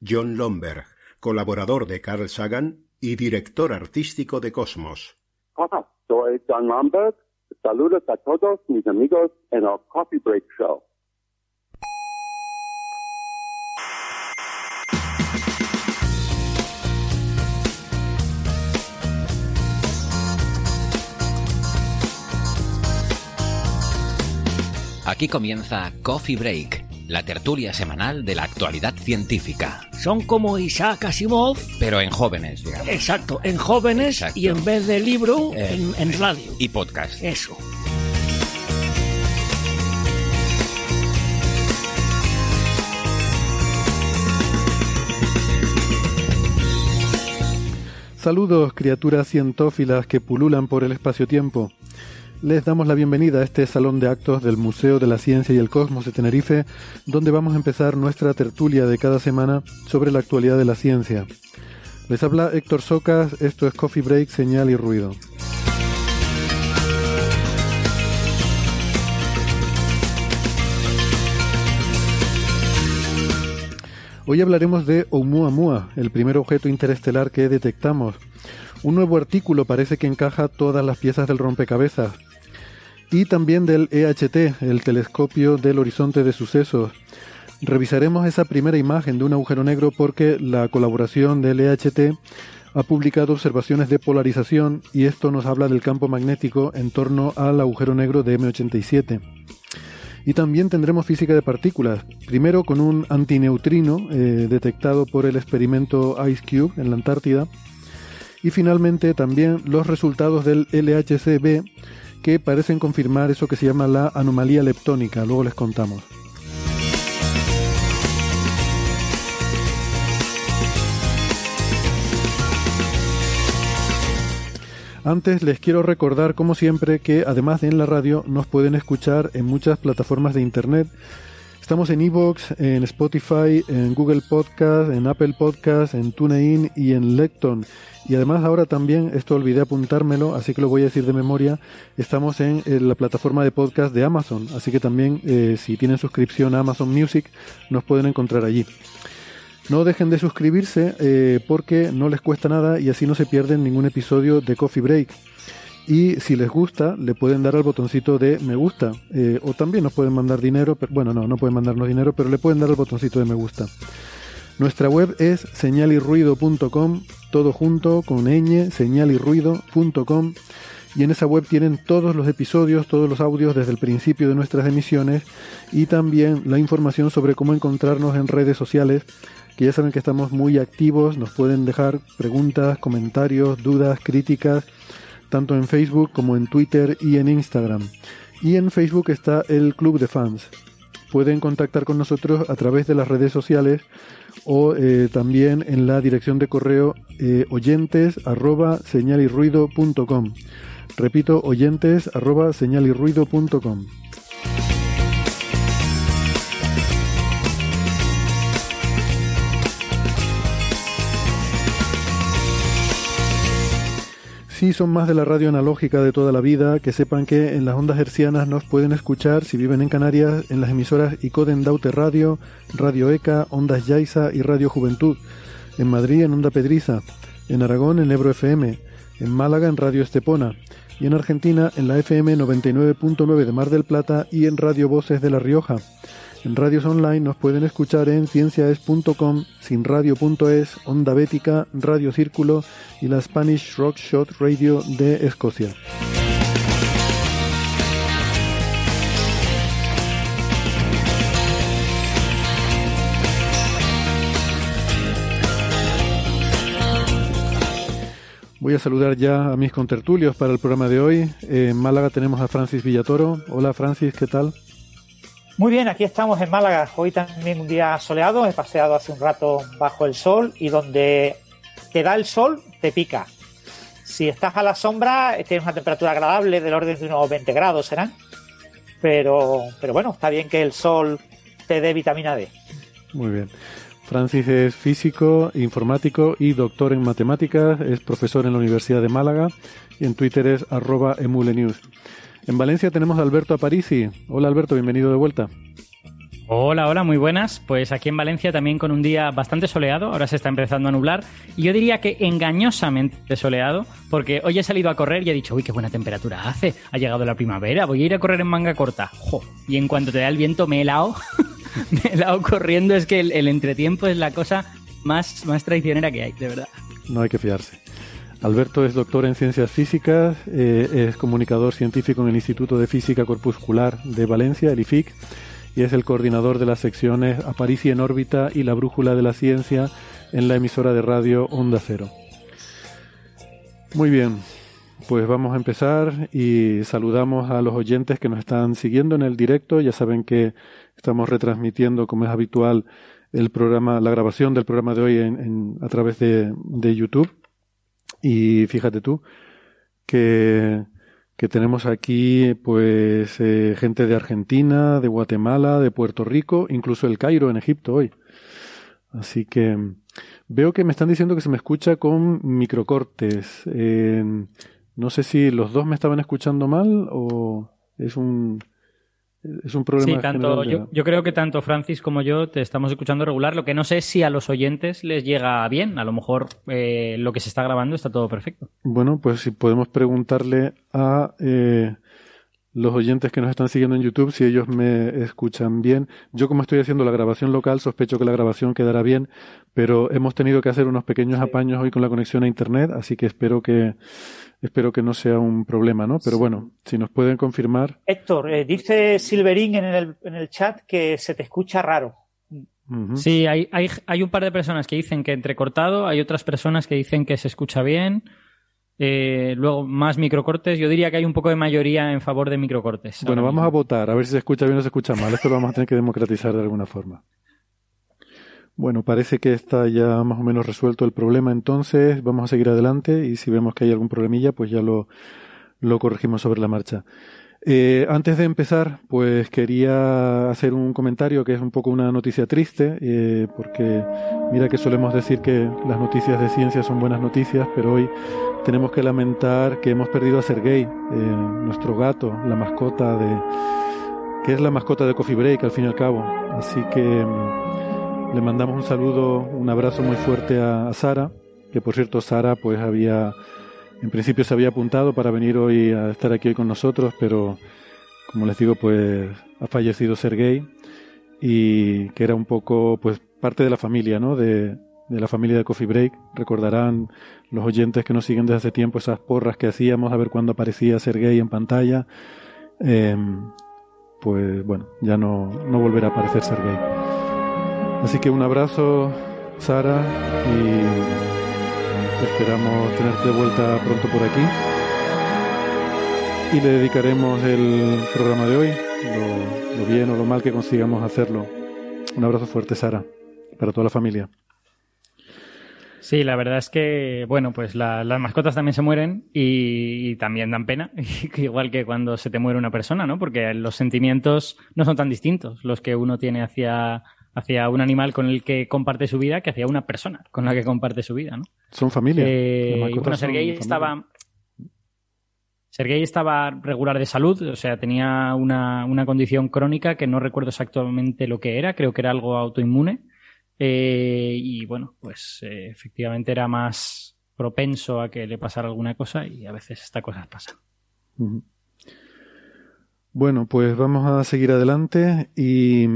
John Lomberg, colaborador de Carl Sagan y director artístico de Cosmos. Hola, soy John Lomberg. Saludos a todos mis amigos en el Coffee Break Show. Aquí comienza Coffee Break, la tertulia semanal de la actualidad científica. Son como Isaac Asimov, Pero en jóvenes, digamos. exacto, en jóvenes Exacto. y en vez de libro, Eh, en, en radio. Y podcast. Eso. Saludos, criaturas cientófilas que pululan por el espacio-tiempo. Les damos la bienvenida a este salón de actos del Museo de la Ciencia y el Cosmos de Tenerife, donde vamos a empezar nuestra tertulia de cada semana sobre la actualidad de la ciencia. Les habla Héctor Socas, esto es Coffee Break, Señal y Ruido. Hoy hablaremos de Oumuamua, el primer objeto interestelar que detectamos. Un nuevo artículo parece que encaja todas las piezas del rompecabezas. Y también del EHT, el telescopio del horizonte de sucesos. Revisaremos esa primera imagen de un agujero negro porque la colaboración del EHT ha publicado observaciones de polarización y esto nos habla del campo magnético en torno al agujero negro de M87. Y también tendremos física de partículas, primero con un antineutrino eh, detectado por el experimento Ice Cube en la Antártida, y finalmente también los resultados del LHCb que parecen confirmar eso que se llama la anomalía leptónica, luego les contamos. Antes les quiero recordar, como siempre, que además de en la radio, nos pueden escuchar en muchas plataformas de internet. Estamos en Evox, en Spotify, en Google Podcast, en Apple Podcast, en TuneIn y en Lecton. Y además ahora también, esto olvidé apuntármelo, así que lo voy a decir de memoria, estamos en, en la plataforma de podcast de Amazon. Así que también, eh, si tienen suscripción a Amazon Music, nos pueden encontrar allí. No dejen de suscribirse eh, porque no les cuesta nada y así no se pierden ningún episodio de Coffee Break. Y si les gusta, le pueden dar al botoncito de me gusta. eh, o también nos pueden mandar dinero. Pero, bueno, no, no pueden mandarnos dinero, pero le pueden dar al botoncito de me gusta. Nuestra web es señalirruido.com, todo junto con ñ, señalirruido.com. Y en esa web tienen todos los episodios, todos los audios desde el principio de nuestras emisiones y también la información sobre cómo encontrarnos en redes sociales, que ya saben que estamos muy activos, nos pueden dejar preguntas, comentarios, dudas, críticas, tanto en Facebook como en Twitter y en Instagram. Y en Facebook está el Club de Fans. Pueden contactar con nosotros a través de las redes sociales o eh, también en la dirección de correo eh, oyentes arroba. Repito, oyentes arroba señalirruido.com. Si son más de la radio analógica de toda la vida, que sepan que en las ondas hercianas nos pueden escuchar si viven en Canarias en las emisoras Icoden Daute Radio, Radio ECA, Ondas Yaiza y Radio Juventud. En Madrid en Onda Pedriza, en Aragón en Ebro FM, en Málaga en Radio Estepona y en Argentina en la FM 99.9 de Mar del Plata y en Radio Voces de La Rioja. En radios online nos pueden escuchar en cienciaes.com, sinradio.es, Onda Bética, Radio Círculo y la Spanish Rock Shot Radio de Escocia. Voy a saludar ya a mis contertulios para el programa de hoy. En Málaga tenemos a Francis Villatoro. Hola Francis, ¿qué tal? Muy bien, aquí estamos en Málaga. Hoy también un día soleado. He paseado hace un rato bajo el sol y donde te da el sol, te pica. Si estás a la sombra, tienes una temperatura agradable del orden de unos 20 grados, serán. Pero, pero bueno, está bien que el sol te dé vitamina D. Muy bien. Francis es físico, informático y doctor en matemáticas, es profesor en la Universidad de Málaga y en Twitter es arroba emulenews. En Valencia tenemos a Alberto Aparici. Hola Alberto, bienvenido de vuelta. Hola, hola, muy buenas. Pues aquí en Valencia también con un día bastante soleado, ahora se está empezando a nublar, y yo diría que engañosamente soleado, porque hoy he salido a correr y he dicho, uy, qué buena temperatura hace, ha llegado la primavera, voy a ir a correr en manga corta. Jo, y en cuanto te da el viento me he helado, me he helado corriendo, es que el, el, entretiempo es la cosa más, más traicionera que hay, de verdad. No hay que fiarse. Alberto es doctor en ciencias físicas, eh, es comunicador científico en el Instituto de Física Corpuscular de Valencia, el IFIC, y es el coordinador de las secciones Aparici en órbita y la brújula de la ciencia en la emisora de radio Onda Cero. Muy bien, pues vamos a empezar y saludamos a los oyentes que nos están siguiendo en el directo. Ya saben que estamos retransmitiendo, como es habitual, el programa, la grabación del programa de hoy en, a través de YouTube. Y fíjate tú que, que tenemos aquí pues eh, gente de Argentina, de Guatemala, de Puerto Rico, incluso el Cairo en Egipto hoy. Así que veo que me están diciendo que se me escucha con microcortes. Eh, no sé si los dos me estaban escuchando mal o es un es un problema. Sí, tanto, yo, yo, creo que tanto Francis como yo te estamos escuchando regular. Lo que no sé es si a los oyentes les llega bien. A lo mejor eh, lo que se está grabando está todo perfecto. Bueno, pues si podemos preguntarle a eh, los oyentes que nos están siguiendo en YouTube si ellos me escuchan bien. Yo como estoy haciendo la grabación local, sospecho que la grabación quedará bien, pero hemos tenido que hacer unos pequeños apaños hoy con la conexión a Internet, así que espero que Espero que no sea un problema, ¿no? Pero bueno, si nos pueden confirmar. Héctor, eh, dice Silverín en el, en el chat que se te escucha raro. Sí, hay, hay, hay, un par de personas que dicen que entrecortado, hay otras personas que dicen que se escucha bien. Eh, luego, más microcortes. Yo diría que hay un poco de mayoría en favor de microcortes. Bueno, vamos a votar, a ver si se escucha bien o se escucha mal. Esto lo vamos a tener que democratizar de alguna forma. Bueno, parece que está ya más o menos resuelto el problema, entonces vamos a seguir adelante y si vemos que hay algún problemilla, pues ya lo, lo corregimos sobre la marcha. Eh, antes de empezar, pues quería hacer un comentario que es un poco una noticia triste, eh, porque mira que solemos decir que las noticias de ciencia son buenas noticias, pero hoy tenemos que lamentar que hemos perdido a Sergei, eh, nuestro gato, la mascota de, que es la mascota de Coffee Break al fin y al cabo. Así que le mandamos un saludo, un abrazo muy fuerte a, Sara, que por cierto Sara pues había, en principio se había apuntado para venir hoy a estar aquí hoy con nosotros, pero como les digo pues ha fallecido Sergei y que era un poco pues parte de la familia, ¿no? De, de la familia de Coffee Break. Recordarán los oyentes que nos siguen desde hace tiempo esas porras que hacíamos a ver cuándo aparecía Sergei en pantalla. Em, pues bueno, ya no, no volverá a aparecer Sergei. Así que un abrazo, Sara, y esperamos tenerte de vuelta pronto por aquí. Y le dedicaremos el programa de hoy, lo, bien o lo mal que consigamos hacerlo. Un abrazo fuerte, Sara, para toda la familia. Sí, la verdad es que, bueno, pues las mascotas también se mueren y, y, también dan pena, igual que cuando se te muere una persona, ¿no? Porque los sentimientos no son tan distintos los que uno tiene hacia hacia un animal con el que comparte su vida que hacia una persona con la que comparte su vida, ¿no? Son familia. Eh, bueno, Sergei estaba... Sergei estaba regular de salud, o sea, tenía una, una, condición crónica que no recuerdo exactamente lo que era, creo que era algo autoinmune. Eh, y bueno, pues eh, efectivamente era más propenso a que le pasara alguna cosa y a veces estas cosas pasan. Bueno, pues vamos a seguir adelante y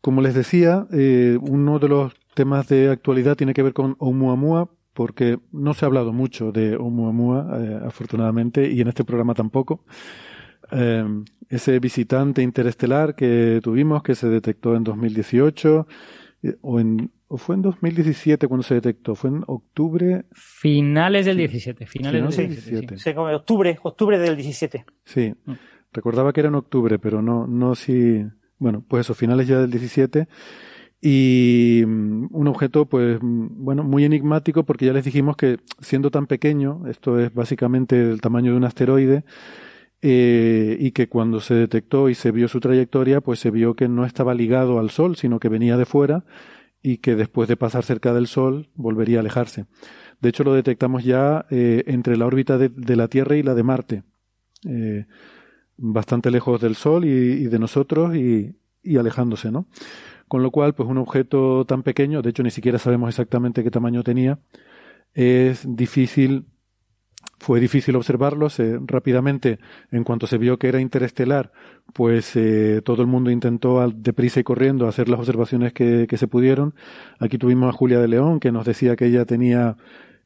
como les decía, eh, uno de los temas de actualidad tiene que ver con Oumuamua, porque no se ha hablado mucho de Oumuamua, eh, afortunadamente, y en este programa tampoco. Eh, ese visitante interestelar que tuvimos, que se detectó en 2018, o, en, o fue en 2017 cuando se detectó, fue en octubre. Finales del 17, finales, del 17. Sí. octubre, octubre del 17. Sí, mm. recordaba que era en octubre, pero no, no si bueno, pues eso, finales ya del 17 y mm, un objeto pues mm, bueno muy enigmático porque ya les dijimos que siendo tan pequeño esto es básicamente el tamaño de un asteroide eh, y que cuando se detectó y se vio su trayectoria pues se vio que no estaba ligado al Sol sino que venía de fuera y que después de pasar cerca del Sol volvería a alejarse. De hecho lo detectamos ya eh, entre la órbita de, de, la Tierra y la de Marte. Eh, bastante lejos del Sol y, de nosotros y, y alejándose no con lo cual, pues un objeto tan pequeño, de hecho ni siquiera sabemos exactamente qué tamaño tenía, es difícil, fue difícil observarlo. Se, rápidamente, en cuanto se vio que era interestelar, pues eh, todo el mundo intentó al, deprisa y corriendo hacer las observaciones que, que, se pudieron. Aquí tuvimos a Julia de León, que nos decía que ella tenía,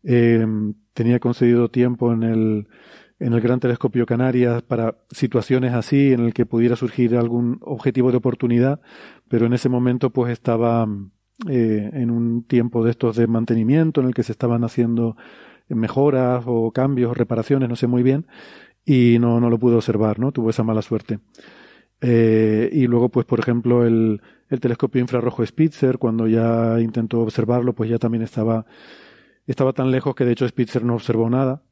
eh, tenía concedido tiempo en el, en el Gran Telescopio Canarias para situaciones así en el que pudiera surgir algún objetivo de oportunidad, pero en ese momento pues estaba eh, en un tiempo de estos de mantenimiento en el que se estaban haciendo mejoras o cambios o reparaciones, no sé muy bien, y no, no lo pudo observar, ¿no? Tuvo esa mala suerte. Eh, y luego, pues, por ejemplo, el, el telescopio infrarrojo Spitzer, cuando ya intentó observarlo, pues ya también estaba, estaba tan lejos que de hecho Spitzer no observó nada.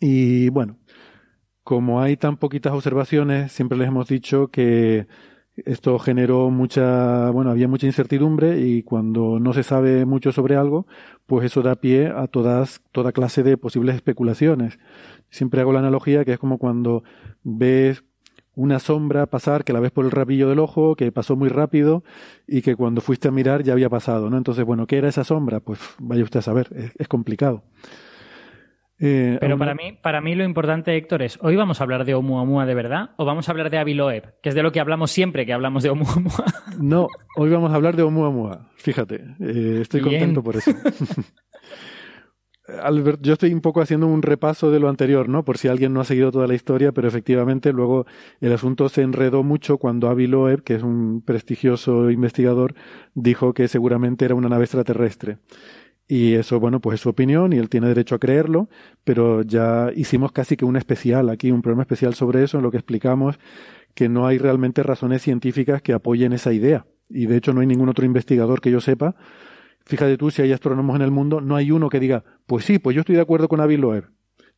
Y bueno, como hay tan poquitas observaciones, siempre les hemos dicho que esto generó mucha, bueno, había mucha incertidumbre y cuando no se sabe mucho sobre algo, pues eso da pie a todas, toda clase de posibles especulaciones. Siempre hago la analogía que es como cuando ves una sombra pasar, que la ves por el rabillo del ojo, que pasó muy rápido y que cuando fuiste a mirar ya había pasado, ¿no? Entonces, bueno, ¿qué era esa sombra? Pues vaya usted a saber, es, es complicado. Eh, Pero para mí, para mí lo importante, Héctor, es ¿hoy vamos a hablar de Oumuamua de verdad o vamos a hablar de Aviloeb? Que es de lo que hablamos siempre que hablamos de Oumuamua. No, hoy vamos a hablar de Oumuamua. Fíjate, eh, estoy Bien. contento por eso. Albert, yo estoy un poco haciendo un repaso de lo anterior, ¿no? Por si alguien no ha seguido toda la historia, pero efectivamente luego el asunto se enredó mucho cuando Avi Loeb, que es un prestigioso investigador, dijo que seguramente era una nave extraterrestre. Y eso, bueno, pues es su opinión y él tiene derecho a creerlo, pero ya hicimos casi que un especial aquí, un programa especial sobre eso, en lo que explicamos que no hay realmente razones científicas que apoyen esa idea. Y de hecho no hay ningún otro investigador que yo sepa. Fíjate tú, si hay astrónomos en el mundo, no hay uno que diga, pues sí, pues yo estoy de acuerdo con Avi Loeb,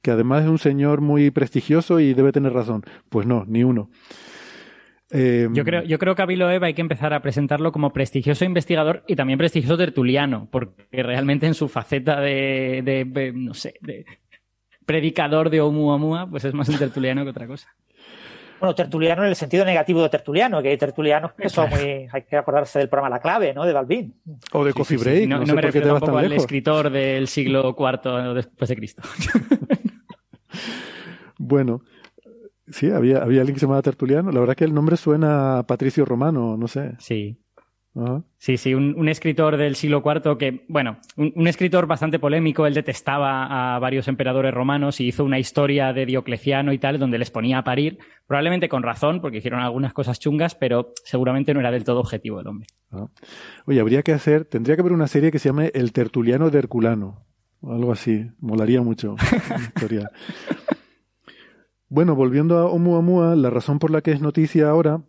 que además es un señor muy prestigioso y debe tener razón. Pues no, ni uno. Eh, yo, creo, yo creo que a Viloev hay que empezar a presentarlo como prestigioso investigador y también prestigioso tertuliano, porque realmente en su faceta de, de, de no sé, de predicador de Oumuamua, pues es más un tertuliano que otra cosa. Bueno, tertuliano en el sentido negativo de tertuliano, que hay tertulianos que son muy. Hay que acordarse del programa La Clave, ¿no? De Balbín. O de Coffee sí, sí, sí. Break. No, no, no me refiero tampoco al escritor del siglo IV después de Cristo. bueno, Sí, había, había alguien que se llamaba Tertuliano. La verdad que el nombre suena a Patricio Romano, no sé. Sí. Sí, sí, un, un, escritor del siglo IV que, bueno, un, un, escritor bastante polémico, él detestaba a varios emperadores romanos y hizo una historia de Diocleciano y tal, donde les ponía a parir, probablemente con razón, porque hicieron algunas cosas chungas, pero seguramente no era del todo objetivo el hombre. Oye, habría que hacer, tendría que haber una serie que se llame El Tertuliano de Herculano, o algo así, molaría mucho historia. Bueno, volviendo a Oumuamua, la razón por la que es noticia ahora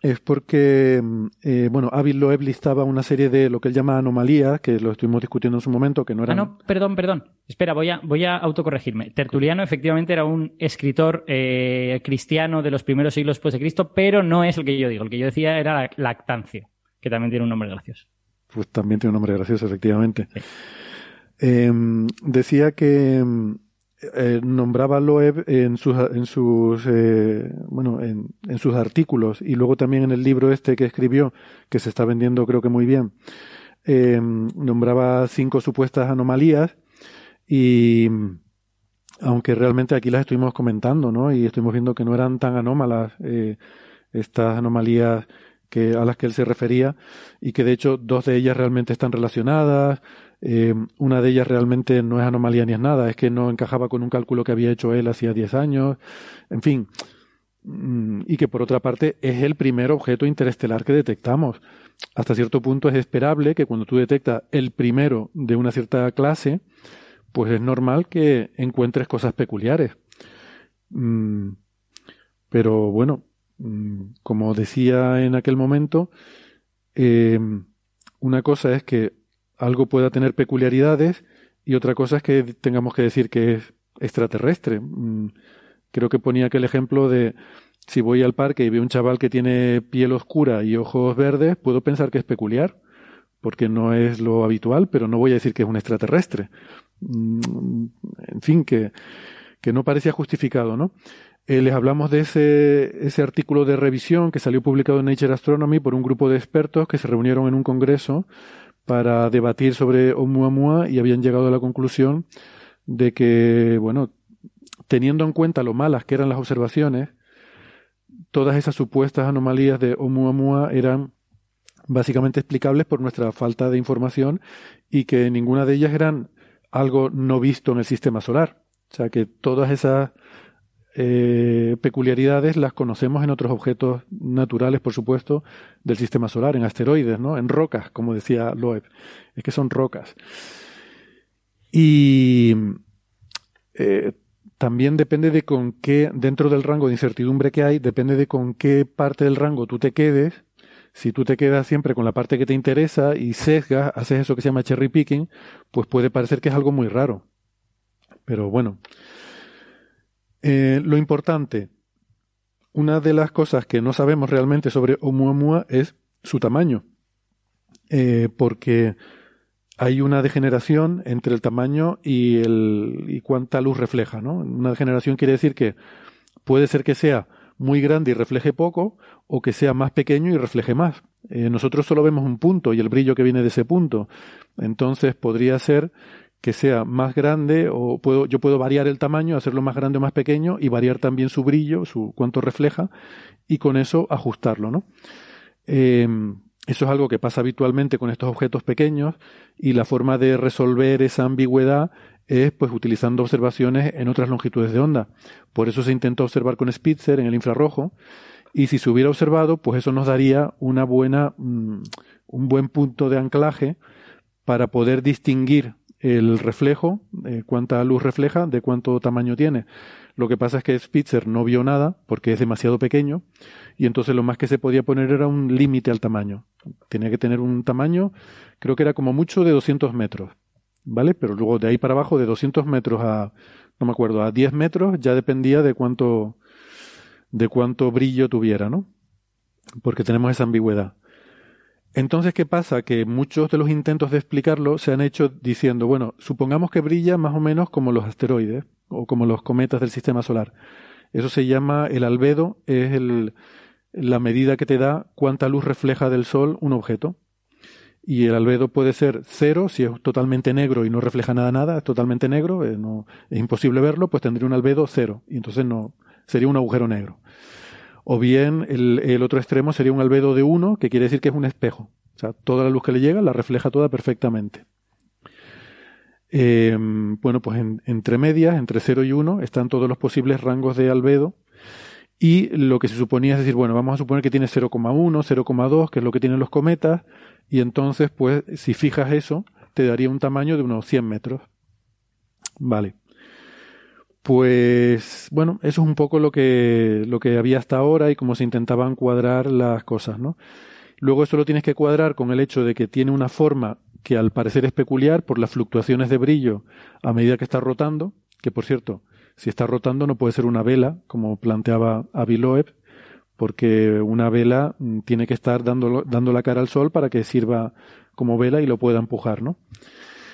es porque, eh, bueno, Avi Loeb listaba una serie de lo que él llama anomalías, que lo estuvimos discutiendo en su momento, que no eran... Ah, no, perdón, perdón. Espera, voy a, voy a autocorregirme. Tertuliano efectivamente era un escritor eh, cristiano de los primeros siglos después de Cristo, pero no es el que yo digo. El que yo decía era Lactancio, que también tiene un nombre gracioso. Pues también tiene un nombre gracioso, efectivamente. Sí. Eh, decía que eh, nombraba Loeb en sus, en sus, eh, bueno, en, en, sus artículos y luego también en el libro este que escribió, que se está vendiendo creo que muy bien, eh, nombraba cinco supuestas anomalías y aunque realmente aquí las estuvimos comentando, ¿no? Y estuvimos viendo que no eran tan anómalas eh, estas anomalías que a las que él se refería y que de hecho dos de ellas realmente están relacionadas, eh, una de ellas realmente no es anomalía ni es nada, es que no encajaba con un cálculo que había hecho él hacía 10 años, en fin, mm, y que por otra parte es el primer objeto interestelar que detectamos. Hasta cierto punto es esperable que cuando tú detectas el primero de una cierta clase, pues es normal que encuentres cosas peculiares. Mm, pero bueno, Mm, como decía en aquel momento, eh, una cosa es que algo pueda tener peculiaridades y otra cosa es que tengamos que decir que es extraterrestre. Mm, creo que ponía aquel ejemplo de si voy al parque y veo un chaval que tiene piel oscura y ojos verdes, puedo pensar que es peculiar, porque no es lo habitual, pero no voy a decir que es un extraterrestre. Mm, en fin, que, que no parecía justificado, ¿no? Eh, les hablamos de ese, ese artículo de revisión que salió publicado en Nature Astronomy por un grupo de expertos que se reunieron en un congreso para debatir sobre Oumuamua y habían llegado a la conclusión de que, bueno, teniendo en cuenta lo malas que eran las observaciones, todas esas supuestas anomalías de Oumuamua eran básicamente explicables por nuestra falta de información y que ninguna de ellas eran algo no visto en el sistema solar. O sea que todas esas eh, peculiaridades las conocemos en otros objetos naturales, por supuesto, del sistema solar, en asteroides, ¿no? En rocas, como decía Loeb. Es que son rocas. Y eh, también depende de con qué, dentro del rango de incertidumbre que hay, depende de con qué parte del rango tú te quedes. Si tú te quedas siempre con la parte que te interesa y sesgas, haces eso que se llama cherry picking, pues puede parecer que es algo muy raro. Pero bueno, eh, lo importante, una de las cosas que no sabemos realmente sobre Oumuamua es su tamaño, eh, porque hay una degeneración entre el tamaño y, el, y cuánta luz refleja. ¿no? Una degeneración quiere decir que puede ser que sea muy grande y refleje poco, o que sea más pequeño y refleje más. Eh, nosotros solo vemos un punto y el brillo que viene de ese punto. Entonces podría ser que sea más grande o puedo, yo puedo variar el tamaño, hacerlo más grande o más pequeño y variar también su brillo, su cuánto refleja y con eso ajustarlo, ¿no? Em, eso es algo que pasa habitualmente con estos objetos pequeños y la forma de resolver esa ambigüedad es pues utilizando observaciones en otras longitudes de onda. Por eso se intentó observar con Spitzer en el infrarrojo y si se hubiera observado, pues eso nos daría una buena, mm, un buen punto de anclaje para poder distinguir el reflejo, eh, cuánta luz refleja, de cuánto tamaño tiene. Lo que pasa es que Spitzer no vio nada porque es demasiado pequeño y entonces lo más que se podía poner era un límite al tamaño. Tenía que tener un tamaño, creo que era como mucho de 200 metros, ¿vale? Pero luego de ahí para abajo, de 200 metros a, no me acuerdo, a 10 metros ya dependía de cuánto, de cuánto brillo tuviera, ¿no? Porque tenemos esa ambigüedad. Entonces, ¿qué pasa? Que muchos de los intentos de explicarlo se han hecho diciendo, bueno, supongamos que brilla más o menos como los asteroides o como los cometas del sistema solar. Eso se llama el albedo, es el, la medida que te da cuánta luz refleja del Sol un objeto. Y el albedo puede ser cero, si es totalmente negro y no refleja nada, nada, es totalmente negro, eh, no, es imposible verlo, pues tendría un albedo cero. Y entonces no, sería un agujero negro. O bien el, otro extremo sería un albedo de 1, que quiere decir que es un espejo. O sea, toda la luz que le llega la refleja toda perfectamente. Em, bueno, pues entre medias, entre 0 y 1, están todos los posibles rangos de albedo. Y lo que se suponía es decir, bueno, vamos a suponer que tiene 0,1, 0,2, que es lo que tienen los cometas, y entonces, pues, si fijas eso, te daría un tamaño de unos 100 metros. Vale. Pues bueno, eso es un poco lo que, lo que había hasta ahora y cómo se intentaban cuadrar las cosas, ¿no? Luego eso lo tienes que cuadrar con el hecho de que tiene una forma que al parecer es peculiar por las fluctuaciones de brillo a medida que está rotando, que por cierto, si está rotando no puede ser una vela, como planteaba Aviloeb, porque una vela mm, tiene que estar dando, dando la cara al sol para que sirva como vela y lo pueda empujar, ¿no?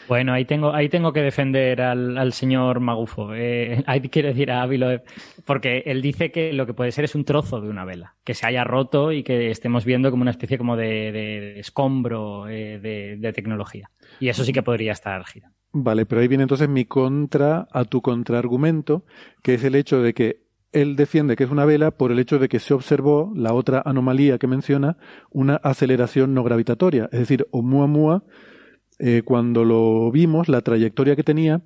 Bueno, ahí tengo, ahí tengo que defender al, señor Magufo. Eh, ahí quiero decir a Ávilo, porque él dice que lo que puede ser es un trozo de una vela, que se haya roto y que estemos viendo como una especie como de, escombro eh, de, tecnología. Y eso sí que podría estar girando. Vale, pero ahí viene entonces mi contra a tu contraargumento, que es el hecho de que él defiende que es una vela por el hecho de que se observó la otra anomalía que menciona, una aceleración no gravitatoria, es decir, Oumuamua eh, cuando lo vimos, la trayectoria que tenía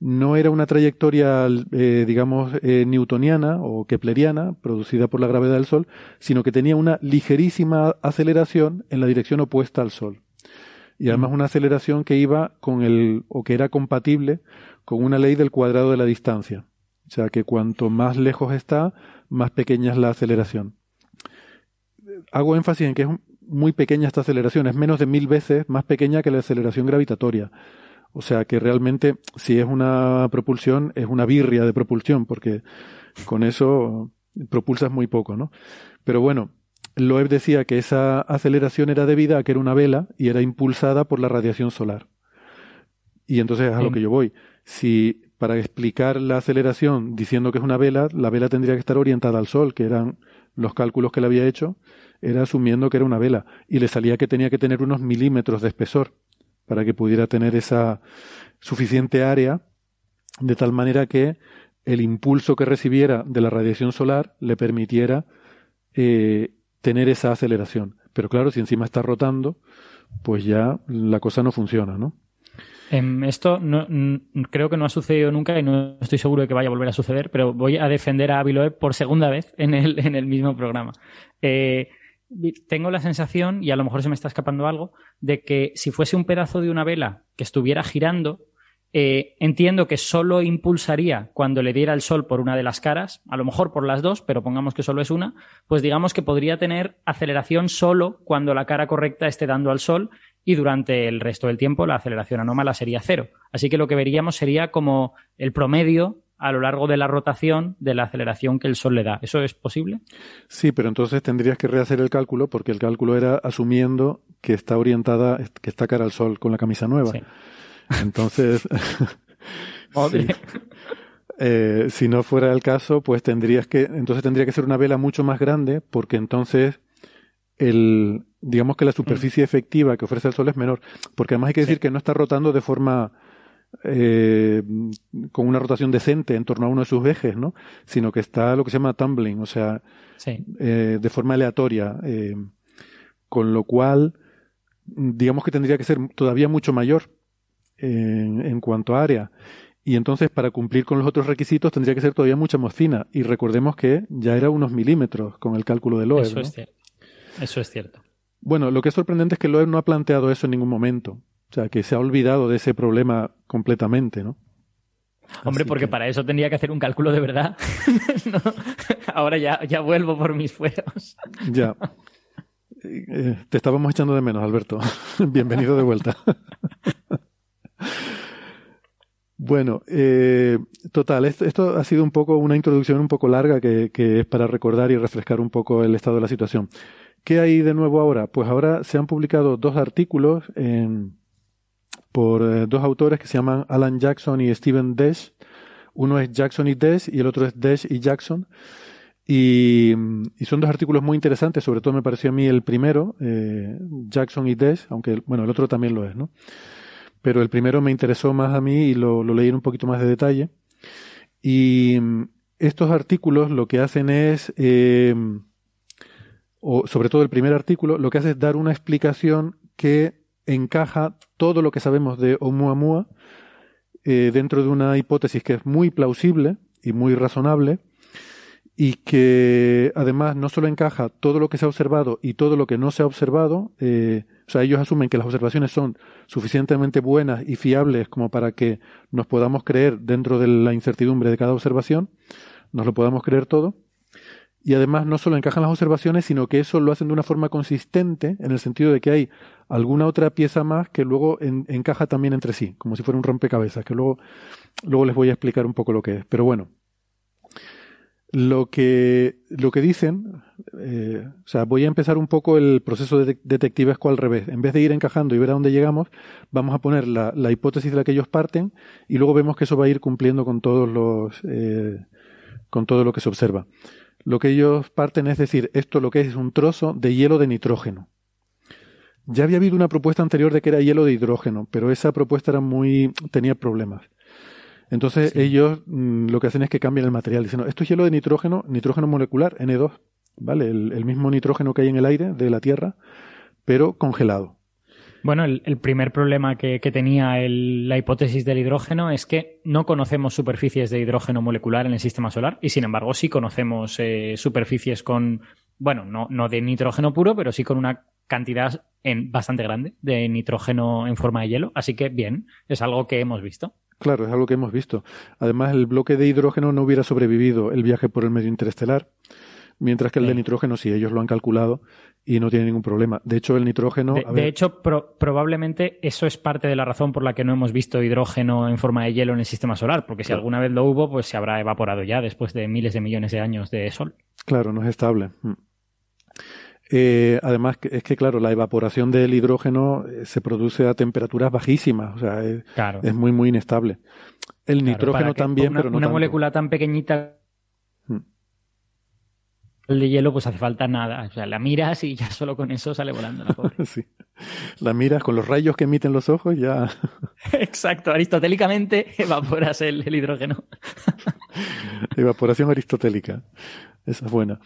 no era una trayectoria, eh, digamos, eh, newtoniana o kepleriana, producida por la gravedad del Sol, sino que tenía una ligerísima aceleración en la dirección opuesta al Sol. Y además una aceleración que iba con el, o que era compatible con una ley del cuadrado de la distancia. O sea que cuanto más lejos está, más pequeña es la aceleración. hago énfasis en que es muy pequeña esta aceleración, es menos de mil veces más pequeña que la aceleración gravitatoria. O sea que realmente, si es una propulsión, es una birria de propulsión, porque con eso propulsas muy poco, ¿no? Pero bueno, Loeb decía que esa aceleración era debida a que era una vela y era impulsada por la radiación solar. Y entonces es a lo que yo voy. Si para explicar la aceleración diciendo que es una vela, la vela tendría que estar orientada al Sol, que eran los cálculos que le había hecho, era asumiendo que era una vela. Y le salía que tenía que tener unos milímetros de espesor para que pudiera tener esa suficiente área de tal manera que el impulso que recibiera de la radiación solar le permitiera eh, tener esa aceleración. Pero claro, si encima está rotando, pues ya la cosa no funciona, ¿no? Em, esto no, creo que no ha sucedido nunca y no estoy seguro de que vaya a volver a suceder, pero voy a defender a Aviloe por segunda vez en el, en el mismo programa. Eh, tengo la sensación, y a lo mejor se me está escapando algo, de que si fuese un pedazo de una vela que estuviera girando, eh, entiendo que solo impulsaría cuando le diera el sol por una de las caras, a lo mejor por las dos, pero pongamos que solo es una, pues digamos que podría tener aceleración solo cuando la cara correcta esté dando al sol y durante el resto del tiempo la aceleración anómala sería cero. Así que lo que veríamos sería como el promedio a lo largo de la rotación de la aceleración que el Sol le da. ¿Eso es posible? Sí, pero entonces tendrías que rehacer el cálculo porque el cálculo era asumiendo que está orientada, que está cara al Sol con la camisa nueva. Entonces, eh, si no fuera el caso, pues tendrías que, entonces tendría que ser una vela mucho más grande porque entonces el, digamos que la superficie mm. efectiva que ofrece el Sol es menor. Porque además hay que decir que no está rotando de forma eh, con una rotación decente en torno a uno de sus ejes, ¿no? Sino que está lo que se llama tumbling, o sea, eh, de forma aleatoria. Eh, con lo cual, digamos que tendría que ser todavía mucho mayor en, en, cuanto a área. Y entonces, para cumplir con los otros requisitos, tendría que ser todavía mucha más fina. Y recordemos que ya era unos milímetros con el cálculo de Loeb. Eso es cierto. Eso es cierto. Bueno, lo que es sorprendente es que Loeb no ha planteado eso en ningún momento. O sea, que se ha olvidado de ese problema completamente, ¿no? Hombre, porque para eso tendría que hacer un cálculo de verdad. Ahora ya, ya vuelvo por mis fueros. ya. Eh, te estábamos echando de menos, Alberto. Bienvenido de vuelta. bueno, eh, total, esto, ha sido un poco una introducción un poco larga que, que es para recordar y refrescar un poco el estado de la situación. ¿Qué hay de nuevo ahora? Pues ahora se han publicado dos artículos en, por eh, dos autores que se llaman Alan Jackson y Steven Desch. Uno es Jackson y Desch y el otro es Desch y Jackson. Y, son dos artículos muy interesantes, sobre todo me pareció a mí el primero, eh, Jackson y Desch, aunque bueno, el otro también lo es, ¿no? Pero el primero me interesó más a mí y lo, leí en un poquito más de detalle. Y mm, estos artículos lo que hacen es, eh, o sobre todo el primer artículo, lo que hace es dar una explicación que encaja todo lo que sabemos de Oumuamua eh, dentro de una hipótesis que es muy plausible y muy razonable y que además no solo encaja todo lo que se ha observado y todo lo que no se ha observado, eh, o sea, ellos asumen que las observaciones son suficientemente buenas y fiables como para que nos podamos creer dentro de la incertidumbre de cada observación, nos lo podamos creer todo, y además no solo encajan las observaciones, sino que eso lo hacen de una forma consistente, en el sentido de que hay alguna otra pieza más que luego encaja también entre sí, como si fuera un rompecabezas, que luego, luego les voy a explicar un poco lo que es. Pero bueno, lo que, lo que dicen, eh, o sea, voy a empezar un poco el proceso de detectivesco al revés. En vez de ir encajando y ver a dónde llegamos, vamos a poner la, la hipótesis de la que ellos parten y luego vemos que eso va a ir cumpliendo con todos los, eh, con todo lo que se observa lo que ellos parten es decir, esto lo que es es un trozo de hielo de nitrógeno. Ya había habido una propuesta anterior de que era hielo de hidrógeno, pero esa propuesta era muy tenía problemas. Entonces ellos mm, lo que hacen es que cambian el material, diciendo, esto es hielo de nitrógeno, nitrógeno molecular, N2, ¿vale? el mismo nitrógeno que hay en el aire de la Tierra, pero congelado. Bueno, el, primer problema que, tenía la hipótesis del hidrógeno es que no conocemos superficies de hidrógeno molecular en el sistema solar y sin embargo sí conocemos eh, superficies con, bueno, no, no de nitrógeno puro, pero sí con una cantidad en, bastante grande de nitrógeno en forma de hielo. Así que bien, es algo que hemos visto. Claro, es algo que hemos visto. Además, el bloque de hidrógeno no hubiera sobrevivido el viaje por el medio interestelar mientras que el de nitrógeno sí, ellos lo han calculado y no tiene ningún problema. De hecho, el nitrógeno... De, a de ver, hecho, pro- probablemente eso es parte de la razón por la que no hemos visto hidrógeno en forma de hielo en el sistema solar, porque si Claro. alguna vez lo hubo, pues se habrá evaporado ya después de miles de millones de años de sol. Claro, no es estable. Mm. Eh, además, es que, claro, la evaporación del hidrógeno eh, se produce a temperaturas bajísimas, o sea, es, Claro. es muy, muy inestable. El Claro, nitrógeno también, una, pero no una tanto. molécula tan pequeñita Hmm. el de hielo pues hace falta nada o sea la miras y ya solo con eso sale volando la pobre. Sí. La miras con los rayos que emiten los ojos, ya. exacto aristotélicamente evaporas el, el hidrógeno Evaporación aristotélica. Esa es buena.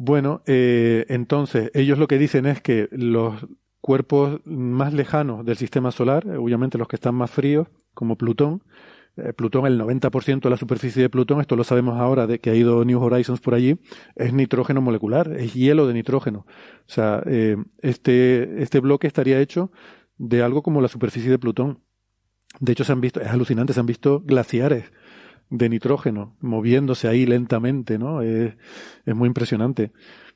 Bueno, eh, entonces, ellos lo que dicen es que los cuerpos más lejanos del sistema solar, eh, obviamente los que están más fríos, como Plutón, eh, Plutón, el 90% de la superficie de Plutón, esto lo sabemos ahora de que ha ido New Horizons por allí, es nitrógeno molecular, es hielo de nitrógeno. O sea, eh, este, este bloque estaría hecho de algo como la superficie de Plutón. De hecho, se han visto, es alucinante, se han visto glaciares de nitrógeno moviéndose ahí lentamente, ¿no? Es, es muy impresionante.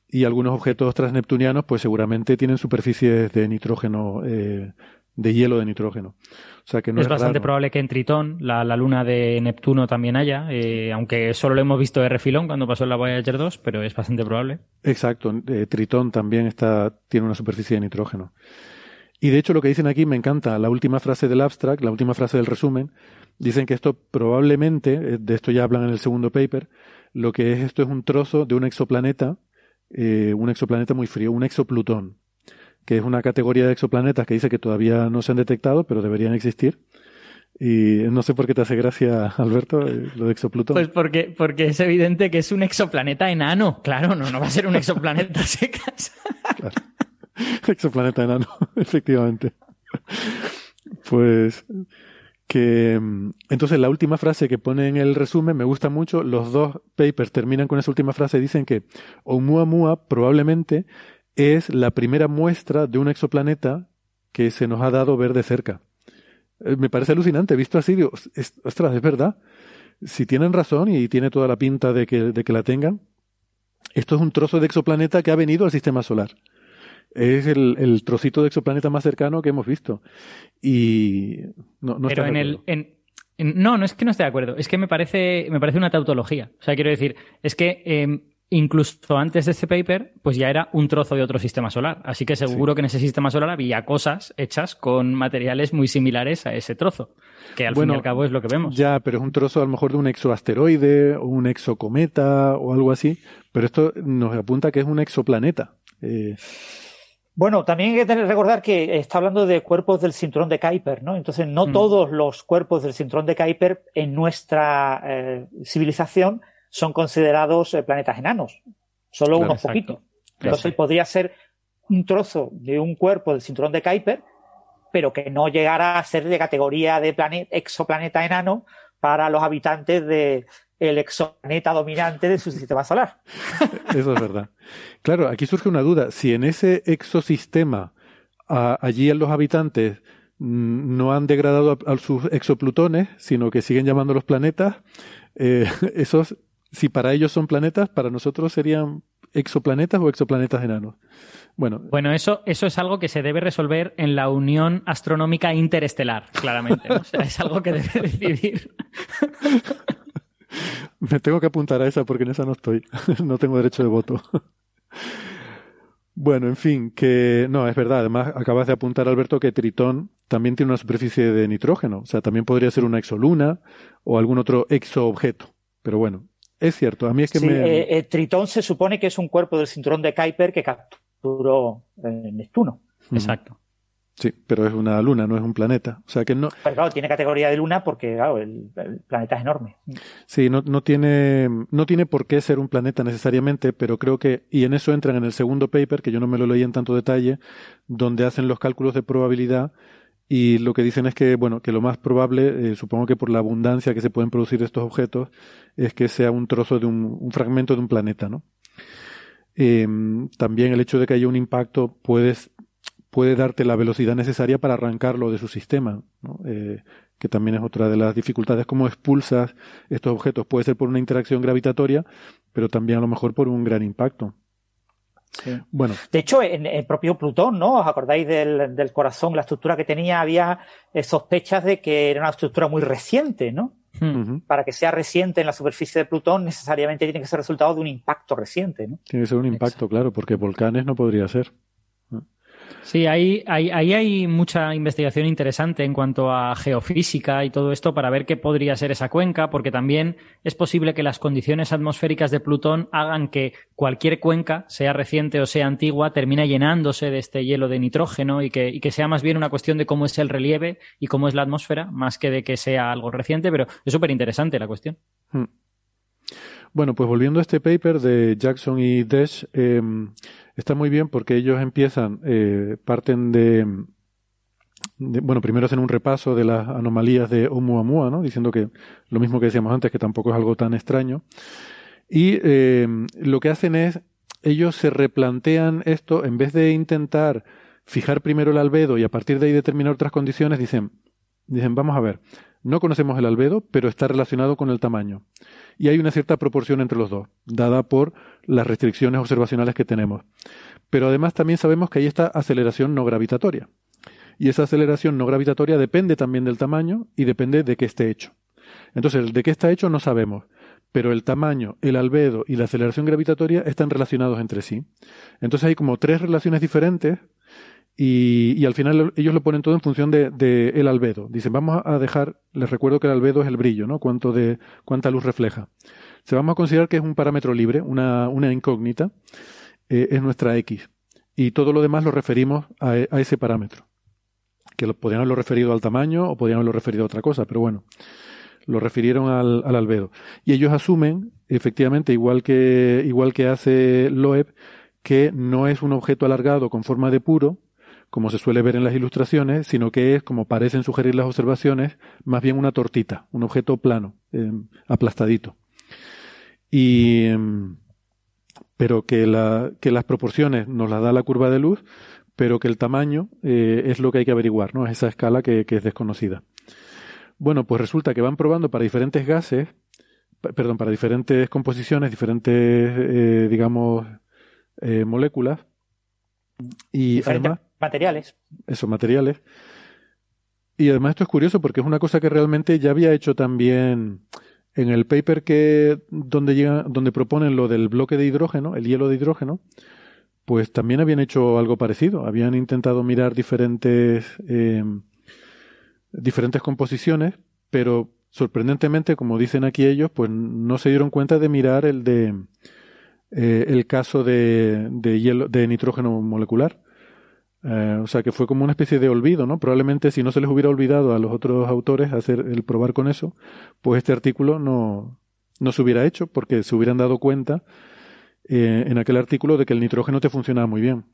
Y algunos objetos transneptunianos, pues seguramente tienen superficies de nitrógeno, eh, de hielo de nitrógeno. O sea que no es, es bastante raro. probable que en Tritón la, la luna de Neptuno también haya eh, aunque solo lo hemos visto de refilón cuando pasó en la Voyager 2 pero es bastante probable Exacto, eh, Tritón también está, tiene una superficie de nitrógeno. Y de hecho lo que dicen aquí me encanta, la última frase del abstract, la última frase del resumen, dicen que esto probablemente, eh, de esto ya hablan en el segundo paper, lo que es esto es un trozo de un exoplaneta, eh, un exoplaneta muy frío, un exoplutón, que es una categoría de exoplanetas que dice que todavía no se han detectado, pero deberían existir. Y no sé por qué te hace gracia, Alberto, eh, lo de exoplutón. pues porque, porque es evidente que es un exoplaneta enano claro no, no va a ser un exoplaneta secas Exoplaneta enano, efectivamente. Pues que mm, entonces la última frase que pone en el resumen me gusta mucho. Los dos papers terminan con esa última frase y dicen que Oumuamua probablemente es la primera muestra de un exoplaneta que se nos ha dado ver de cerca. Eh, Me parece alucinante, visto así, digo, ostras, es verdad. Si tienen razón y tiene toda la pinta de que, de que la tengan, esto es un trozo de exoplaneta que ha venido al sistema solar. Es el, el trocito de exoplaneta más cercano que hemos visto. Y no, no pero en el en, en- no no es que no esté de acuerdo es que me parece me parece una tautología o sea quiero decir es que eh, incluso antes de este paper pues ya era un trozo de otro sistema solar así que seguro que en ese sistema solar había cosas hechas con materiales muy similares a ese trozo que al Bueno, fin y al cabo es lo que vemos Ya, pero es un trozo a lo mejor de un exoasteroide o un exocometa o algo así. Pero esto nos apunta que es un exoplaneta. Eh, Bueno, también hay que tener- recordar que está hablando de cuerpos del cinturón de Kuiper, ¿no? Entonces, no Mm. todos los cuerpos del cinturón de Kuiper en nuestra eh, civilización son considerados eh, planetas enanos. Solo Claro, unos poquitos. Entonces, podría ser un trozo de un cuerpo del cinturón de Kuiper, pero que no llegara a ser de categoría de plane- exoplaneta enano para los habitantes de el exoplaneta dominante de su sistema solar. eso es verdad. Claro, aquí surge una duda. Si en ese exosistema a- allí los habitantes mm, no han degradado a, a sus exoplutones, sino que siguen llamándolos planetas, eh, esos, si para ellos son planetas, para nosotros serían exoplanetas o exoplanetas enanos. Bueno, Bueno, eso, eso es algo que se debe resolver en la Unión Astronómica Interestelar, claramente. ¿no? O sea, es algo que debe decidir. Me tengo que apuntar a esa porque en esa no estoy. no tengo derecho de voto. bueno, en fin, que no, es verdad. Además, acabas de apuntar, Alberto, que Tritón también tiene una superficie de nitrógeno. O sea, también podría ser una exoluna o algún otro exoobjeto. Pero bueno, es cierto. A mí es que Sí, me. eh, eh, Tritón se supone que es un cuerpo del cinturón de Kuiper que capturó eh, Neptuno. Exacto. Sí, pero es una luna, no es un planeta. O sea que no. Pero claro, tiene categoría de luna porque claro, el, el planeta es enorme. Sí, no, no tiene, no tiene por qué ser un planeta necesariamente, pero creo que, y en eso entran en el segundo paper, que yo no me lo leí en tanto detalle, donde hacen los cálculos de probabilidad y lo que dicen es que, bueno, que lo más probable, eh, supongo que por la abundancia que se pueden producir estos objetos, es que sea un trozo de un, un fragmento de un planeta, ¿no? Eh, también el hecho de que haya un impacto puedes, puede darte la velocidad necesaria para arrancarlo de su sistema, ¿no? Eh, que también es otra de las dificultades, cómo expulsas estos objetos. Puede ser por una interacción gravitatoria, pero también a lo mejor por un gran impacto. Bueno. De hecho, en el propio Plutón, ¿no? ¿Os acordáis del, del corazón, la estructura que tenía? Había eh, sospechas de que era una estructura muy reciente, ¿no? Hmm. Para que sea reciente en la superficie de Plutón, necesariamente tiene que ser resultado de un impacto reciente, ¿no? Tiene que ser un impacto, claro, porque volcanes no podría ser. Sí, ahí, ahí, hay mucha investigación interesante en cuanto a geofísica y todo esto para ver qué podría ser esa cuenca, porque también es posible que las condiciones atmosféricas de Plutón hagan que cualquier cuenca, sea reciente o sea antigua, termine llenándose de este hielo de nitrógeno y que, y que sea más bien una cuestión de cómo es el relieve y cómo es la atmósfera, más que de que sea algo reciente, pero es súper interesante la cuestión. Hmm. Bueno, pues volviendo a este paper de Jackson y Desch, em, está muy bien porque ellos empiezan, eh, parten de, bueno, primero hacen un repaso de las anomalías de Oumuamua, ¿no? Diciendo que lo mismo que decíamos antes, que tampoco es algo tan extraño. Y em, lo que hacen es, ellos se replantean esto, en vez de intentar fijar primero el albedo y a partir de ahí determinar otras condiciones, dicen, dicen, vamos a ver, no conocemos el albedo, pero está relacionado con el tamaño y hay una cierta proporción entre los dos, dada por las restricciones observacionales que tenemos. Pero además también sabemos que hay esta aceleración no gravitatoria. Y esa aceleración no gravitatoria depende también del tamaño y depende de qué esté hecho. Entonces, de qué está hecho no sabemos, pero el tamaño, el albedo y la aceleración gravitatoria están relacionados entre sí. Entonces hay como tres relaciones diferentes y, y, al final ellos lo ponen todo en función de, de, el albedo. Dicen, vamos a dejar, les recuerdo que el albedo es el brillo, ¿no? Cuánto de, cuánta luz refleja. Se vamos a considerar que es un parámetro libre, una, una incógnita, eh, es nuestra X. Y todo lo demás lo referimos a, a ese parámetro. Que lo, podrían haberlo referido al tamaño o podrían haberlo referido a otra cosa, pero bueno, lo refirieron al, al albedo. Y ellos asumen, efectivamente, igual que, igual que hace Loeb, que no es un objeto alargado con forma de puro, como se suele ver en las ilustraciones, sino que es, como parecen sugerir las observaciones, más bien una tortita, un objeto plano, em, aplastadito. Y, em, pero que, la, que las proporciones nos las da la curva de luz, pero que el tamaño eh, es lo que hay que averiguar, ¿no? Es esa escala que, es desconocida. Bueno, pues resulta que van probando para diferentes gases, perdón, para diferentes composiciones, diferentes, eh, digamos, eh, moléculas. Y además, materiales. Esos materiales. Y además esto es curioso porque es una cosa que realmente ya había hecho también en el paper que donde llega, donde proponen lo del bloque de hidrógeno, el hielo de hidrógeno, pues también habían hecho algo parecido. Habían intentado mirar diferentes em, diferentes composiciones, pero sorprendentemente, como dicen aquí ellos, pues no se dieron cuenta de mirar el de eh, el caso de, de hielo de nitrógeno molecular eh, o sea que fue como una especie de olvido, ¿no? Probablemente si no se les hubiera olvidado a los otros autores hacer el probar con eso, pues este artículo no, no se hubiera hecho porque se hubieran dado cuenta eh, en aquel artículo de que el nitrógeno te funcionaba muy bien.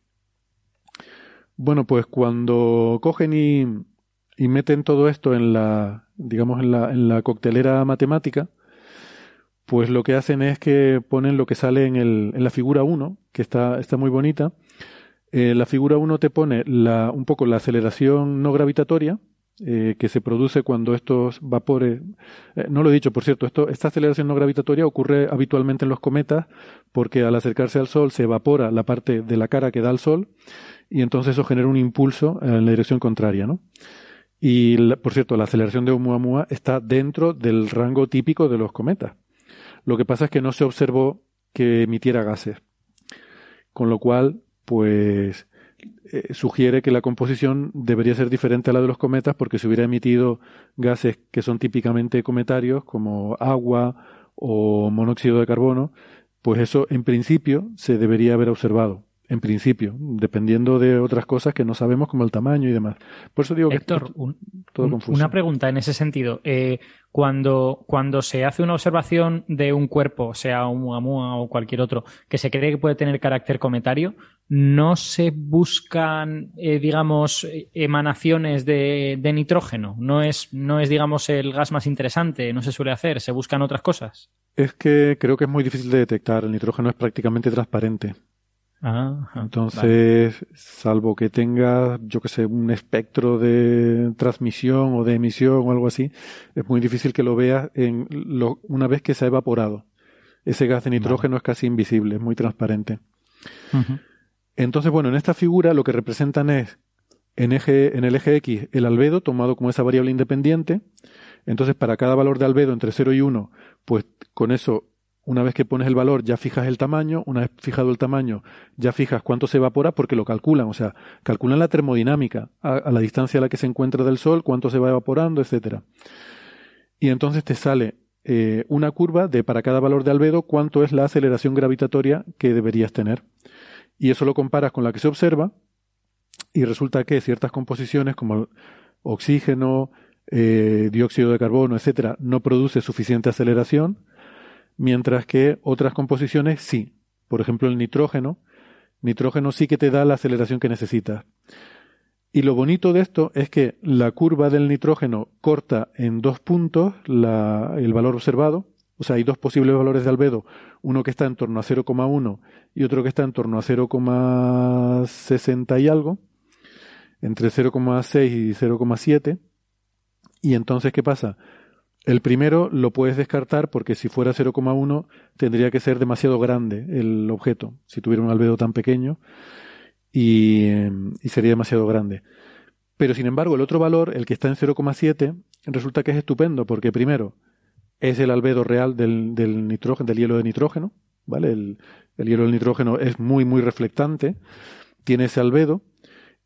Bueno, pues cuando cogen y, meten todo esto en la, digamos, en la, en la coctelera matemática, pues lo que hacen es que ponen lo que sale en, el, en la figura 1, que está, está muy bonita, eh, la figura 1 te pone la, un poco la aceleración no gravitatoria eh, que se produce cuando estos vapores, eh, no lo he dicho por cierto, esto, esta aceleración no gravitatoria ocurre habitualmente en los cometas porque al acercarse al Sol se evapora la parte de la cara que da al Sol y entonces eso genera un impulso en la dirección contraria, ¿no? Y por cierto, la aceleración de Oumuamua está dentro del rango típico de los cometas. Lo que pasa es que no se observó que emitiera gases. Con lo cual, pues eh, sugiere que la composición debería ser diferente a la de los cometas porque si hubiera emitido gases que son típicamente cometarios como agua o monóxido de carbono, pues eso en principio se debería haber observado en principio, dependiendo de otras cosas que no sabemos como el tamaño y demás. Por eso digo que todo confuso. Una pregunta en ese sentido. Eh, cuando, cuando se hace una observación de un cuerpo, sea un muamua o cualquier otro, que se cree que puede tener carácter cometario, ¿no se buscan, eh, digamos, emanaciones de, de, nitrógeno? ¿No es, ¿No es, digamos, el gas más interesante? ¿No se suele hacer? ¿Se buscan otras cosas? Es que creo que es muy difícil de detectar. El nitrógeno es prácticamente transparente. Ajá, Entonces, salvo que tengas, yo que sé, un espectro de transmisión o de emisión o algo así, es muy difícil que lo veas en lo, una vez que se ha evaporado. Ese gas de nitrógeno es casi invisible, es muy transparente. Entonces, bueno, en esta figura lo que representan es en, el eje X el albedo tomado como esa variable independiente. Entonces, para cada valor de albedo entre 0 y 1, pues con eso, una vez que pones el valor, ya fijas el tamaño. Una vez fijado el tamaño, ya fijas cuánto se evapora porque lo calculan. O sea, calculan la termodinámica a, a la distancia a la que se encuentra del Sol, cuánto se va evaporando, etcétera. Y entonces te sale eh, una curva de para cada valor de albedo cuánto es la aceleración gravitatoria que deberías tener y eso lo comparas con la que se observa y resulta que ciertas composiciones como oxígeno, eh, dióxido de carbono, etcétera, no produce suficiente aceleración, mientras que otras composiciones sí. Por ejemplo, el nitrógeno, nitrógeno sí que te da la aceleración que necesitas. Y lo bonito de esto es que la curva del nitrógeno corta en dos puntos el valor observado. O sea, hay dos posibles valores de albedo, uno que está en torno a 0,1 y otro que está en torno a 0,60 y algo, entre 0,6 y 0,7. Y entonces, ¿qué pasa? El primero lo puedes descartar porque si fuera 0,1 tendría que ser demasiado grande el objeto, si tuviera un albedo tan pequeño, y, eh, y sería demasiado grande. Pero sin embargo, el otro valor, el que está en 0,7, resulta que es estupendo porque primero es el albedo real del, del nitrógeno, del hielo de nitrógeno, ¿vale? El, el hielo del nitrógeno es muy, muy reflectante, tiene ese albedo,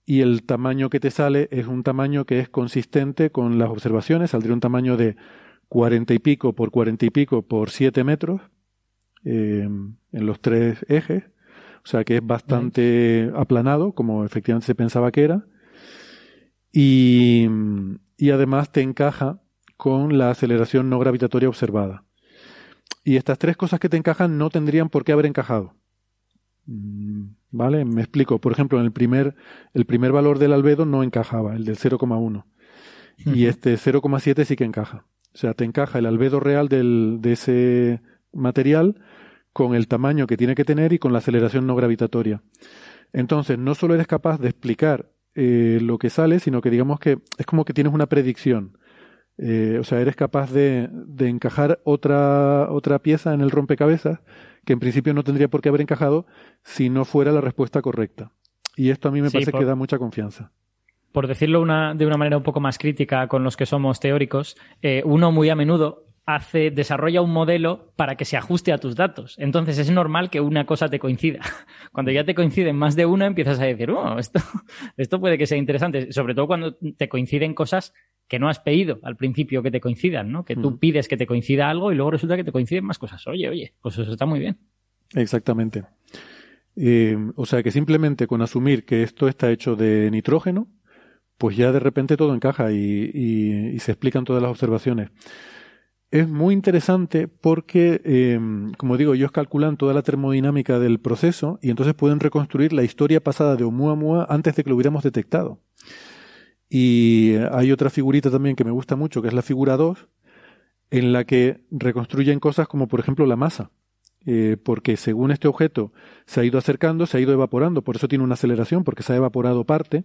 y el tamaño que te sale es un tamaño que es consistente con las observaciones, saldría un tamaño de 40 y pico por 40 y pico por 7 metros eh, en los tres ejes, o sea que es bastante aplanado, como efectivamente se pensaba que era, y, y además te encaja con la aceleración no gravitatoria observada. Y estas tres cosas que te encajan no tendrían por qué haber encajado. Mm, ¿Vale? Me explico. Por ejemplo, en el primer, el primer valor del albedo no encajaba, el del 0,1. Y este 0,7 sí que encaja. O sea, te encaja el albedo real del, de ese material con el tamaño que tiene que tener y con la aceleración no gravitatoria. Entonces, no solo eres capaz de explicar eh, lo que sale, sino que digamos que es como que tienes una predicción. Eh, o sea, eres capaz de, de encajar otra, otra pieza en el rompecabezas que en principio no tendría por qué haber encajado si no fuera la respuesta correcta. Y esto a mí me Sí, parece por- que da mucha confianza. por decirlo una- de una manera un poco más crítica con los que somos teóricos, eh, uno muy a menudo hace, desarrolla un modelo para que se ajuste a tus datos. Entonces es normal que una cosa te coincida. Cuando ya te coinciden más de una, empiezas a decir, oh, esto, esto puede que sea interesante. Sobre todo cuando te coinciden cosas que no has pedido al principio que te coincidan, ¿no? Que tú pides que te coincida algo y luego resulta que te coinciden más cosas. Oye, oye, pues eso está muy bien. Exactamente. Eh, o sea que simplemente con asumir que esto está hecho de nitrógeno, pues ya de repente todo encaja y, y- y se explican todas las observaciones. Es muy interesante porque, eh, como digo, ellos calculan toda la termodinámica del proceso y entonces pueden reconstruir la historia pasada de Oumuamua antes de que lo hubiéramos detectado. Y hay otra figurita también que me gusta mucho, que es la figura 2, en la que reconstruyen cosas como, por ejemplo, la masa. Eh, porque según este objeto se ha ido acercando, se ha ido evaporando, por eso tiene una aceleración, porque se ha evaporado parte.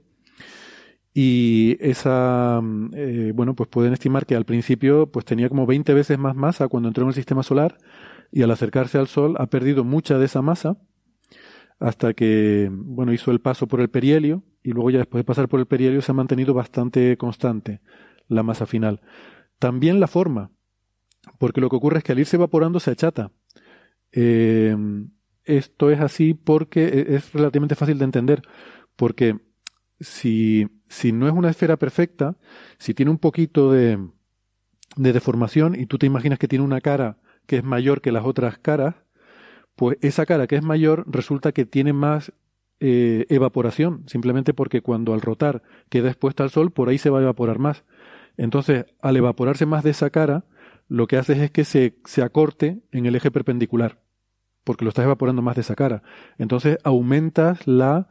Y esa, mm, eh, bueno, pues pueden estimar que al principio pues tenía como 20 veces más masa cuando entró en el sistema solar y al acercarse al Sol ha perdido mucha de esa masa hasta que, bueno, hizo el paso por el perihelio y luego ya después de pasar por el perihelio se ha mantenido bastante constante la masa final. También la forma, porque lo que ocurre es que al irse evaporando se achata. Eh, esto es así porque e- es relativamente fácil de entender, porque si, si no es una esfera perfecta, si tiene un poquito de, de deformación y tú te imaginas que tiene una cara que es mayor que las otras caras, pues esa cara que es mayor resulta que tiene más eh, evaporación, simplemente porque cuando al rotar queda expuesta al sol, por ahí se va a evaporar más. Entonces, al evaporarse más de esa cara, lo que haces es que se, se acorte en el eje perpendicular, porque lo estás evaporando más de esa cara. Entonces, aumentas la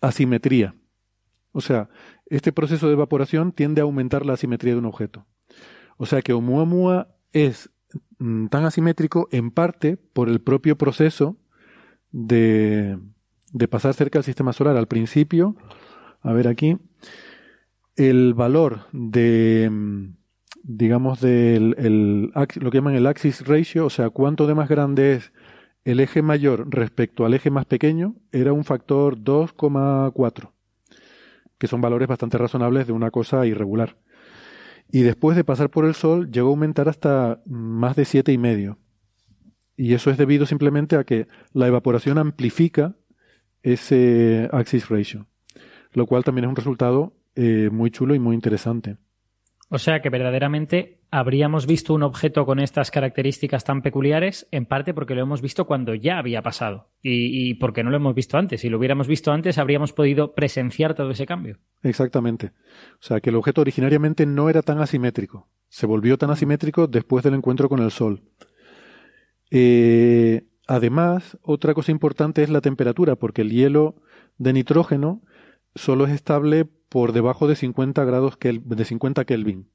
asimetría. O sea, este proceso de evaporación tiende a aumentar la asimetría de un objeto. O sea que Oumuamua es mm, tan asimétrico en parte por el propio proceso de, de pasar cerca del sistema solar. Al principio, a ver aquí, el valor de, mm, digamos, del el, lo que llaman el axis ratio, o sea, cuánto de más grande es el eje mayor respecto al eje más pequeño, era un factor 2,4, que son valores bastante razonables de una cosa irregular. Y después de pasar por el Sol, llegó a aumentar hasta más de siete y medio. Y eso es debido simplemente a que la evaporación amplifica ese axis ratio, lo cual también es un resultado eh, muy chulo y muy interesante. O sea que verdaderamente habríamos visto un objeto con estas características tan peculiares, en parte porque lo hemos visto cuando ya había pasado y, porque no lo hemos visto antes. Si lo hubiéramos visto antes, habríamos podido presenciar todo ese cambio. Exactamente. O sea que el objeto originariamente no era tan asimétrico. Se volvió tan asimétrico después del encuentro con el Sol. Eh, además, otra cosa importante es la temperatura, porque el hielo de nitrógeno solo es estable por debajo de 50 grados de 50 Kelvin,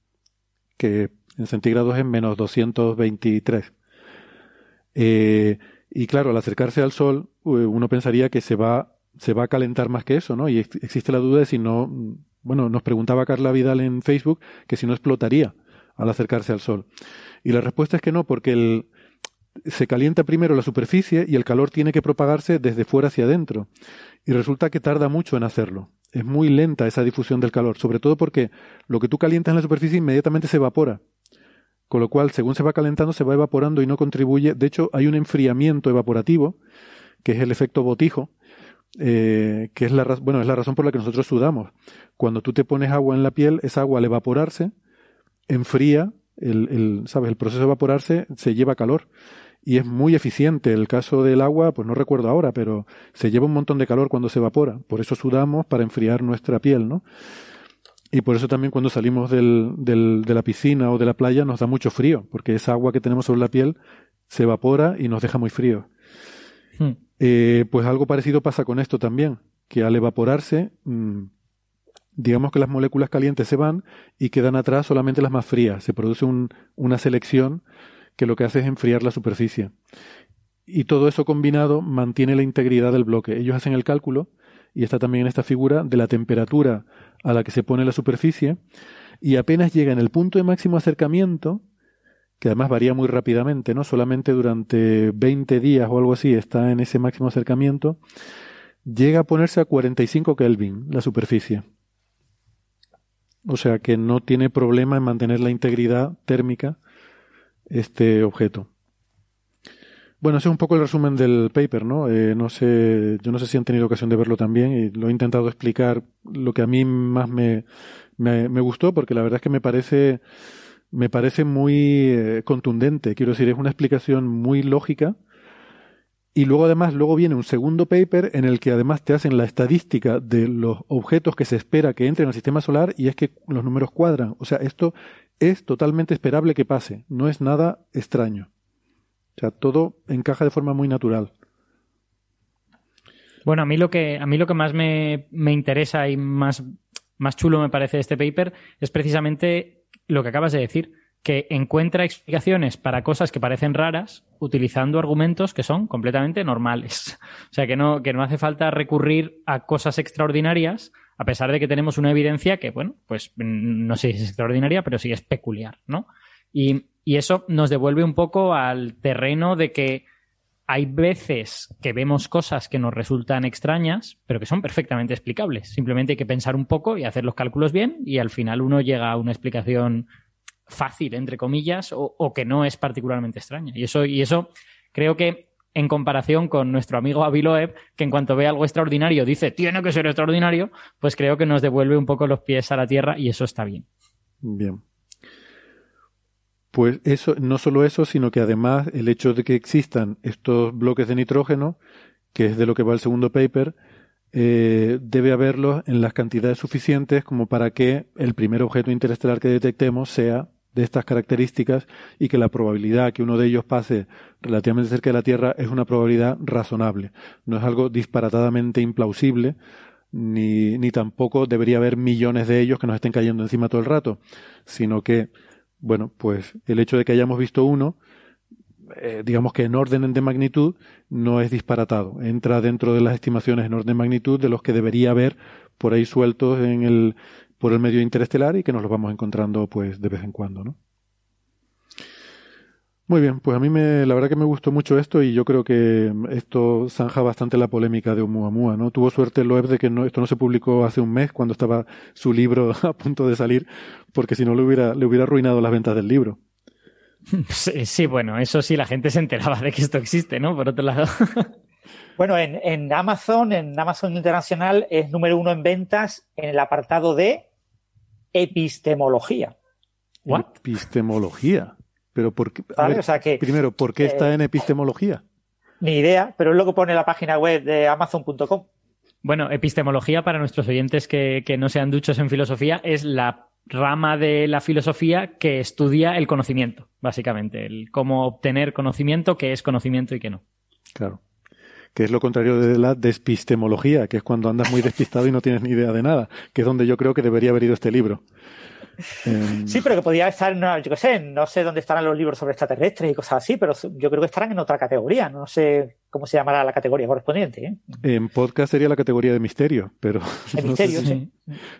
que en centígrados es menos 223. Eh, y claro, al acercarse al Sol, uno pensaría que se va a calentar más que eso, ¿no? Y existe la duda de si no, bueno, nos preguntaba Carla Vidal en Facebook que si no explotaría al acercarse al Sol. Y la respuesta es que no, porque el, se calienta primero la superficie y el calor tiene que propagarse desde fuera hacia adentro. Y resulta que tarda mucho en hacerlo es muy lenta esa difusión del calor, sobre todo porque lo que tú calientas en la superficie inmediatamente se evapora. Con lo cual, según se va calentando, se va evaporando y no contribuye. De hecho, hay un enfriamiento evaporativo, que es el efecto botijo, eh, que es la, bueno, es la razón por la que nosotros sudamos. Cuando tú te pones agua en la piel, esa agua al evaporarse enfría, el, el, ¿sabes? El proceso de evaporarse se lleva calor y es muy eficiente. El caso del agua, pues no recuerdo ahora, pero se lleva un montón de calor cuando se evapora. Por eso sudamos para enfriar nuestra piel, ¿no? Y por eso también cuando salimos del, del, de la piscina o de la playa nos da mucho frío, porque esa agua que tenemos sobre la piel se evapora y nos deja muy frío. Hmm. Eh, pues algo parecido pasa con esto también, que al evaporarse, mm, digamos que las moléculas calientes se van y quedan atrás solamente las más frías. Se produce un, una selección que lo que hace es enfriar la superficie. Y todo eso combinado mantiene la integridad del bloque. Ellos hacen el cálculo, y está también en esta figura, de la temperatura a la que se pone la superficie, y apenas llega en el punto de máximo acercamiento, que además varía muy rápidamente, ¿no? Solamente durante 20 días o algo así está en ese máximo acercamiento, llega a ponerse a 45 Kelvin la superficie. O sea que no tiene problema en mantener la integridad térmica este objeto. Bueno, ese es un poco el resumen del paper, ¿no? Eh, no sé, yo no sé si han tenido ocasión de verlo también y lo he intentado explicar lo que a mí más me, me, gustó porque la verdad es que me parece, me parece muy eh, contundente. Quiero decir, es una explicación muy lógica. Y luego además, luego viene un segundo paper en el que además te hacen la estadística de los objetos que se espera que entren al sistema solar y es que los números cuadran. O sea, esto es totalmente esperable que pase, no es nada extraño. O sea, todo encaja de forma muy natural. Bueno, a mí lo que, a mí lo que más me, me interesa y más, más chulo me parece de este paper es precisamente lo que acabas de decir, que encuentra explicaciones para cosas que parecen raras utilizando argumentos que son completamente normales. O sea, que no, que no hace falta recurrir a cosas extraordinarias a pesar de que tenemos una evidencia que, bueno, pues mm, no sé si es extraordinaria, pero sí es peculiar, ¿no? Y, eso nos devuelve un poco al terreno de que hay veces que vemos cosas que nos resultan extrañas, pero que son perfectamente explicables. Simplemente hay que pensar un poco y hacer los cálculos bien y al final uno llega a una explicación fácil, entre comillas, o, o que no es particularmente extraña. Y eso, y eso creo que en comparación con nuestro amigo Aviloev, que en cuanto ve algo extraordinario dice, tiene que ser extraordinario, pues creo que nos devuelve un poco los pies a la tierra y eso está bien. Bien. Pues eso, no solo eso, sino que además el hecho de que existan estos bloques de nitrógeno, que es de lo que va el segundo paper, eh, debe haberlos en las cantidades suficientes como para que el primer objeto interestelar que detectemos sea de estas características y que la probabilidad que uno de ellos pase relativamente cerca de la Tierra es una probabilidad razonable. No es algo disparatadamente implausible, ni, ni tampoco debería haber millones de ellos que nos estén cayendo encima todo el rato, sino que, bueno, pues el hecho de que hayamos visto uno eh, digamos que en orden de magnitud no es disparatado. Entra dentro de las estimaciones en orden de magnitud de los que debería haber por ahí sueltos en el, por el medio interestelar y que nos los vamos encontrando pues de vez en cuando, ¿no? Muy bien, pues a mí me, la verdad que me gustó mucho esto y yo creo que esto zanja bastante la polémica de Oumuamua, ¿no? Tuvo suerte Loeb de que no, esto no se publicó hace un mes cuando estaba su libro a punto de salir, porque si no le hubiera, le hubiera arruinado las ventas del libro. Sí, sí, bueno, eso sí, la gente se enteraba de que esto existe, ¿no? Por otro lado. Bueno, en, en Amazon, en Amazon Internacional, es número uno en ventas en el apartado de epistemología. ¿What? Epistemología. Pero por qué, a ¿Vale? ver, O sea que, primero, ¿por qué está eh, en epistemología? ni idea, pero es lo que pone la página web de amazon.com. Bueno, epistemología para nuestros oyentes que, que no sean duchos en filosofía es la rama de la filosofía que estudia el conocimiento, básicamente, el cómo obtener conocimiento, qué es conocimiento y qué no. Claro. Que es lo contrario de la despistemología, que es cuando andas muy despistado y no tienes ni idea de nada, que es donde yo creo que debería haber ido este libro. Em, Sí, pero que podía estar, en una- yo qué sé, no sé dónde estarán los libros sobre extraterrestres y cosas así, pero yo creo que estarán en otra categoría. No sé cómo se llamará la categoría correspondiente. ¿eh? En podcast sería la categoría de misterio, pero De no, misterio, sé si, sí.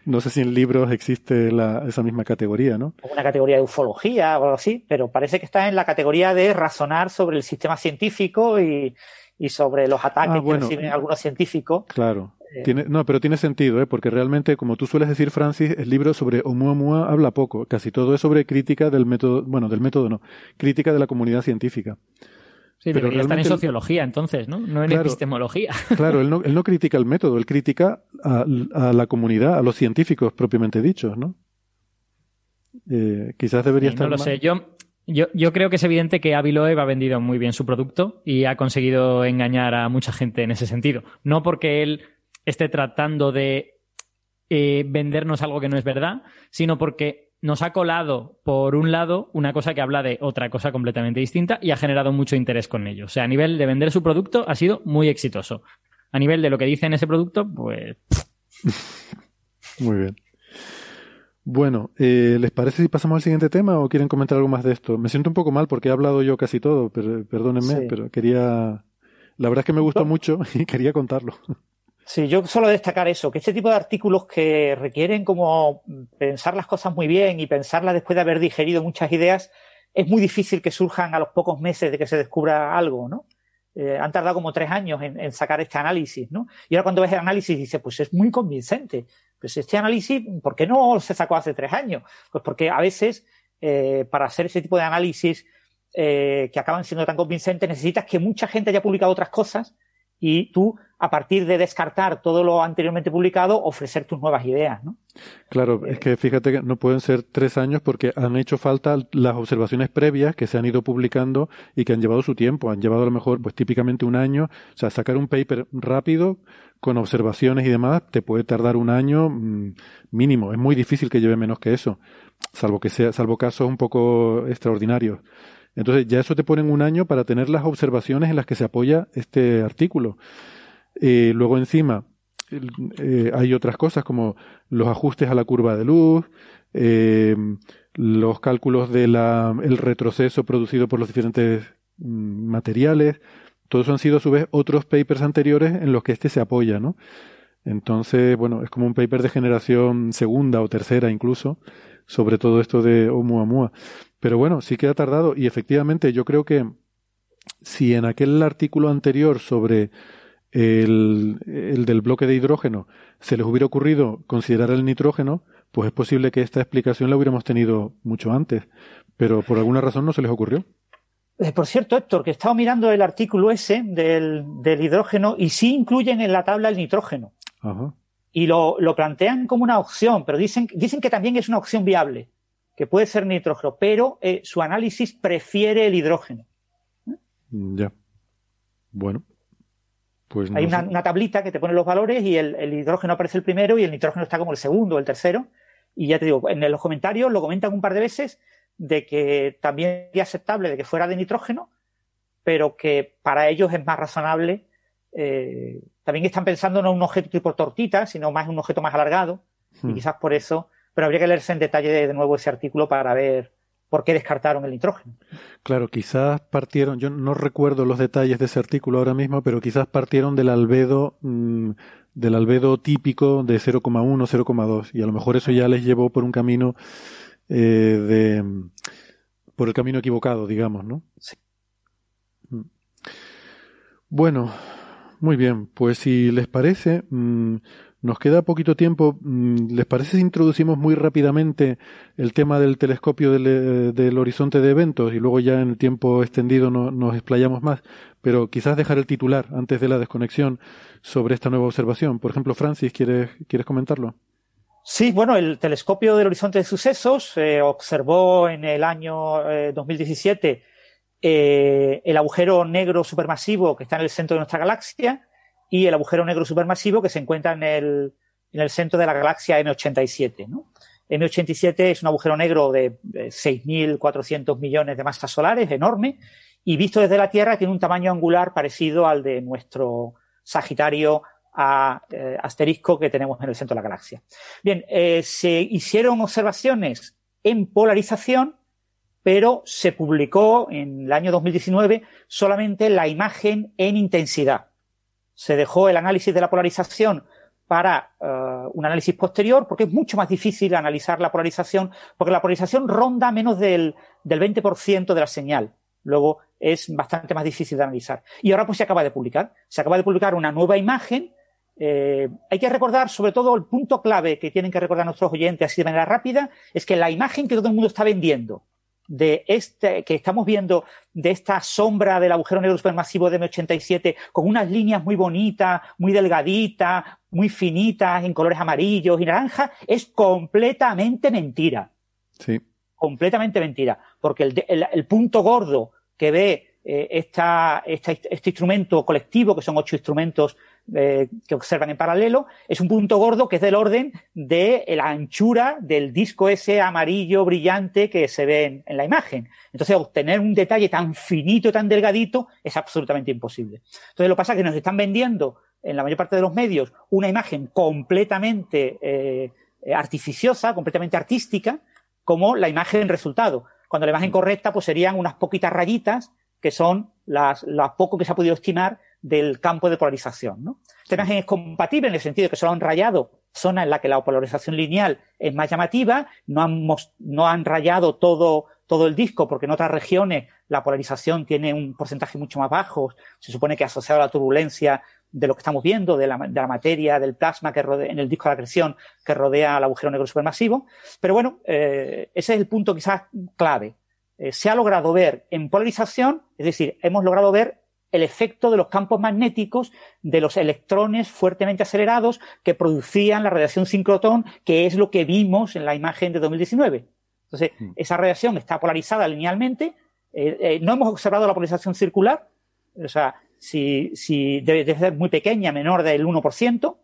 no sé si en libros existe la- esa misma categoría, ¿no? Una categoría de ufología o algo así, pero parece que está en la categoría de razonar sobre el sistema científico y, y sobre los ataques Ah, bueno. que reciben algunos científicos. Claro. Eh. Tiene, no, pero tiene sentido, ¿eh? porque realmente, como tú sueles decir, Francis, el libro sobre Oumuamua habla poco. Casi todo es sobre crítica del método, bueno, del método no, crítica de la comunidad científica. Sí, Pero debería estar en sociología entonces, ¿no? No en Claro. epistemología. Claro, él no, él no critica el método, él critica a, a la comunidad, a los científicos propiamente dichos, ¿no? Eh, quizás debería Sí, estar no lo más- sé. Yo, yo, creo que es evidente que Avi Loeb ha vendido muy bien su producto y ha conseguido engañar a mucha gente en ese sentido. No porque él esté tratando de eh, vendernos algo que no es verdad, sino porque nos ha colado, por un lado, una cosa que habla de otra cosa completamente distinta y ha generado mucho interés con ello. O sea, a nivel de vender su producto ha sido muy exitoso. A nivel de lo que dice en ese producto, pues Muy bien. Bueno, eh, ¿les parece si pasamos al siguiente tema o quieren comentar algo más de esto? Me siento un poco mal porque he hablado yo casi todo, pero, perdónenme, Sí. pero quería... La verdad es que me gustó mucho y quería contarlo. Sí, yo solo destacar eso, que este tipo de artículos que requieren como pensar las cosas muy bien y pensarlas después de haber digerido muchas ideas, es muy difícil que surjan a los pocos meses de que se descubra algo, ¿no? Eh, han tardado como tres años en, en sacar este análisis, ¿no? Y ahora cuando ves el análisis dices, pues es muy convincente. Pues este análisis, ¿por qué no se sacó hace tres años? Pues porque a veces, eh, para hacer ese tipo de análisis eh, que acaban siendo tan convincentes, necesitas que mucha gente haya publicado otras cosas y tú, a partir de descartar todo lo anteriormente publicado, ofrecer tus nuevas ideas, ¿no? Claro, es que fíjate que no pueden ser tres años porque han hecho falta las observaciones previas que se han ido publicando y que han llevado su tiempo. Han llevado a lo mejor, pues típicamente un año. O sea, sacar un paper rápido con observaciones y demás te puede tardar un año mm, mínimo. Es muy difícil que lleve menos que eso, salvo que sea, salvo casos un poco extraordinarios. Entonces ya eso te pone en un año para tener las observaciones en las que se apoya este artículo. Eh, luego encima eh, hay otras cosas como los ajustes a la curva de luz, eh, los cálculos del el retroceso producido por los diferentes mm, materiales. Todos han sido a su vez otros papers anteriores en los que este se apoya, ¿no? Entonces, bueno, es como un paper de generación segunda o tercera incluso sobre todo esto de Oumuamua. Pero bueno, sí que ha tardado y efectivamente yo creo que si en aquel artículo anterior sobre el, el del bloque de hidrógeno se les hubiera ocurrido considerar el nitrógeno, pues es posible que esta explicación la hubiéramos tenido mucho antes, pero por alguna razón no se les ocurrió. Eh, por cierto, Héctor, que he estado mirando el artículo ese del, del hidrógeno y sí incluyen en la tabla el nitrógeno. Ajá. Y lo, lo plantean como una opción, pero dicen, dicen que también es una opción viable, que puede ser nitrógeno, pero eh, su análisis prefiere el hidrógeno. Ya. Bueno. Pues no Hay una, tablita que te pone los valores y el, el hidrógeno aparece el primero y el nitrógeno está como el segundo o el tercero. Y ya te digo, en los comentarios lo comentan un par de veces de que también es aceptable de que fuera de nitrógeno, pero que para ellos es más razonable. eh, también están pensando no un objeto tipo tortita, sino más un objeto más alargado. Y Hmm. quizás por eso, pero habría que leerse en detalle de, de nuevo ese artículo para ver por qué descartaron el nitrógeno. Claro, quizás partieron, yo no recuerdo los detalles de ese artículo ahora mismo, pero quizás partieron del albedo, mm, del albedo típico de 0,1, 0,2, y a lo mejor eso ya les llevó por un camino eh, de, por el camino equivocado, digamos, ¿no? Sí. Mm. Bueno, muy bien, pues si les parece, mm, nos queda poquito tiempo. Mm, ¿Les parece si introducimos muy rápidamente el tema del telescopio del, eh, del horizonte de eventos y luego ya en el tiempo extendido no, nos explayamos más? Pero quizás dejar el titular antes de la desconexión sobre esta nueva observación. Por ejemplo, Francis, ¿quieres, ¿quieres comentarlo? Sí, bueno, el telescopio del horizonte de sucesos eh, observó en el año eh, 2017 eh, el agujero negro supermasivo que está en el centro de nuestra galaxia y el agujero negro supermasivo que se encuentra en el, en el centro de la galaxia M87. ¿no? M87 es un agujero negro de 6.400 millones de masas solares, enorme, y visto desde la Tierra tiene un tamaño angular parecido al de nuestro Sagitario a, eh, asterisco que tenemos en el centro de la galaxia. Bien, eh, se hicieron observaciones en polarización, pero se publicó en el año 2019 solamente la imagen en intensidad se dejó el análisis de la polarización para uh, un análisis posterior, porque es mucho más difícil analizar la polarización, porque la polarización ronda menos del, del 20% de la señal. Luego es bastante más difícil de analizar. Y ahora pues se acaba de publicar. Se acaba de publicar una nueva imagen. Eh, hay que recordar, sobre todo, el punto clave que tienen que recordar nuestros oyentes así de manera rápida, es que la imagen que todo el mundo está vendiendo, de este que estamos viendo de esta sombra del agujero negro supermasivo de M87 con unas líneas muy bonitas, muy delgaditas, muy finitas en colores amarillos y naranja es completamente mentira. Sí. Completamente mentira, porque el, el, el punto gordo que ve eh, esta, esta, este instrumento colectivo, que son ocho instrumentos eh, que observan en paralelo, es un punto gordo que es del orden de la anchura del disco ese amarillo brillante que se ve en, en, la imagen. Entonces, obtener un detalle tan finito, tan delgadito, es absolutamente imposible. Entonces, lo que pasa es que nos están vendiendo, en la mayor parte de los medios, una imagen completamente eh, artificiosa, completamente artística, como la imagen resultado. Cuando la imagen correcta, pues serían unas poquitas rayitas que son las, las poco que se ha podido estimar del campo de polarización. ¿no? Esta imagen es compatible en el sentido de que solo han rayado zona en la que la polarización lineal es más llamativa, no han, no han rayado todo, todo el disco porque en otras regiones la polarización tiene un porcentaje mucho más bajo, se supone que asociado a la turbulencia de lo que estamos viendo, de la, de la materia, del plasma que rodea, en el disco de acreción que rodea al agujero negro supermasivo. Pero bueno, eh, ese es el punto quizás clave eh, se ha logrado ver en polarización, es decir, hemos logrado ver el efecto de los campos magnéticos de los electrones fuertemente acelerados que producían la radiación sincrotón, que es lo que vimos en la imagen de 2019. Entonces, mm. esa radiación está polarizada linealmente. Eh, eh, no hemos observado la polarización circular, o sea, si, si debe, debe, ser muy pequeña, menor del 1%,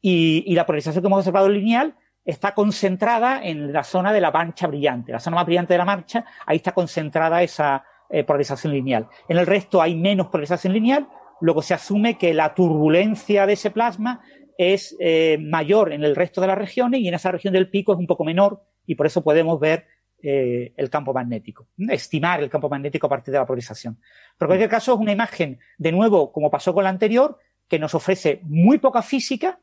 y, y la polarización que hemos observado lineal está concentrada en la zona de la mancha brillante. La zona más brillante de la mancha, ahí está concentrada esa eh, polarización lineal. En el resto hay menos polarización lineal, luego se asume que la turbulencia de ese plasma es eh, mayor en el resto de las regiones y en esa región del pico es un poco menor y por eso podemos ver eh, el campo magnético, estimar el campo magnético a partir de la polarización. Pero en cualquier caso es una imagen, de nuevo, como pasó con la anterior, que nos ofrece muy poca física,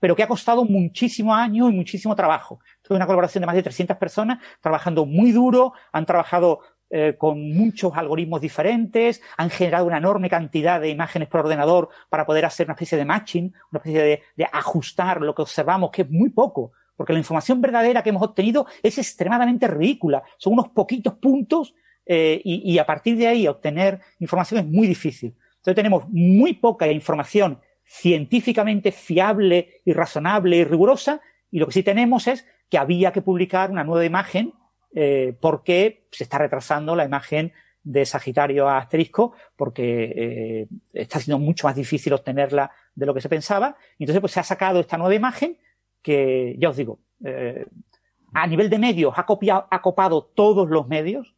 pero que ha costado muchísimo años y muchísimo trabajo. Es una colaboración de más de 300 personas trabajando muy duro, han trabajado eh, con muchos algoritmos diferentes, han generado una enorme cantidad de imágenes por ordenador para poder hacer una especie de matching, una especie de, ajustar lo que observamos, que es muy poco, porque la información verdadera que hemos obtenido es extremadamente ridícula. Son unos poquitos puntos eh, y, y a partir de ahí obtener información es muy difícil. Entonces tenemos muy poca información científicamente fiable y razonable y rigurosa, y lo que sí tenemos es que había que publicar una nueva imagen eh, porque se está retrasando la imagen de Sagitario a asterisco porque eh, está siendo mucho más difícil obtenerla de lo que se pensaba. Y entonces pues se ha sacado esta nueva imagen que, ya os digo, eh, a nivel de medios ha, copiado, ha copado todos los medios,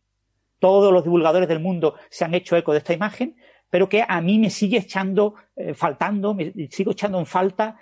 todos los divulgadores del mundo se han hecho eco de esta imagen, pero que a mí me sigue echando, faltando, me sigo echando en falta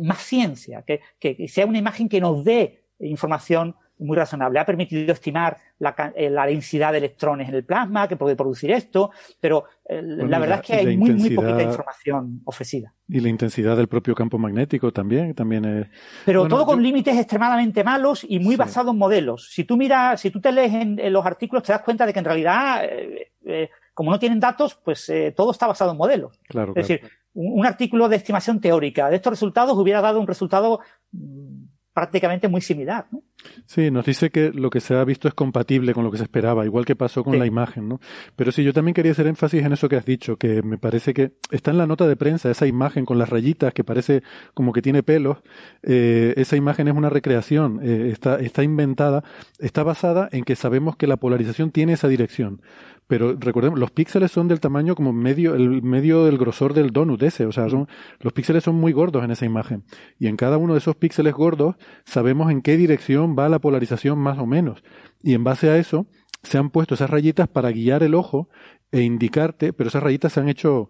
más ciencia, que, que, sea una imagen que nos dé información muy razonable. Ha permitido estimar la, eh, la densidad de electrones en el plasma que puede producir esto, pero eh, la verdad es que hay muy, muy poquita información ofrecida. Y la intensidad del propio campo magnético también, también es... Pero todo con límites extremadamente malos y muy basados en modelos. Si tú miras, si tú te lees en, los artículos, te das cuenta de que en realidad, eh, como no tienen datos, pues todo está basado en modelos. Claro, es decir, un, artículo de estimación teórica de estos resultados hubiera dado un resultado mm, prácticamente muy similar. ¿no? Sí, nos dice que lo que se ha visto es compatible con lo que se esperaba, igual que pasó con la imagen, ¿no? Pero sí, yo también quería hacer énfasis en eso que has dicho, que me parece que está en la nota de prensa esa imagen con las rayitas que parece como que tiene pelos. Eh, esa imagen es una recreación, eh, está, está inventada, está basada en que sabemos que la polarización tiene esa dirección pero recordemos, los píxeles son del tamaño como medio, el medio del grosor del donut ese, o sea, son, los píxeles son muy gordos en esa imagen. Y en cada uno de esos píxeles gordos sabemos en qué dirección va la polarización más o menos. Y en base a eso, se han puesto esas rayitas para guiar el ojo e indicarte, pero esas rayitas se han hecho,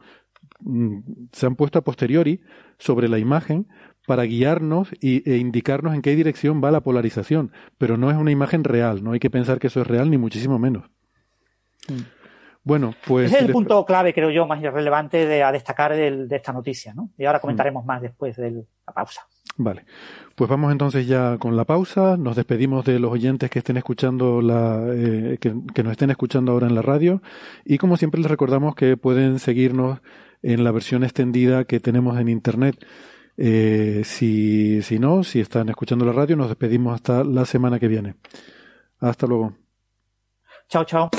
mm, se han puesto a posteriori sobre la imagen para guiarnos y, e indicarnos en qué dirección va la polarización. Pero no es una imagen real, no hay que pensar que eso es real, ni muchísimo menos. Mm. Bueno, pues. Ese es el punto clave, creo yo, más relevante de, a destacar de, esta noticia, ¿no? Y ahora comentaremos más después de la pausa. Vale. Pues vamos entonces ya con la pausa. Nos despedimos de los oyentes que estén escuchando la, eh, que, nos estén escuchando ahora en la radio. Y como siempre les recordamos que pueden seguirnos en la versión extendida que tenemos en internet. Eh, si, si no, si están escuchando la radio, nos despedimos hasta la semana que viene. Hasta luego. Chao, chao.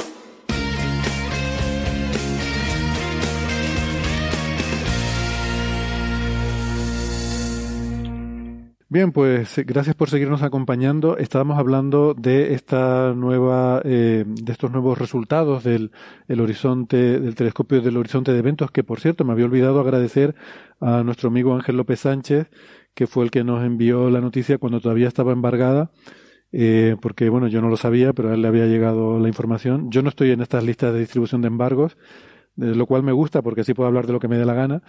Bien, pues eh, gracias por seguirnos acompañando. Estábamos hablando de esta nueva, eh, de estos nuevos resultados del el horizonte, del telescopio del horizonte de eventos, que por cierto me había olvidado agradecer a nuestro amigo Ángel López Sánchez, que fue el que nos envió la noticia cuando todavía estaba embargada, eh, porque bueno, yo no lo sabía, pero a él le había llegado la información. Yo no estoy en estas listas de distribución de embargos, lo cual me gusta porque así puedo hablar de lo que me dé la gana.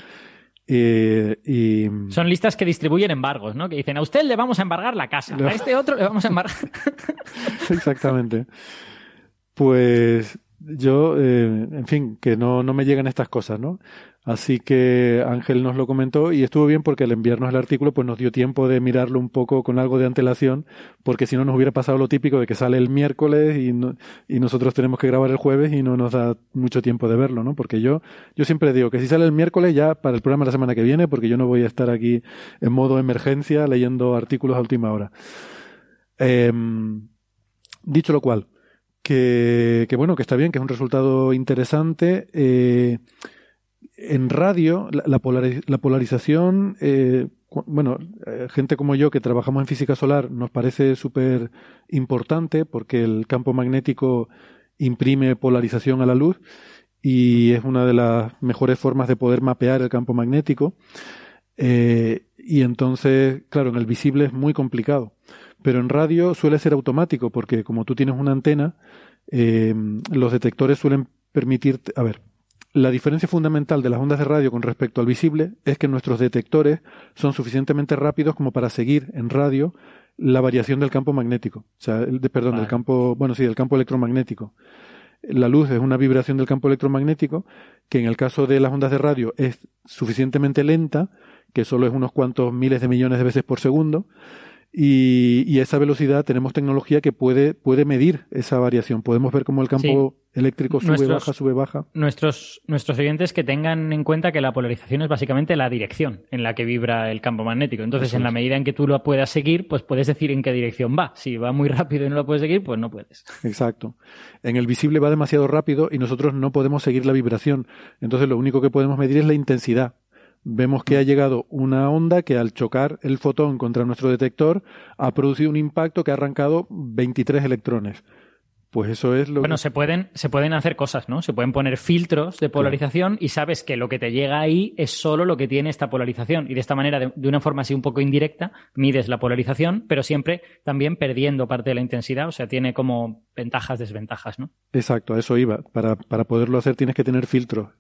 Eh, y... Son listas que distribuyen embargos, ¿no? Que dicen, a usted le vamos a embargar la casa, a este otro le vamos a embargar. Exactamente. Pues yo, eh, en fin, que no, no me llegan estas cosas, ¿no? Así que Ángel nos lo comentó y estuvo bien porque al enviarnos el artículo pues nos dio tiempo de mirarlo un poco con algo de antelación porque si no nos hubiera pasado lo típico de que sale el miércoles y, y nosotros tenemos que grabar el jueves y no nos da mucho tiempo de verlo, ¿no? Porque yo, yo siempre digo que si sale el miércoles ya para el programa de la semana que viene porque yo no voy a estar aquí en modo emergencia leyendo artículos a última hora. Em, dicho lo cual, que, que, bueno, que está bien, que es un resultado interesante. Eh, en radio, la, la, polarización, eh, bueno, eh, gente como yo que trabajamos en física solar nos parece súper importante porque el campo magnético imprime polarización a la luz y es una de las mejores formas de poder mapear el campo magnético. Eh, y entonces, claro, en el visible es muy complicado. Pero en radio suele ser automático porque como tú tienes una antena, los detectores suelen permitirte, a ver, la diferencia fundamental de las ondas de radio con respecto al visible es que nuestros detectores son suficientemente rápidos como para seguir en radio la variación del campo magnético. O sea, el, perdón, del campo, bueno, sí, del campo electromagnético. La luz es una vibración del campo electromagnético que en el caso de las ondas de radio es suficientemente lenta, que solo es unos cuantos miles de millones de veces por segundo, y, y, esa velocidad tenemos tecnología que puede, puede medir esa variación. Podemos ver cómo el campo eléctrico sube, baja, sube, baja. Nuestros, nuestros oyentes que tengan en cuenta que la polarización es básicamente la dirección en la que vibra el campo magnético. Entonces, en la medida en que tú lo puedas seguir, pues puedes decir en qué dirección va. Si va muy rápido y no lo puedes seguir, pues no puedes. Exacto. En el visible va demasiado rápido y nosotros no podemos seguir la vibración. Entonces, lo único que podemos medir es la intensidad vemos que ha llegado una onda que al chocar el fotón contra nuestro detector ha producido un impacto que ha arrancado 23 electrones. Pues eso es lo Bueno, se pueden, se pueden hacer cosas, ¿no? Se pueden poner filtros de polarización y sabes que lo que te llega ahí es solo lo que tiene esta polarización. Y de esta manera, de, una forma así un poco indirecta, mides la polarización, pero siempre también perdiendo parte de la intensidad. O sea, tiene como ventajas, desventajas, ¿no? Exacto, a eso iba. Para, para poderlo hacer tienes que tener filtros.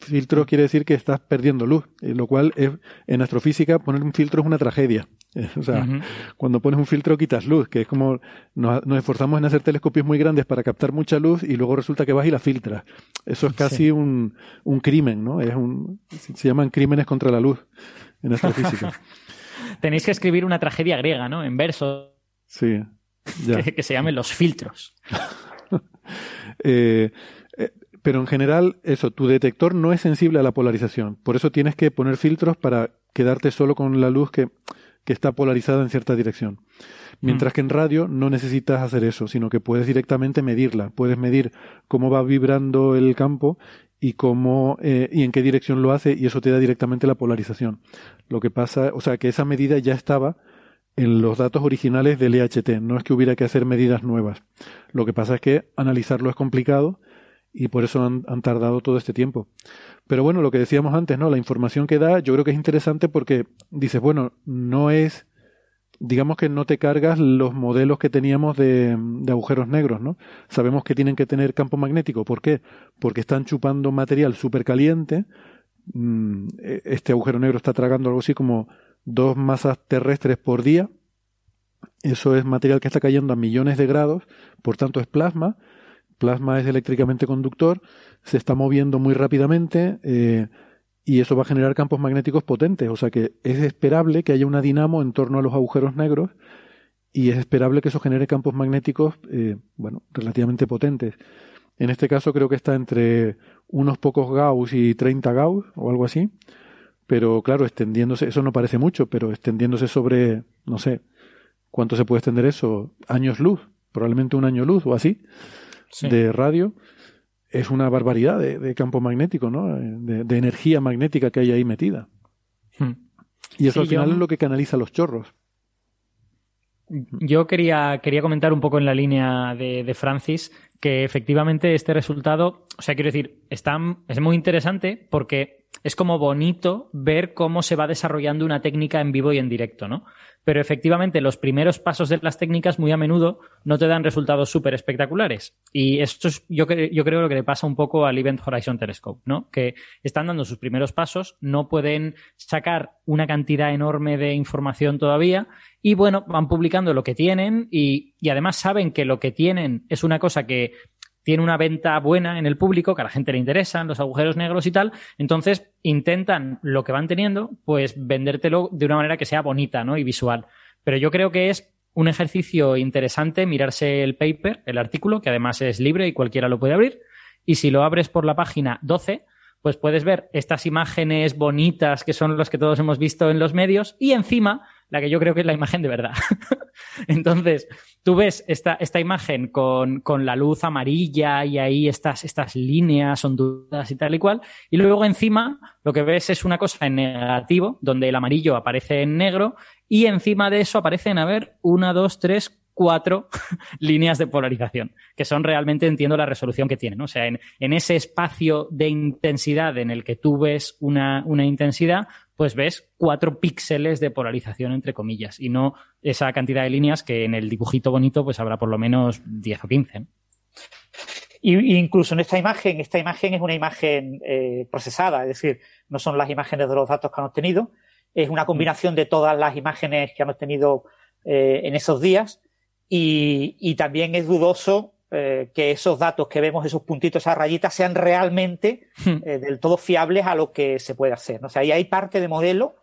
Filtros quiere decir que estás perdiendo luz, eh, lo cual es, en astrofísica poner un filtro es una tragedia. O sea, cuando pones un filtro quitas luz, que es como nos, esforzamos en hacer telescopios muy grandes para captar mucha luz y luego resulta que vas y la filtras. Eso es casi un, un, crimen, ¿no? Es un, se llaman crímenes contra la luz en astrofísica. Tenéis que escribir una tragedia griega, ¿no? En verso. Sí. Que, que, se llamen los filtros. eh, pero en general, eso, tu detector no es sensible a la polarización. Por eso tienes que poner filtros para quedarte solo con la luz que, que está polarizada en cierta dirección. Mientras mm. que en radio no necesitas hacer eso, sino que puedes directamente medirla. Puedes medir cómo va vibrando el campo y cómo eh, y en qué dirección lo hace y eso te da directamente la polarización. Lo que pasa, o sea, que esa medida ya estaba en los datos originales del EHT. No es que hubiera que hacer medidas nuevas. Lo que pasa es que analizarlo es complicado y por eso han, tardado todo este tiempo. Pero bueno, lo que decíamos antes, ¿no? La información que da, yo creo que es interesante porque dices, bueno, no es, digamos que no te cargas los modelos que teníamos de, agujeros negros, ¿no? Sabemos que tienen que tener campo magnético. ¿Por qué? Porque están chupando material súper caliente. Mm, e, este agujero negro está tragando algo así como dos masas terrestres por día. Eso es material que está cayendo a millones de grados, por tanto es plasma plasma es eléctricamente conductor, se está moviendo muy rápidamente eh, y eso va a generar campos magnéticos potentes. O sea que es esperable que haya una dinamo en torno a los agujeros negros y es esperable que eso genere campos magnéticos, eh, bueno, relativamente potentes. En este caso creo que está entre unos pocos Gauss y 30 Gauss o algo así. Pero claro, extendiéndose, eso no parece mucho, pero extendiéndose sobre, no sé, ¿cuánto se puede extender eso? Años luz, probablemente un año luz o así de radio, es una barbaridad de, campo magnético, ¿no? De, energía magnética que hay ahí metida. Hmm. Y eso al final es lo que canaliza los chorros. Yo quería, quería comentar un poco en la línea de, de, Francis que efectivamente este resultado, o sea, quiero decir, está, es muy interesante porque es como bonito ver cómo se va desarrollando una técnica en vivo y en directo, ¿no? pero efectivamente los primeros pasos de las técnicas muy a menudo no te dan resultados súper espectaculares. Y esto es, yo, yo creo lo que le pasa un poco al Event Horizon Telescope, ¿no? Que están dando sus primeros pasos, no pueden sacar una cantidad enorme de información todavía y bueno, van publicando lo que tienen y, y además saben que lo que tienen es una cosa que tiene una venta buena en el público, que a la gente le interesan, los agujeros negros y tal, entonces intentan lo que van teniendo, pues vendértelo de una manera que sea bonita, ¿no? Y visual. Pero yo creo que es un ejercicio interesante mirarse el paper, el artículo, que además es libre y cualquiera lo puede abrir. Y si lo abres por la página 12, pues puedes ver estas imágenes bonitas que son las que todos hemos visto en los medios y encima la que yo creo que es la imagen de verdad. Entonces, tú ves esta, esta imagen con, con, la luz amarilla y ahí estas, estas líneas onduladas y tal y cual, y luego encima lo que ves es una cosa en negativo, donde el amarillo aparece en negro, y encima de eso aparecen, a ver, una, dos, tres, cuatro líneas de polarización, que son realmente, entiendo, la resolución que tienen. O sea, en, en, ese espacio de intensidad en el que tú ves una, una intensidad, pues ves cuatro píxeles de polarización, entre comillas, y no esa cantidad de líneas que en el dibujito bonito pues habrá por lo menos 10 o 15. Y, incluso en esta imagen, esta imagen es una imagen eh, procesada, es decir, no son las imágenes de los datos que han obtenido, es una combinación de todas las imágenes que han obtenido eh, en esos días y, y también es dudoso eh, que esos datos que vemos, esos puntitos, esas rayitas, sean realmente hmm. eh, del todo fiables a lo que se puede hacer. O sea, ahí hay parte de modelo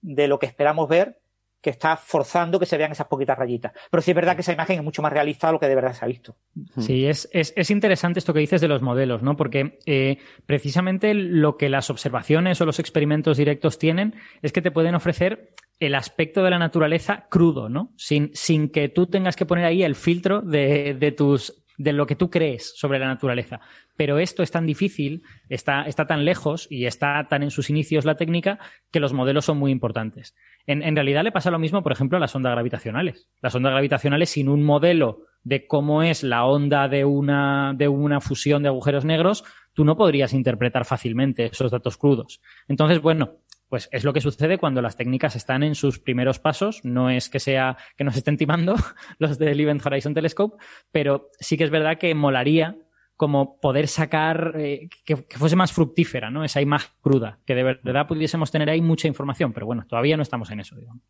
de lo que esperamos ver que está forzando que se vean esas poquitas rayitas. Pero sí es verdad que esa imagen es mucho más realista de lo que de verdad se ha visto. Hmm. Sí, es, es, es interesante esto que dices de los modelos, ¿no? Porque eh, precisamente lo que las observaciones o los experimentos directos tienen es que te pueden ofrecer el aspecto de la naturaleza crudo, ¿no? Sin, sin que tú tengas que poner ahí el filtro de, de tus de lo que tú crees sobre la naturaleza. Pero esto es tan difícil, está, está tan lejos y está tan en sus inicios la técnica que los modelos son muy importantes. En, en, realidad le pasa lo mismo, por ejemplo, a las ondas gravitacionales. Las ondas gravitacionales sin un modelo de cómo es la onda de una, de una fusión de agujeros negros, tú no podrías interpretar fácilmente esos datos crudos. Entonces, bueno, pues es lo que sucede cuando las técnicas están en sus primeros pasos. No es que sea que nos estén timando los del Event Horizon Telescope, pero sí que es verdad que molaría como poder sacar, eh, que, que, fuese más fructífera, ¿no? Esa imagen cruda, que de verdad pudiésemos tener ahí mucha información, pero bueno, todavía no estamos en eso, digamos.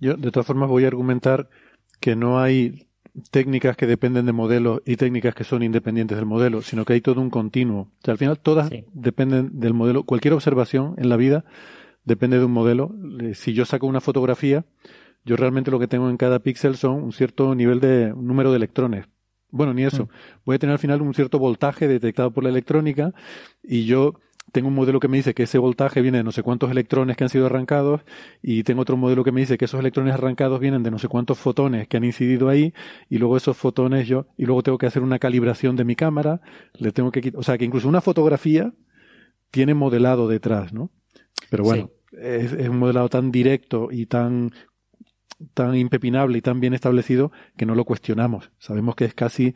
Yo, de todas formas, voy a argumentar que no hay técnicas que dependen de modelos y técnicas que son independientes del modelo, sino que hay todo un continuo. O sea, al final todas sí. dependen del modelo. Cualquier observación en la vida depende de un modelo. Si yo saco una fotografía, yo realmente lo que tengo en cada píxel son un cierto nivel de un número de electrones. Bueno, ni eso. Voy a tener al final un cierto voltaje detectado por la electrónica y yo tengo un modelo que me dice que ese voltaje viene de no sé cuántos electrones que han sido arrancados y tengo otro modelo que me dice que esos electrones arrancados vienen de no sé cuántos fotones que han incidido ahí y luego esos fotones yo y luego tengo que hacer una calibración de mi cámara, le tengo que o sea, que incluso una fotografía tiene modelado detrás, ¿no? Pero bueno, sí. es, es un modelado tan directo y tan tan impepinable y tan bien establecido que no lo cuestionamos. Sabemos que es casi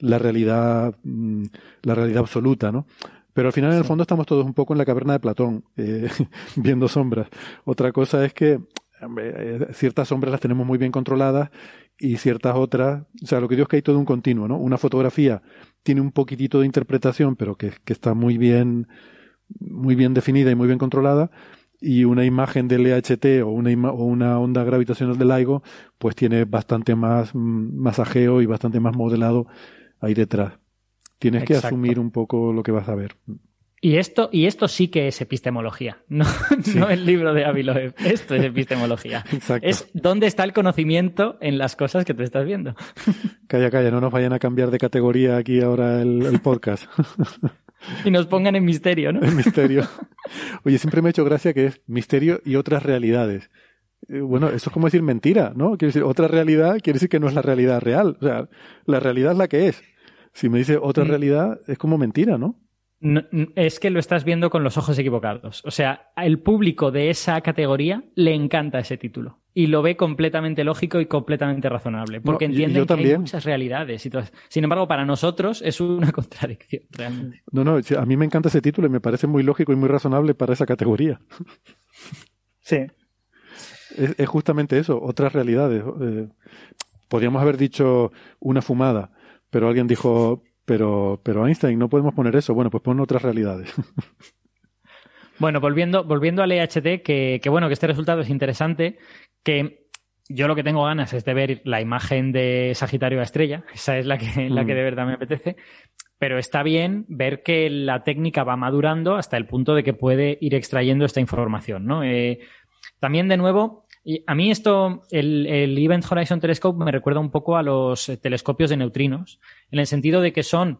la realidad, mm, la realidad absoluta, ¿no? Pero al final, en el fondo, estamos todos un poco en la caverna de Platón, eh, viendo sombras. Otra cosa es que eh, ciertas sombras las tenemos muy bien controladas y ciertas otras, o sea, lo que digo es que hay todo un continuo, ¿no? Una fotografía tiene un poquitito de interpretación, pero que, que está muy bien, muy bien definida y muy bien controlada, y una imagen del EHT o una, o una onda gravitacional del LIGO, pues tiene bastante más masajeo y bastante más modelado ahí detrás. Tienes Exacto. que asumir un poco lo que vas a ver. Y esto, y esto sí que es epistemología, no, sí. no el libro de Aviloev. Esto es epistemología. Exacto. Es dónde está el conocimiento en las cosas que tú estás viendo. Calla, calla, no nos vayan a cambiar de categoría aquí ahora el, el podcast. y nos pongan en misterio, ¿no? En misterio. Oye, siempre me ha hecho gracia que es misterio y otras realidades. Eh, Bueno, eso es como decir mentira, ¿no? Quiere decir, otra realidad quiere decir que no es la realidad real. O sea, la realidad es la que es. Si me dice otra Mm. realidad, es como mentira, ¿no? No, es que lo estás viendo con los ojos equivocados. O sea, el público de esa categoría le encanta ese título. Y lo ve completamente lógico y completamente razonable. Porque No, entienden que hay muchas realidades. Y todas. Sin embargo, para nosotros es una contradicción, realmente. No, no, a mí me encanta ese título y me parece muy lógico y muy razonable para esa categoría. Sí. Es, es justamente eso, otras realidades. Eh, podríamos haber dicho una fumada, pero alguien dijo, pero, pero Einstein, no podemos poner eso. Bueno, pues pon otras realidades. Bueno, volviendo, volviendo al EHT, que, que bueno, que este resultado es interesante, que yo lo que tengo ganas es de ver la imagen de Sagitario a estrella, esa es la que, la que Mm. de verdad me apetece, pero está bien ver que la técnica va madurando hasta el punto de que puede ir extrayendo esta información, ¿no? Eh, también, de nuevo, y a mí esto, el, Event Horizon Telescope me recuerda un poco a los eh, telescopios de neutrinos, en el sentido de que son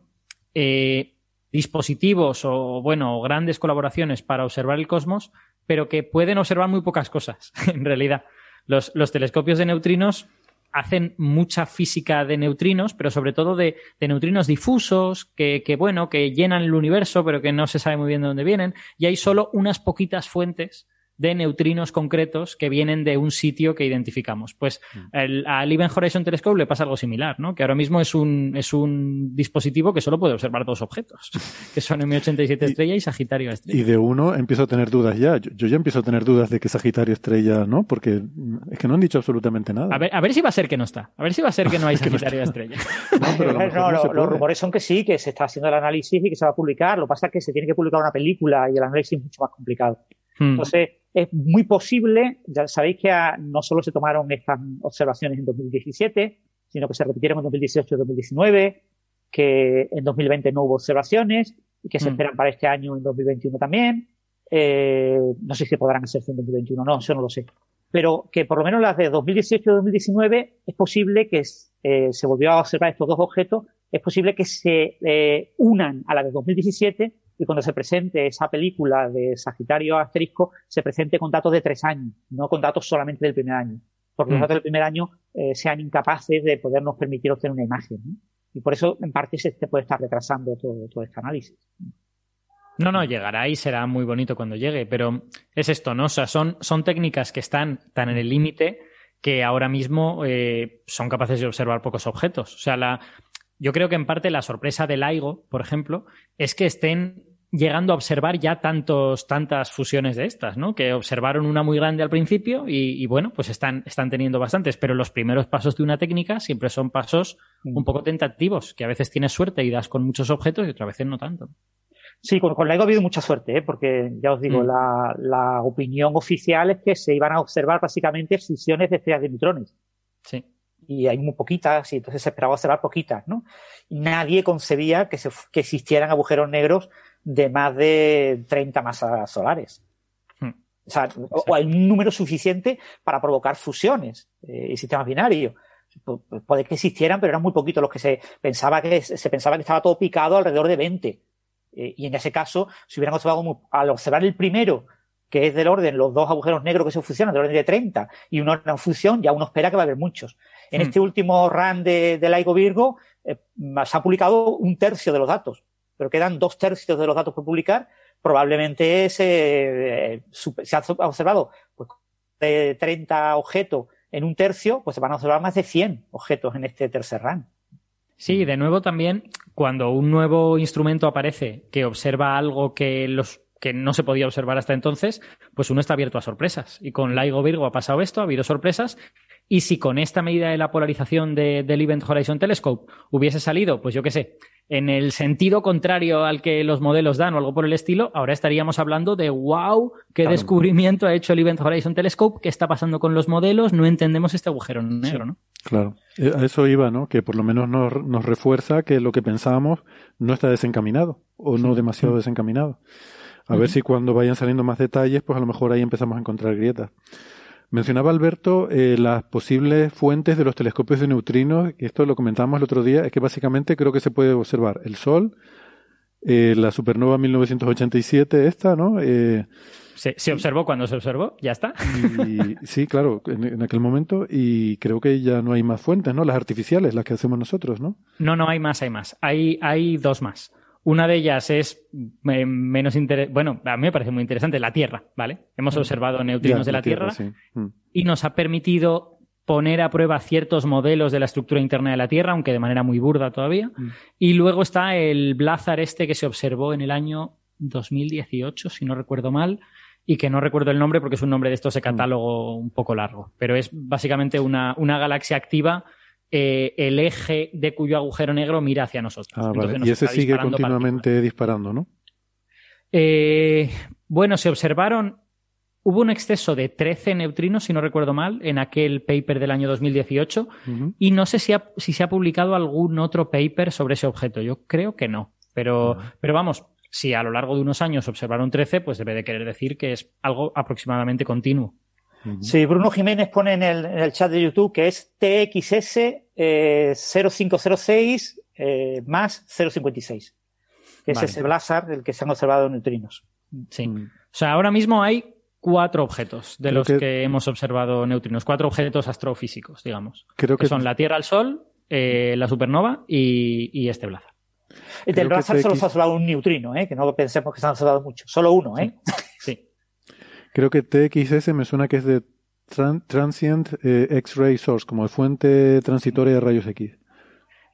eh, dispositivos o, bueno, grandes colaboraciones para observar el cosmos, pero que pueden observar muy pocas cosas, en realidad. Los, los telescopios de neutrinos hacen mucha física de neutrinos, pero sobre todo de, de neutrinos difusos, que, que, bueno, que llenan el universo, pero que no se sabe muy bien de dónde vienen, y hay solo unas poquitas fuentes de neutrinos concretos que vienen de un sitio que identificamos. Pues el, al Event Horizon Telescope le pasa algo similar, ¿no? Que ahora mismo es un, es un dispositivo que solo puede observar dos objetos, que son M87 estrella y Sagitario estrella. y de uno empiezo a tener dudas ya. Yo, yo ya empiezo a tener dudas de que Sagitario estrella, ¿no? Porque mm, es que no han dicho absolutamente nada. A ver, a ver si va a ser que no está. A ver si va a ser que no hay no Sagitario estrella. No, pero No, no lo- los rumores son que sí, que se está haciendo el análisis y que se va a publicar. Lo que pasa es que se tiene que publicar una película y el análisis es mucho más complicado. Hmm. Entonces, es muy posible, ya sabéis que ah, no solo se tomaron estas observaciones en 2017, sino que se repitieron en 2018 y 2019, que en 2020 no hubo observaciones y que se Mm. esperan para este año en 2021 también. Eh, no sé si podrán hacerse en 2021, no, eso no lo sé. Pero que por lo menos las de 2018 y 2019 es posible que eh, se volvió a observar estos dos objetos, es posible que se eh, unan a la de 2017 y cuando se presente esa película de Sagitario Asterisco, se presente con datos de tres años, no con datos solamente del primer año. Porque los Mm. datos del primer año eh, sean incapaces de podernos permitir obtener una imagen. ¿no? Y por eso, en parte, se puede estar retrasando todo, todo este análisis. No, no, llegará y será muy bonito cuando llegue, pero es esto, ¿no? O sea, son, son técnicas que están tan en el límite que ahora mismo eh, son capaces de observar pocos objetos. O sea, la, yo creo que en parte la sorpresa del LIGO, por ejemplo, es que estén llegando a observar ya tantos, tantas fusiones de estas, ¿no? Que observaron una muy grande al principio y, y, bueno, pues están, están teniendo bastantes, pero los primeros pasos de una técnica siempre son pasos un poco tentativos, que a veces tienes suerte y das con muchos objetos y otras veces no tanto. Sí, con, con LIGO ha habido mucha suerte, ¿eh? porque ya os digo, Mm. la, la opinión oficial es que se iban a observar básicamente fusiones de estrellas de neutrones. Sí. Y hay muy poquitas, y entonces se esperaba observar poquitas, ¿no? Y nadie concebía que, se, que existieran agujeros negros de más de 30 masas solares. Hmm. O sea, o, o hay un número suficiente para provocar fusiones eh, y sistemas binarios. Pu- pu- Puede que existieran, pero eran muy poquitos los que se pensaba que se pensaba que estaba todo picado alrededor de 20. Eh, y en ese caso, si hubieran observado mu- al observar el primero, que es del orden, los dos agujeros negros que se fusionan, del orden de 30, y una gran fusión, ya uno espera que va a haber muchos. En Hmm. este último run de, de LIGO Virgo, eh, se ha publicado un tercio de los datos, pero quedan dos tercios de los datos por publicar. Probablemente se, eh, supe- se ha observado pues, de 30 objetos en un tercio, pues se van a observar más de 100 objetos en este tercer run. Sí, de nuevo también, cuando un nuevo instrumento aparece que observa algo que los que no se podía observar hasta entonces, pues uno está abierto a sorpresas. Y con LIGO Virgo ha pasado esto, ha habido sorpresas. Y si con esta medida de la polarización de- del Event Horizon Telescope hubiese salido, pues yo qué sé, en el sentido contrario al que los modelos dan o algo por el estilo, ahora estaríamos hablando de wow, qué Claro. descubrimiento ha hecho el Event Horizon Telescope, qué está pasando con los modelos, no entendemos este agujero negro, ¿no? Claro, Eh, a eso iba, ¿no? Que por lo menos nos, nos refuerza que lo que pensábamos no está desencaminado o no demasiado desencaminado. A ver si cuando vayan saliendo más detalles, pues a lo mejor ahí empezamos a encontrar grietas. Mencionaba Alberto eh, las posibles fuentes de los telescopios de neutrinos, que esto lo comentábamos el otro día, es que básicamente creo que se puede observar el Sol, eh, la supernova 1987 esta, ¿no? Eh, Se, se observó cuando se observó, ya está. y sí, claro, en, en aquel momento, y creo que ya no hay más fuentes, ¿no? Las artificiales, las que hacemos nosotros, ¿no? No, no, hay más, hay más. Hay, hay dos más. Una de ellas es eh, menos interesante. Bueno, a mí me parece muy interesante, la Tierra, ¿vale? Hemos observado neutrinos Ya, de la Tierra, sí. Mm. y nos ha permitido poner a prueba ciertos modelos de la estructura interna de la Tierra, aunque de manera muy burda todavía. Mm. Y luego está el Blazar este que se observó en el año 2018, si no recuerdo mal, y que no recuerdo el nombre porque es un nombre de estos de catálogo un poco largo. Pero es básicamente una, una galaxia activa, eh, el eje de cuyo agujero negro mira hacia nosotros. Ah, Entonces vale. nos Y ese sigue continuamente disparando, ¿no? eh, bueno, se observaron. Hubo un exceso de 13 neutrinos, si no recuerdo mal, en aquel paper del año 2018. Ujú. Y no sé si, ha- si se ha publicado algún otro paper sobre ese objeto. Yo creo que no. Pero, pero vamos, si a lo largo de unos años observaron 13, pues debe de querer decir que es algo aproximadamente continuo. Ujú. Sí, Bruno Jiménez pone en el, en el chat de YouTube que es TXS eh, 0506 eh, más 056. Que Vale. es ese Blazar del que se han observado neutrinos. Sí. Mm. O sea, ahora mismo hay cuatro objetos de Creo los que- que... hemos observado neutrinos. Cuatro objetos astrofísicos, digamos. Creo Que que son la Tierra al Sol, eh, la supernova y, y este Blazar. El del Blazar solo se ha observado un neutrino, ¿eh? que no pensemos que se han observado muchos. Solo uno, ¿eh? Sí. Creo que TXS me suena que es de tran- Transient eh, X-Ray Source, como de fuente transitoria de rayos X.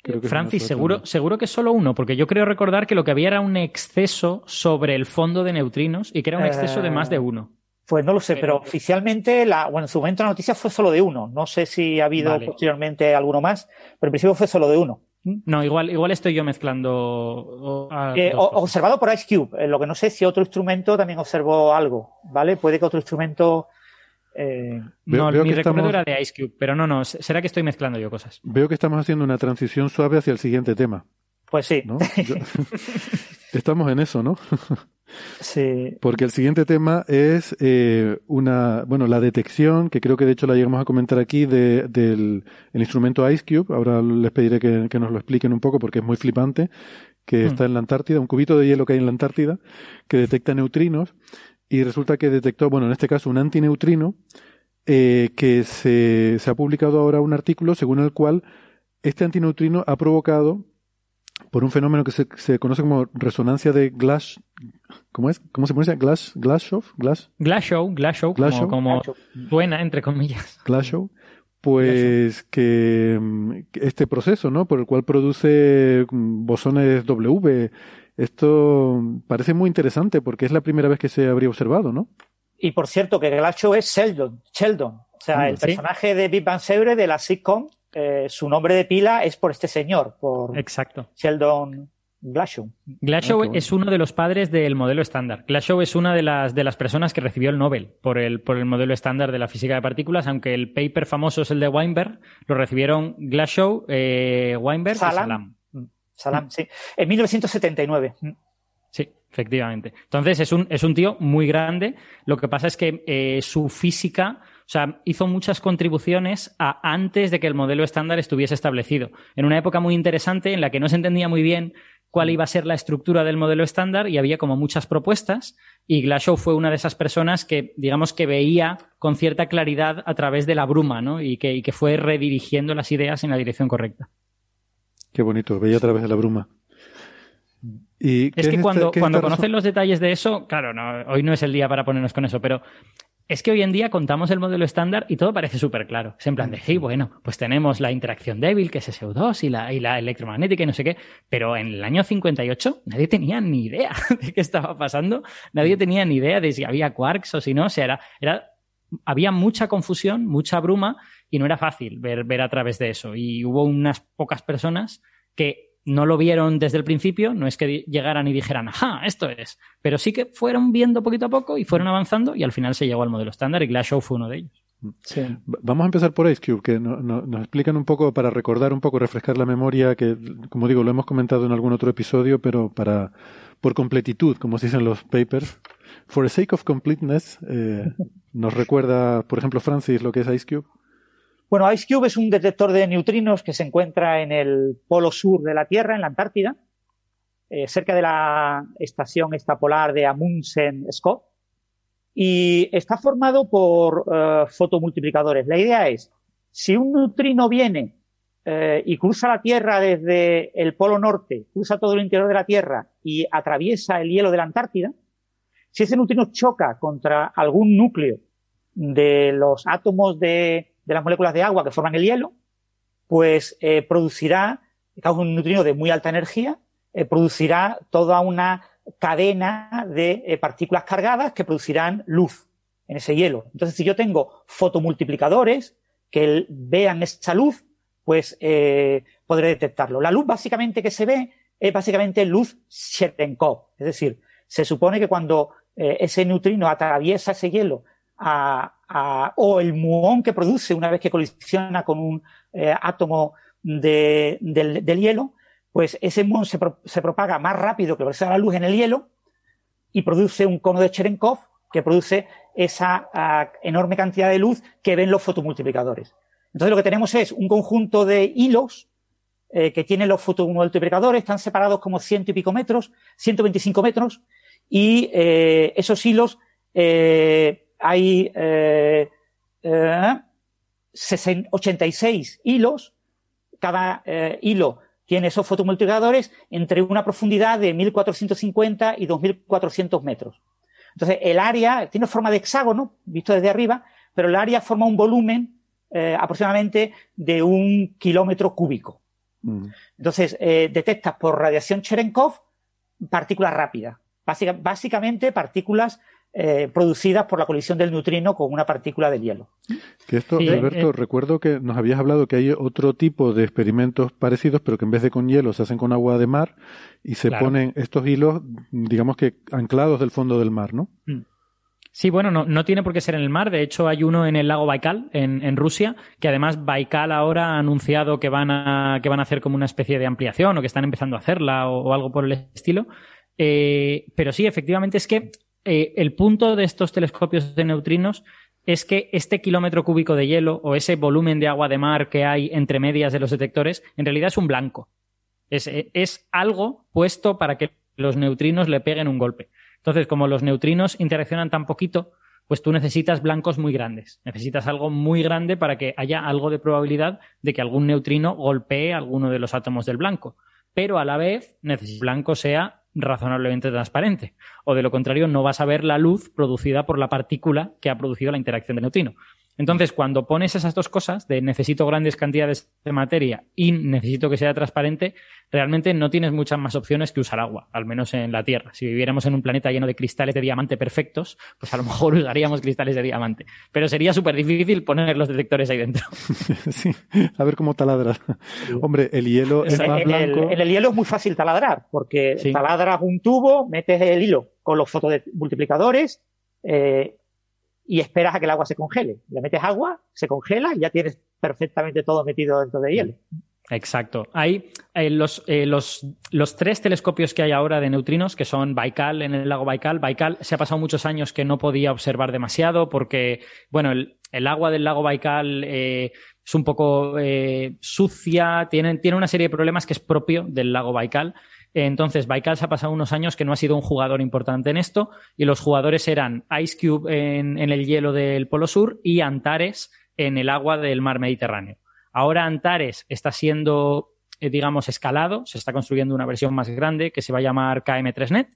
Creo que es Francis, seguro, sola. seguro que es solo uno, porque yo creo recordar que lo que había era un exceso sobre el fondo de neutrinos y que era un exceso de más de uno. Pues no lo sé, pero, Pero- oficialmente, la, bueno, en su momento la noticia fue solo de uno. No sé si ha habido Vale. posteriormente alguno más, pero en principio fue solo de uno. No, igual, igual estoy yo mezclando. Eh, observado por Ice Cube. Eh, lo que no sé es si otro instrumento también observó algo, ¿vale? Puede que otro instrumento. eh, Veo- no, veo mi que recuerdo estamos- era de Ice Cube, pero no, no, será que estoy mezclando yo cosas. Veo que estamos haciendo una transición suave hacia el siguiente tema, pues sí. ¿no? Yo- Estamos en eso, ¿no? sí. Porque el siguiente tema es eh, una, bueno, la detección, que creo que de hecho la llegamos a comentar aquí, de- del el instrumento IceCube. Ahora les pediré que, que nos lo expliquen un poco porque es muy flipante, que Hmm. está en la Antártida, un cubito de hielo que hay en la Antártida, que detecta neutrinos y resulta que detectó, bueno, en este caso un antineutrino, eh, que se, se ha publicado ahora un artículo según el cual este antineutrino ha provocado por un fenómeno que se, se conoce como resonancia de Glass, ¿cómo es? ¿Cómo se pronuncia? Glass, Glashow, Glass, Glashow, Glashow, Glashow. como, como suena, entre comillas. Glashow, pues que, que este proceso, ¿no? Por el cual produce mm, bosones W Esto parece muy interesante porque es la primera vez que se habría observado, ¿no? Y por cierto, que Glashow es Sheldon. Sheldon. O sea, Mm, el sí. personaje de Big Bang Theory de la sitcom, eh, su nombre de pila es por este señor, por Exacto. Sheldon Glashow. Glashow Ah, es uno de los padres del modelo estándar. Glashow es una de las, de las personas que recibió el Nobel por el, por el modelo estándar de la física de partículas, aunque el paper famoso es el de Weinberg, lo recibieron Glashow, eh, Weinberg y Salam. Salam. Mm, Salam, sí. En 1979. Mm. Sí, efectivamente. Entonces es un, es un tío muy grande. Lo que pasa es que eh, su física, o sea, hizo muchas contribuciones a antes de que el modelo estándar estuviese establecido. En una época muy interesante en la que no se entendía muy bien cuál iba a ser la estructura del modelo estándar y había como muchas propuestas y Glashow fue una de esas personas que digamos que veía con cierta claridad a través de la bruma ¿no? y, que, y que fue redirigiendo las ideas en la dirección correcta. Qué bonito, veía a través de la bruma. ¿Y qué Es que cuando, qué es cuando esta conoces razón? los detalles de eso, claro, no, hoy no es el día para ponernos con eso, pero es que hoy en día contamos el modelo estándar y todo parece súper claro. Es en plan de, sí, bueno, pues tenemos la interacción débil, que es SO2, y la, y la electromagnética y no sé qué, pero en el año 58 nadie tenía ni idea de qué estaba pasando, nadie tenía ni idea de si había quarks o si no, o sea, era, era había mucha confusión, mucha bruma y no era fácil ver, ver a través de eso. Y hubo unas pocas personas que no lo vieron desde el principio, no es que llegaran y dijeran, ajá, esto es, pero sí que fueron viendo poquito a poco y fueron avanzando y al final se llegó al modelo estándar y Glashow fue uno de ellos. Va- Vamos a empezar por IceCube, que no- no- nos explican un poco, para recordar un poco, refrescar la memoria, que como digo, lo hemos comentado en algún otro episodio, pero para por completitud, como se dicen los papers. For the sake of completeness, eh, nos recuerda, por ejemplo, Francis, lo que es IceCube. Bueno, IceCube es un detector de neutrinos que se encuentra en el polo sur de la Tierra, en la Antártida, eh, cerca de la estación estapolar de Amundsen Scott, y está formado por eh, fotomultiplicadores. La idea es, si un neutrino viene eh, y cruza la Tierra desde el polo norte, cruza todo el interior de la Tierra y atraviesa el hielo de la Antártida, si ese neutrino choca contra algún núcleo de los átomos de, de las moléculas de agua que forman el hielo, pues eh, producirá, causa un neutrino de muy alta energía, eh, producirá toda una cadena de eh, partículas cargadas que producirán luz en ese hielo. Entonces, si yo tengo fotomultiplicadores que vean esa luz, pues podré detectarlo. La luz básicamente que se ve es básicamente luz Cherenkov. Es decir, se supone que cuando ese neutrino atraviesa ese hielo o el muón que produce una vez que colisiona con un eh, átomo de- del, del hielo, pues ese muón se, se propaga más rápido que la la luz en el hielo y produce un cono de Cherenkov que produce esa ah, enorme cantidad de luz que ven los fotomultiplicadores. Entonces lo que tenemos es un conjunto de hilos eh, que tienen los fotomultiplicadores, están separados como ciento y pico metros, 125 metros, y eh, esos hilos eh, hay eh, eh, 60 86 hilos, cada eh, hilo tiene esos fotomultiplicadores entre una profundidad de 1450 y 2400 metros. Entonces, el área tiene forma de hexágono, visto desde arriba, pero el área forma un volumen eh, aproximadamente de un kilómetro cúbico. Mm. Entonces, eh, detectas por radiación Cherenkov partículas rápidas. Básica- básicamente partículas eh, producidas por la colisión del neutrino con una partícula de hielo. Que esto, Sí, Alberto, eh, recuerdo que nos habías hablado que hay otro tipo de experimentos parecidos, pero que en vez de con hielo se hacen con agua de mar y se Claro. ponen estos hilos, digamos que anclados del fondo del mar, ¿no? Sí, bueno, no, no tiene por qué ser en el mar. De hecho, hay uno en el lago Baikal, en, en Rusia, que además Baikal ahora ha anunciado que van, a, que van a hacer como una especie de ampliación o que están empezando a hacerla o, o algo por el estilo. Eh, pero sí, efectivamente es que eh, el punto de estos telescopios de neutrinos es que este kilómetro cúbico de hielo o ese volumen de agua de mar que hay entre medias de los detectores en realidad es un blanco. Es, es algo puesto para que los neutrinos le peguen un golpe. Entonces, como los neutrinos interaccionan tan poquito, pues tú necesitas blancos muy grandes. Necesitas algo muy grande para que haya algo de probabilidad de que algún neutrino golpee alguno de los átomos del blanco. Pero a la vez, necesitas que el blanco sea razonablemente transparente. O de lo contrario, no vas a ver la luz producida por la partícula que ha producido la interacción del neutrino. Entonces, cuando pones esas dos cosas, de necesito grandes cantidades de materia y necesito que sea transparente, realmente no tienes muchas más opciones que usar agua, al menos en la Tierra. Si viviéramos en un planeta lleno de cristales de diamante perfectos, pues a lo mejor usaríamos cristales de diamante. Pero sería súper difícil poner los detectores ahí dentro. sí, a ver cómo taladras. Hombre, el hielo es más blanco. En el, hielo es muy fácil taladrar, porque taladras un tubo, metes el hilo con los fotomultiplicadores eh, y esperas a que el agua se congele. Le metes agua, se congela y ya tienes perfectamente todo metido dentro de hielo. Exacto. Hay eh, los, eh, los, los, tres telescopios que hay ahora de neutrinos, que son Baikal en el lago Baikal. Baikal se ha pasado muchos años que no podía observar demasiado porque, bueno, el, el agua del lago Baikal eh, es un poco sucia, tiene una serie de problemas que es propio del lago Baikal. Entonces, Baikal se ha pasado unos años que no ha sido un jugador importante en esto, y los jugadores eran Ice Cube en, en el hielo del Polo Sur y Antares en el agua del mar Mediterráneo. Ahora Antares está siendo, eh, digamos, escalado, se está construyendo una versión más grande que se va a llamar KM3Net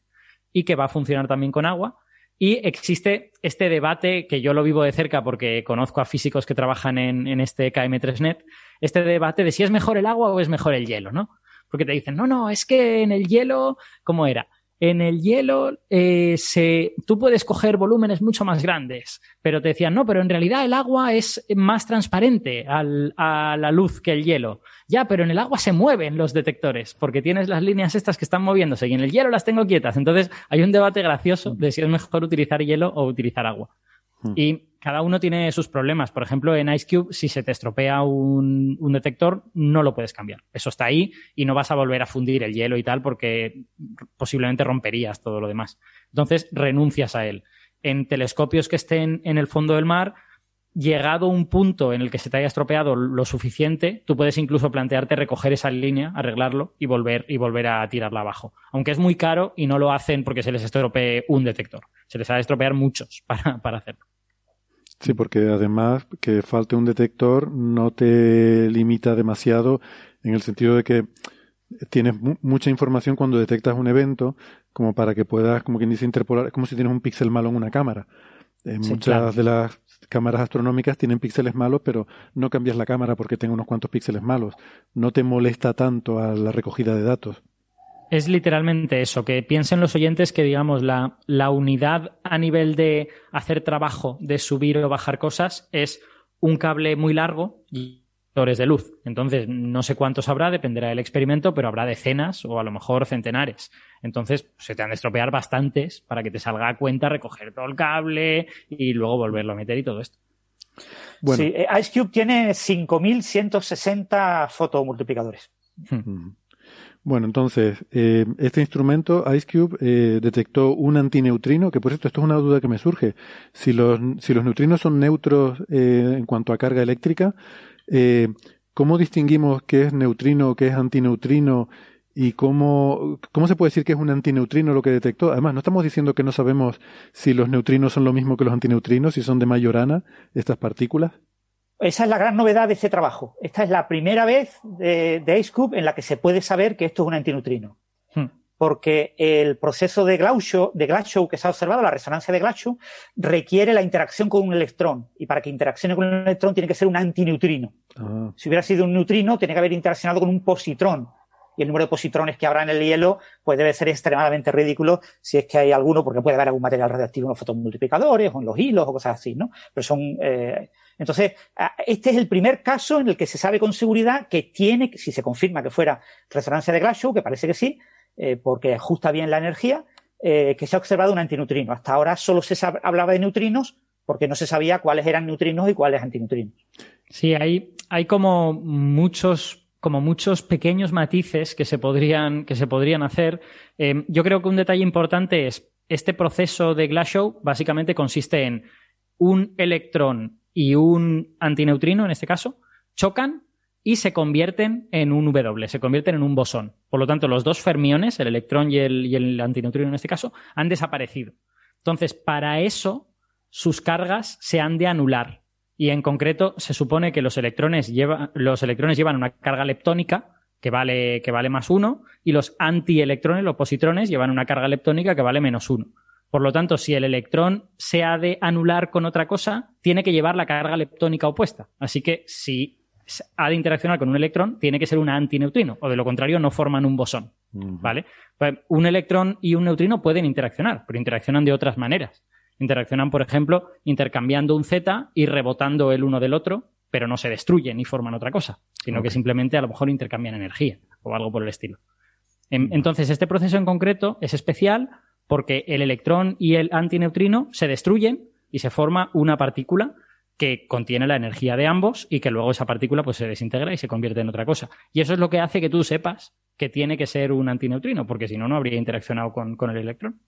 y que va a funcionar también con agua. Y existe este debate que yo lo vivo de cerca porque conozco a físicos que trabajan en, en este KM3Net, este debate de si es mejor el agua o es mejor el hielo, ¿no? Porque te dicen, no, no, es que en el hielo, ¿cómo era? En el hielo eh, se, tú puedes coger volúmenes mucho más grandes, pero te decían, no, pero en realidad el agua es más transparente al, a la luz que el hielo. Ya, pero en el agua se mueven los detectores, porque tienes las líneas estas que están moviéndose y en el hielo las tengo quietas. Entonces hay un debate gracioso de si es mejor utilizar hielo o utilizar agua. Hmm. Y cada uno tiene sus problemas. Por ejemplo, en IceCube, si se te estropea un, detector, no lo puedes cambiar. Eso está ahí y no vas a volver a fundir el hielo y tal porque posiblemente romperías todo lo demás. Entonces, renuncias a él. En telescopios que estén en el fondo del mar, llegado un punto en el que se te haya estropeado lo suficiente, tú puedes incluso plantearte recoger esa línea, arreglarlo y volver, y volver a tirarla abajo. Aunque es muy caro y no lo hacen porque se les estropee un detector. Se les ha de estropear muchos para, para hacerlo. Sí, porque además que falte un detector no te limita demasiado en el sentido de que tienes mucha información cuando detectas un evento como para que puedas, como quien dice, interpolar, es como si tienes un píxel malo en una cámara. En muchas claro. de las cámaras astronómicas tienen píxeles malos, pero no cambias la cámara porque tenga unos cuantos píxeles malos. No te molesta tanto a la recogida de datos. Es literalmente eso, que piensen los oyentes que, digamos, la, la unidad a nivel de hacer trabajo, de subir o bajar cosas, es un cable muy largo y de luz. Entonces, no sé cuántos habrá, dependerá del experimento, pero habrá decenas o a lo mejor centenares. Entonces, se te han de estropear bastantes para que te salga a cuenta recoger todo el cable y luego volverlo a meter y todo esto. Bueno. Sí, IceCube tiene 5.160 fotomultiplicadores. Hmm. Bueno, entonces, eh, este instrumento, IceCube, eh, detectó un antineutrino, que por cierto, esto es una duda que me surge. Si los, si los neutrinos son neutros eh, en cuanto a carga eléctrica, eh, ¿cómo distinguimos qué es neutrino, qué es antineutrino y cómo, cómo se puede decir que es un antineutrino lo que detectó? Además, no estamos diciendo que no sabemos si los neutrinos son lo mismo que los antineutrinos, si son de Majorana, estas partículas. Esa es la gran novedad de este trabajo. Esta es la primera vez de, de AceCube en la que se puede saber que esto es un antineutrino. Hmm. Porque el proceso de Glashow, de Glashow que se ha observado, la resonancia de Glashow, requiere la interacción con un electrón. Y para que interaccione con un electrón tiene que ser un antineutrino. Ah. Si hubiera sido un neutrino, tiene que haber interaccionado con un positrón. Y el número de positrones que habrá en el hielo, pues debe ser extremadamente ridículo si es que hay alguno, porque puede haber algún material radiactivo en los fotomultiplicadores o en los hilos o cosas así, ¿no? Pero son, eh, entonces, este es el primer caso en el que se sabe con seguridad que tiene, si se confirma que fuera resonancia de Glashow, que parece que sí, eh, porque ajusta bien la energía, eh, que se ha observado un antineutrino. Hasta ahora solo se hablaba de neutrinos porque no se sabía cuáles eran neutrinos y cuáles antineutrinos. Sí, hay, hay como muchos como muchos pequeños matices que se podrían, que se podrían hacer. Eh, yo creo que un detalle importante es este proceso de Glashow básicamente consiste en un electrón y un antineutrino, en este caso, chocan y se convierten en un W, se convierten en un bosón. Por lo tanto, los dos fermiones, el electrón y el, antineutrino en este caso, han desaparecido. Entonces, para eso, sus cargas se han de anular. Y en concreto, se supone que los electrones, lleva, los electrones llevan una carga leptónica que vale, que vale más uno, y los antielectrones, los positrones, llevan una carga leptónica que vale menos uno. Por lo tanto, si el electrón se ha de anular con otra cosa, tiene que llevar la carga leptónica opuesta. Así que si ha de interaccionar con un electrón, tiene que ser un antineutrino, o de lo contrario no forman un bosón. ¿Vale? Pues un electrón y un neutrino pueden interaccionar, pero interaccionan de otras maneras. Interaccionan, por ejemplo, intercambiando un Z y rebotando el uno del otro, pero no se destruyen ni forman otra cosa, sino que simplemente a lo mejor intercambian energía o algo por el estilo. Entonces, este proceso en concreto es especial porque el electrón y el antineutrino se destruyen y se forma una partícula que contiene la energía de ambos y que luego esa partícula pues, se desintegra y se convierte en otra cosa. Y eso es lo que hace que tú sepas que tiene que ser un antineutrino, porque si no, no habría interaccionado con, el electrón.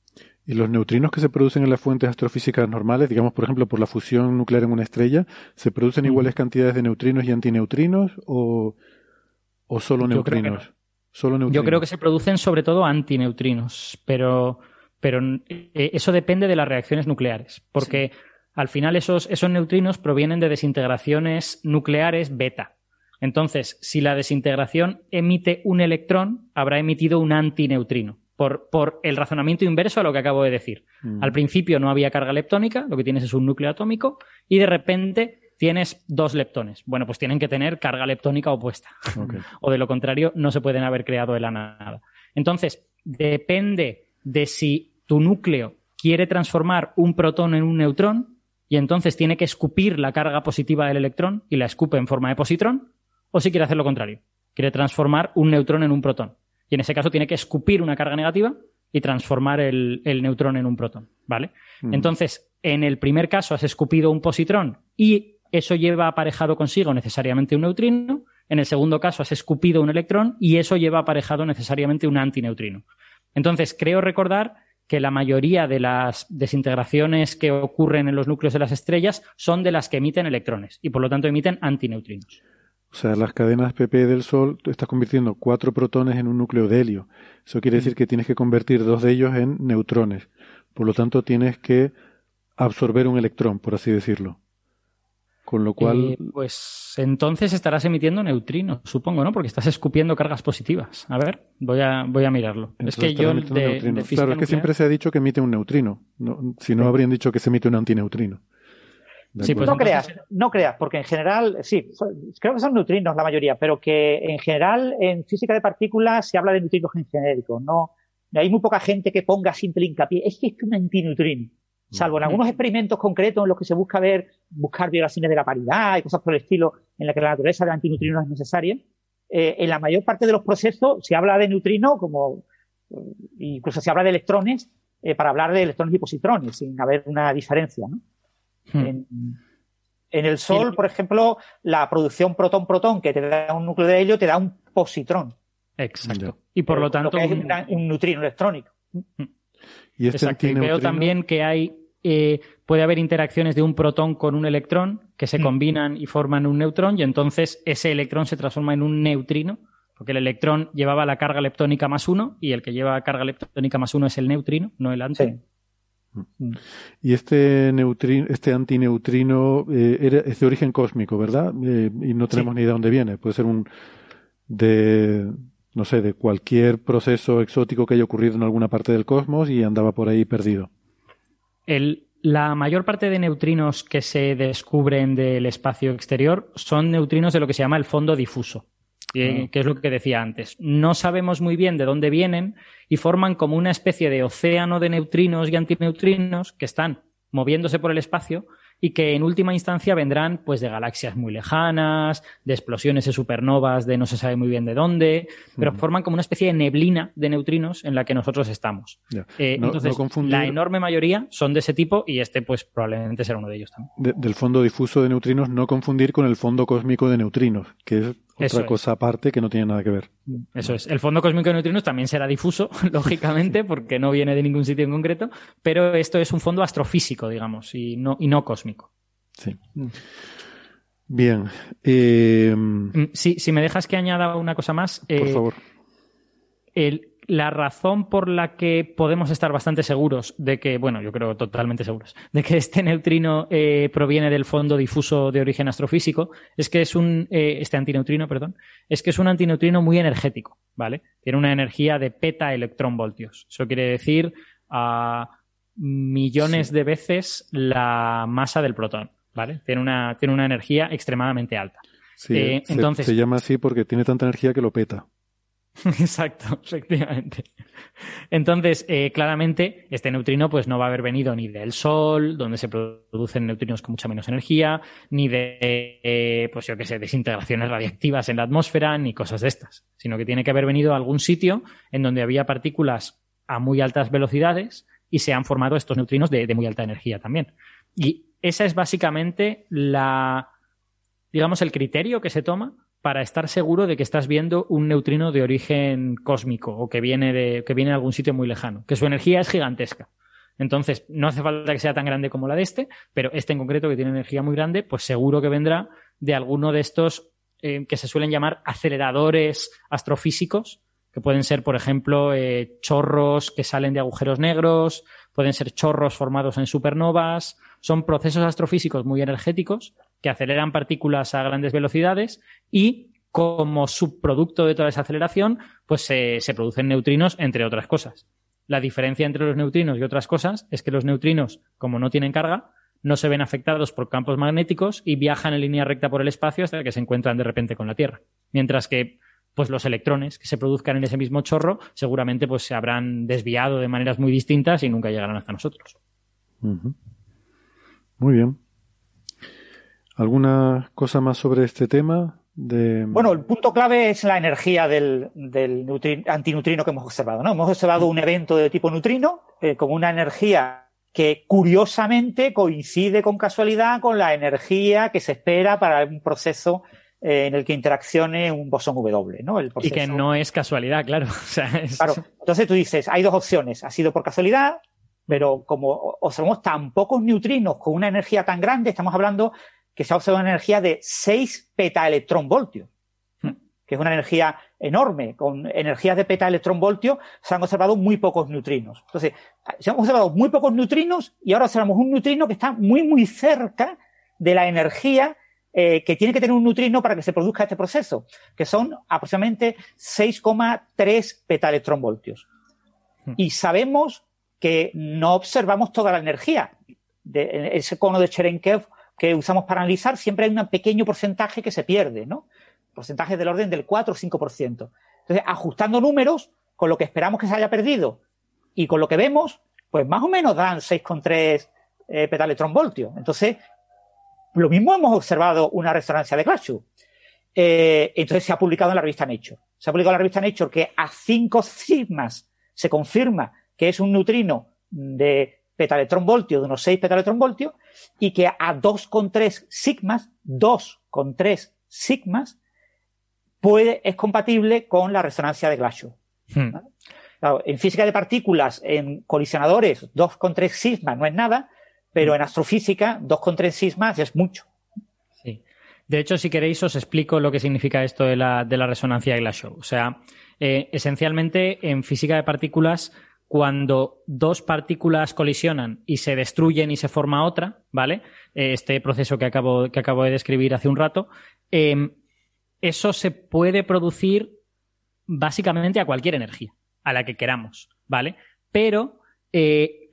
¿Y los neutrinos que se producen en las fuentes astrofísicas normales, digamos, por ejemplo, por la fusión nuclear en una estrella, ¿se producen mm. iguales cantidades de neutrinos y antineutrinos o, o solo neutrinos? Solo neutrinos? Yo creo que se producen sobre todo antineutrinos, pero pero eh, eso depende de las reacciones nucleares, porque al final esos, esos neutrinos provienen de desintegraciones nucleares beta. Entonces, si la desintegración emite un electrón, habrá emitido un antineutrino. Por, por el razonamiento inverso a lo que acabo de decir. Mm. Al principio no había carga leptónica, lo que tienes es un núcleo atómico, y de repente tienes dos leptones. Bueno, pues tienen que tener carga leptónica opuesta. o de lo contrario, no se pueden haber creado de la nada. Entonces, depende de si tu núcleo quiere transformar un protón en un neutrón y entonces tiene que escupir la carga positiva del electrón y la escupe en forma de positrón, o si quiere hacer lo contrario, quiere transformar un neutrón en un protón. Y en ese caso tiene que escupir una carga negativa y transformar el, neutrón en un protón, ¿vale? Mm. Entonces, en el primer caso has escupido un positrón y eso lleva aparejado consigo necesariamente un neutrino. En el segundo caso has escupido un electrón y eso lleva aparejado necesariamente un antineutrino. Entonces, creo recordar que la mayoría de las desintegraciones que ocurren en los núcleos de las estrellas son de las que emiten electrones y por lo tanto emiten antineutrinos. O sea, las cadenas PP del Sol, tú estás convirtiendo cuatro protones en un núcleo de helio. Eso quiere decir que tienes que convertir dos de ellos en neutrones. Por lo tanto, tienes que absorber un electrón, por así decirlo. Con lo cual. Eh, pues entonces estarás emitiendo neutrinos, supongo, ¿no? Porque estás escupiendo cargas positivas. A ver, voy a, voy a mirarlo. es que yo. De, claro, es que siempre se ha dicho que emite un neutrino. si no, habrían dicho que se emite un antineutrino. Sí, pues no creas, no creas, porque en general, sí, creo que son neutrinos la mayoría, pero que en general en física de partículas se habla de neutrinos en genérico. No, hay muy poca gente que ponga simple hincapié. Es que es un antineutrino salvo en algunos experimentos concretos en los que se busca ver, buscar violaciones de la paridad y cosas por el estilo, en la que la naturaleza del antineutrino es necesaria, eh, en la mayor parte de los procesos se habla de neutrino como, eh, incluso se habla de electrones, eh, para hablar de electrones y positrones, sin haber una diferencia, ¿no? Hmm. En, el Sol, por ejemplo, la producción protón-protón que te da un núcleo de helio te da un positrón. Exacto. Y por lo tanto. es un neutrino electrónico. Hmm. Y este veo también que hay eh, puede haber interacciones de un protón con un electrón que se mm. combinan y forman un neutrón y entonces ese electrón se transforma en un neutrino porque el electrón llevaba la carga leptónica más uno y el que lleva carga leptónica más uno es el neutrino, no el anti. Mm. Y este neutrino, este antineutrino eh, es de origen cósmico, ¿verdad? Eh, y no tenemos ni idea de dónde viene. Puede ser un de no sé, de cualquier proceso exótico que haya ocurrido en alguna parte del cosmos y andaba por ahí perdido. la mayor parte de neutrinos que se descubren del espacio exterior son neutrinos de lo que se llama el fondo difuso, que, ah. que es lo que decía antes. No sabemos muy bien de dónde vienen y forman como una especie de océano de neutrinos y antineutrinos que están moviéndose por el espacio y que en última instancia vendrán pues de galaxias muy lejanas, de explosiones de supernovas de no se sabe muy bien de dónde, pero forman como una especie de neblina de neutrinos en la que nosotros estamos. Eh, entonces, la enorme mayoría son de ese tipo y este pues probablemente será uno de ellos también. del fondo difuso de neutrinos no confundir con el fondo cósmico de neutrinos, que es otra cosa aparte que no tiene nada que ver. Eso es. El fondo cósmico de neutrinos también será difuso, lógicamente, porque no viene de ningún sitio en concreto, pero esto es un fondo astrofísico, digamos, y no, y no cósmico. Sí. Bien. Eh... Mm, si me dejas que añada una cosa más. por eh, favor. El, la razón por la que podemos estar bastante seguros de que, bueno, yo creo totalmente seguros, de que este neutrino eh, proviene del fondo difuso de origen astrofísico, es que es un, eh, este antineutrino, perdón, es que es un antineutrino muy energético, ¿vale? Tiene una energía de peta electrón voltios. Eso quiere decir, uh, millones de veces la masa del protón, ¿vale? Tiene una, tiene una energía extremadamente alta. Sí, Eh, se, entonces- se llama así porque tiene tanta energía que lo peta. Exacto, efectivamente. Entonces, eh, claramente, este neutrino pues no va a haber venido ni del Sol, donde se producen neutrinos con mucha menos energía, ni de, eh, pues yo qué sé, desintegraciones radiactivas en la atmósfera, ni cosas de estas, sino que tiene que haber venido a algún sitio en donde había partículas a muy altas velocidades y se han formado estos neutrinos de, de muy alta energía también. Y esa es básicamente la, digamos, el criterio que se toma para estar seguro de que estás viendo un neutrino de origen cósmico o que viene de, que viene de algún sitio muy lejano, que su energía es gigantesca. Entonces, no hace falta que sea tan grande como la de este, pero este en concreto que tiene energía muy grande, pues seguro que vendrá de alguno de estos eh, que se suelen llamar aceleradores astrofísicos, que pueden ser, por ejemplo, eh, chorros que salen de agujeros negros, pueden ser chorros formados en supernovas, son procesos astrofísicos muy energéticos que aceleran partículas a grandes velocidades y como subproducto de toda esa aceleración, pues se, producen neutrinos, entre otras cosas. La diferencia entre los neutrinos y otras cosas es que los neutrinos, como no tienen carga, no se ven afectados por campos magnéticos y viajan en línea recta por el espacio hasta que se encuentran de repente con la Tierra. Mientras que pues los electrones que se produzcan en ese mismo chorro seguramente pues se habrán desviado de maneras muy distintas y nunca llegarán hasta nosotros. Muy bien. ¿Alguna cosa más sobre este tema? De... Bueno, el punto clave es la energía del, del antineutrino que hemos observado. ¿no? Hemos observado un evento de tipo neutrino eh, con una energía que curiosamente coincide con casualidad con la energía que se espera para un proceso eh, en el que interaccione un bosón W. ¿no? El Y que no es casualidad, claro. O sea, es- Claro. Entonces tú dices, hay dos opciones. Ha sido por casualidad, pero como observamos tan pocos neutrinos con una energía tan grande, estamos hablando que se ha observado una energía de 6 petaelectronvoltios, Hmm. que es una energía enorme. Con energías de petaelectronvoltios se han observado muy pocos neutrinos. Entonces, se han observado muy pocos neutrinos y ahora observamos un neutrino que está muy, muy cerca de la energía eh, que tiene que tener un neutrino para que se produzca este proceso, que son aproximadamente 6,3 petaelectronvoltios. Y sabemos que no observamos toda la energía. De, ese cono de Cherenkov que usamos para analizar, siempre hay un pequeño porcentaje que se pierde, ¿no? Porcentaje del orden del 4 o 5%. Entonces, ajustando números con lo que esperamos que se haya perdido y con lo que vemos, pues más o menos dan 6,3 eh, petaelectronvoltios. Entonces, lo mismo hemos observado una resonancia de Glasgow. Eh, entonces se ha publicado en la revista Nature. Se ha publicado en la revista Nature que a 5 sigmas se confirma que es un neutrino de petaelectronvoltio, de unos 6 petaelectronvoltios, y que a 2,3 sigmas, 2,3 sigmas, puede, es compatible con la resonancia de Glasgow. Hmm. Claro, en física de partículas, en colisionadores, 2,3 sigmas no es nada, pero en astrofísica, 2,3 sigmas es mucho. Sí. De hecho, si queréis, os explico lo que significa esto de la, de la resonancia de Glasgow. O sea, eh, esencialmente en física de partículas, cuando dos partículas colisionan y se destruyen y se forma otra, ¿vale? Eh, Este proceso que acabo, que acabo de describir hace un rato, eh, eso se puede producir básicamente a cualquier energía, a la que queramos, ¿vale? Pero eh,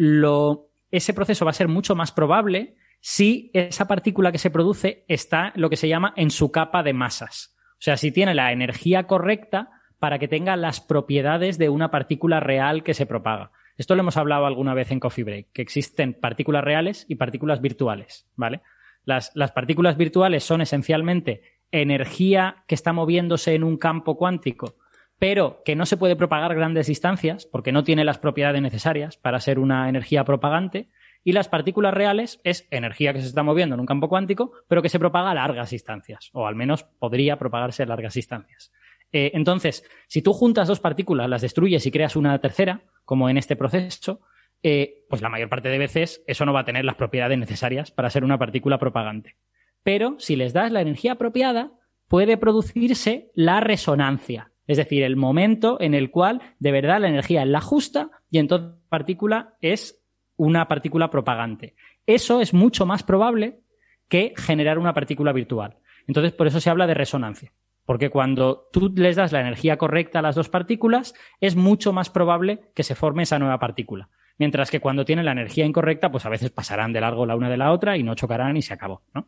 ese proceso va a ser mucho más probable si esa partícula que se produce está lo que se llama en su capa de masas. O sea, si tiene la energía correcta para que tenga las propiedades de una partícula real que se propaga. Esto lo hemos hablado alguna vez en Coffee Break, que existen partículas reales y partículas virtuales, ¿vale? Las, las partículas virtuales son esencialmente energía que está moviéndose en un campo cuántico, pero que no se puede propagar grandes distancias porque no tiene las propiedades necesarias para ser una energía propagante. Y las partículas reales es energía que se está moviendo en un campo cuántico, pero que se propaga a largas distancias, o al menos podría propagarse a largas distancias. Eh, entonces, si tú juntas dos partículas, las destruyes y creas una tercera, como en este proceso, eh, pues la mayor parte de veces eso no va a tener las propiedades necesarias para ser una partícula propagante. Pero si les das la energía apropiada, puede producirse la resonancia, es decir, el momento en el cual de verdad la energía es la justa y entonces la partícula es una partícula propagante. Eso es mucho más probable que generar una partícula virtual. Entonces, por eso se habla de resonancia. Porque cuando tú les das la energía correcta a las dos partículas, es mucho más probable que se forme esa nueva partícula. Mientras que cuando tienen la energía incorrecta, pues a veces pasarán de largo la una de la otra y no chocarán y se acabó, ¿no?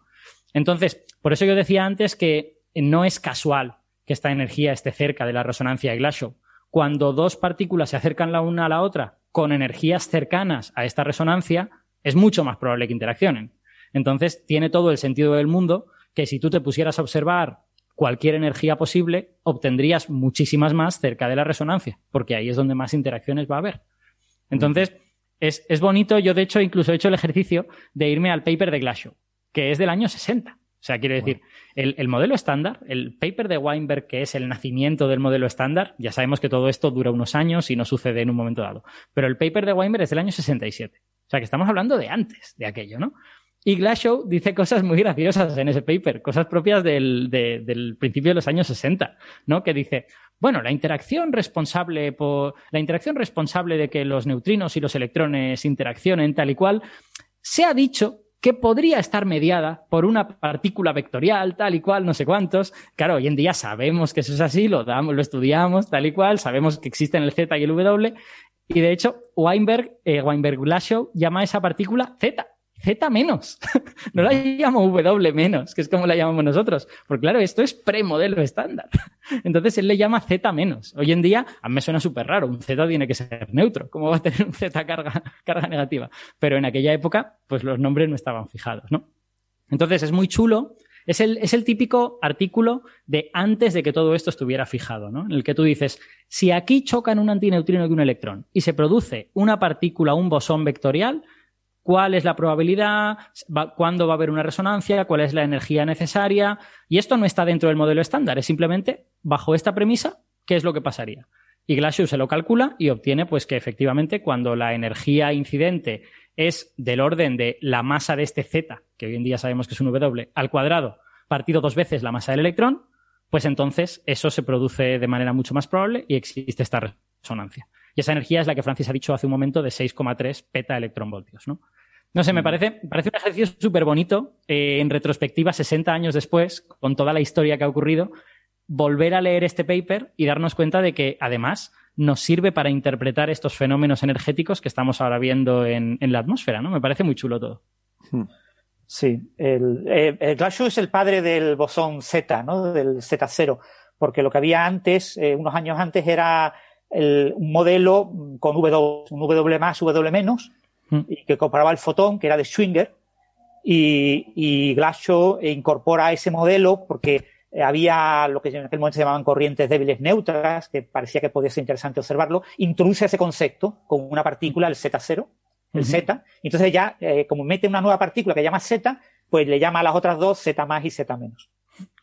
Entonces, por eso yo decía antes que no es casual que esta energía esté cerca de la resonancia de Glashow. Cuando dos partículas se acercan la una a la otra con energías cercanas a esta resonancia, es mucho más probable que interaccionen. Entonces, tiene todo el sentido del mundo que si tú te pusieras a observar cualquier energía posible, obtendrías muchísimas más cerca de la resonancia, porque ahí es donde más interacciones va a haber. Entonces, es, es bonito, yo de hecho incluso he hecho el ejercicio de irme al paper de Glashow, que es del año 60. O sea, quiere decir, el, el, modelo estándar, el paper de Weinberg, que es el nacimiento del modelo estándar, ya sabemos que todo esto dura unos años y no sucede en un momento dado. Pero el paper de Weinberg es del año 67. O sea, que estamos hablando de antes de aquello, ¿no? Y Glashow dice cosas muy graciosas en ese paper, cosas propias del, de, del principio de los años 60, ¿no? Que dice, bueno, la interacción responsable por, la interacción responsable de que los neutrinos y los electrones interaccionen tal y cual, se ha dicho que podría estar mediada por una partícula vectorial, tal y cual, no sé cuántos. Claro, hoy en día sabemos que eso es así, lo damos, lo estudiamos, tal y cual, sabemos que existen el Z y el W, y de hecho, Weinberg, eh, Weinberg-Glashow llama a esa partícula Z. Z menos. no la llamo W menos, que es como la llamamos nosotros. Porque claro, esto es premodelo estándar. Entonces él le llama Z menos. Hoy en día, a mí me suena súper raro. Un Z tiene que ser neutro. ¿Cómo va a tener un Z carga, carga negativa? Pero en aquella época, pues los nombres no estaban fijados, ¿no? Entonces es muy chulo. Es el, es el típico artículo de antes de que todo esto estuviera fijado, ¿no? En el que tú dices, si aquí chocan un antineutrino y un electrón y se produce una partícula, un bosón vectorial, cuál es la probabilidad, cuándo va a haber una resonancia, cuál es la energía necesaria. Y esto no está dentro del modelo estándar, es simplemente bajo esta premisa, qué es lo que pasaría. Y Glashow se lo calcula y obtiene pues que efectivamente cuando la energía incidente es del orden de la masa de este Z, que hoy en día sabemos que es un W, al cuadrado, partido dos veces la masa del electrón, pues entonces eso se produce de manera mucho más probable y existe esta resonancia. Y esa energía es la que Francis ha dicho hace un momento de 6,3 peta electronvoltios, ¿no? No sé, me parece, parece un ejercicio súper bonito, eh, en retrospectiva, 60 años después, con toda la historia que ha ocurrido, volver a leer este paper y darnos cuenta de que, además, nos sirve para interpretar estos fenómenos energéticos que estamos ahora viendo en, en la atmósfera, ¿no? Me parece muy chulo todo. Sí, el, eh, el Glashow es el padre del bosón Z, ¿no? Del Z0, porque lo que había antes, eh, unos años antes, era el, un modelo con W, un W más, W menos, mm. y que comparaba el fotón, que era de Schwinger, y, y Glashow incorpora ese modelo porque había lo que en aquel momento se llamaban corrientes débiles neutras, que parecía que podía ser interesante observarlo, introduce ese concepto con una partícula, el Z0, el Z, y entonces ya, eh, como mete una nueva partícula que llama Z, pues le llama a las otras dos Z más y Z menos.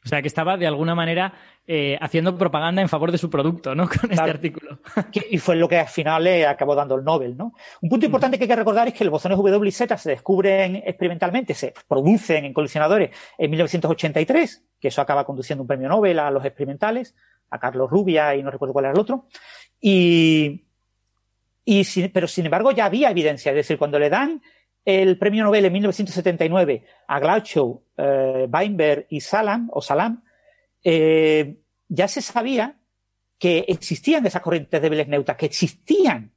O sea, que estaba de alguna manera eh, haciendo propaganda en favor de su producto, ¿no? Con este artículo. y fue lo que al final le acabó dando el Nobel, ¿no? Un punto importante que hay que recordar es que los bosones W y Z se descubren experimentalmente, se producen en colisionadores en 1983, que eso acaba conduciendo un premio Nobel a los experimentales, a Carlos Rubia y no recuerdo cuál era el otro. Y, y sin, pero sin embargo ya había evidencia, es decir, cuando le dan el premio Nobel en 1979 a Glasgow, eh, Weinberg y Salam, o Salam, eh, ya se sabía que existían esas corrientes débiles neutras, que existían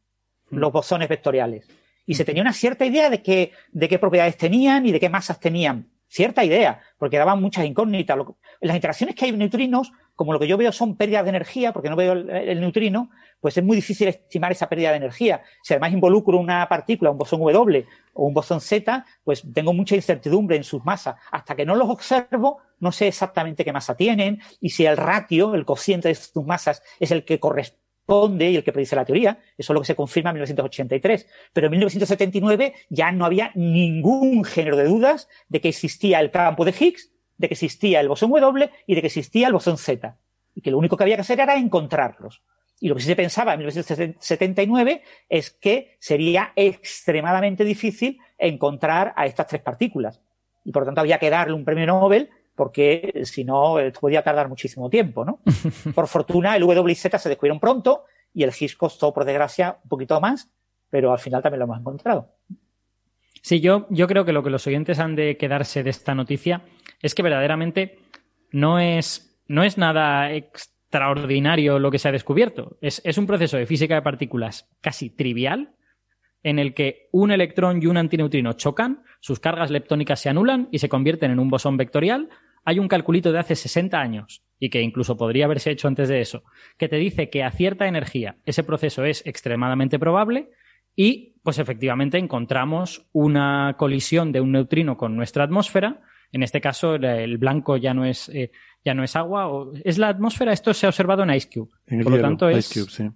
mm. los bosones vectoriales. Y se tenía una cierta idea de, qué, de qué propiedades tenían y de qué masas tenían. Cierta idea, porque daban muchas incógnitas. Las interacciones que hay en neutrinos, como lo que yo veo son pérdidas de energía, porque no veo el, el neutrino, pues es muy difícil estimar esa pérdida de energía. Si además involucro una partícula, un bosón W o un bosón Z, pues tengo mucha incertidumbre en sus masas. Hasta que no los observo, no sé exactamente qué masa tienen y si el ratio, el cociente de sus masas, es el que corresponde y el que predice la teoría. Eso es lo que se confirma en 1983. Pero en 1979 ya no había ningún género de dudas de que existía el campo de Higgs, de que existía el bosón W y de que existía el bosón Z. Y que lo único que había que hacer era encontrarlos. Y lo que sí se pensaba en 1979 es que sería extremadamente difícil encontrar a estas tres partículas. Y por lo tanto había que darle un premio Nobel porque si no, esto podía tardar muchísimo tiempo, ¿no? Por fortuna, el W y Z se descubrieron pronto y el Higgs costó, por desgracia, un poquito más, pero al final también lo hemos encontrado. Sí, yo, yo creo que lo que los oyentes han de quedarse de esta noticia es que verdaderamente no es, no es nada extraordinario lo que se ha descubierto. Es, es un proceso de física de partículas casi trivial, en el que un electrón y un antineutrino chocan, sus cargas leptónicas se anulan y se convierten en un bosón vectorial, hay un calculito de hace 60 años y que incluso podría haberse hecho antes de eso, que te dice que a cierta energía ese proceso es extremadamente probable y pues efectivamente encontramos una colisión de un neutrino con nuestra atmósfera. En este caso el blanco ya no es, eh, ya no es agua, o, es la atmósfera, esto se ha observado en Ice Cube. En el Por lo hielo, tanto Ice es... Cube, sí.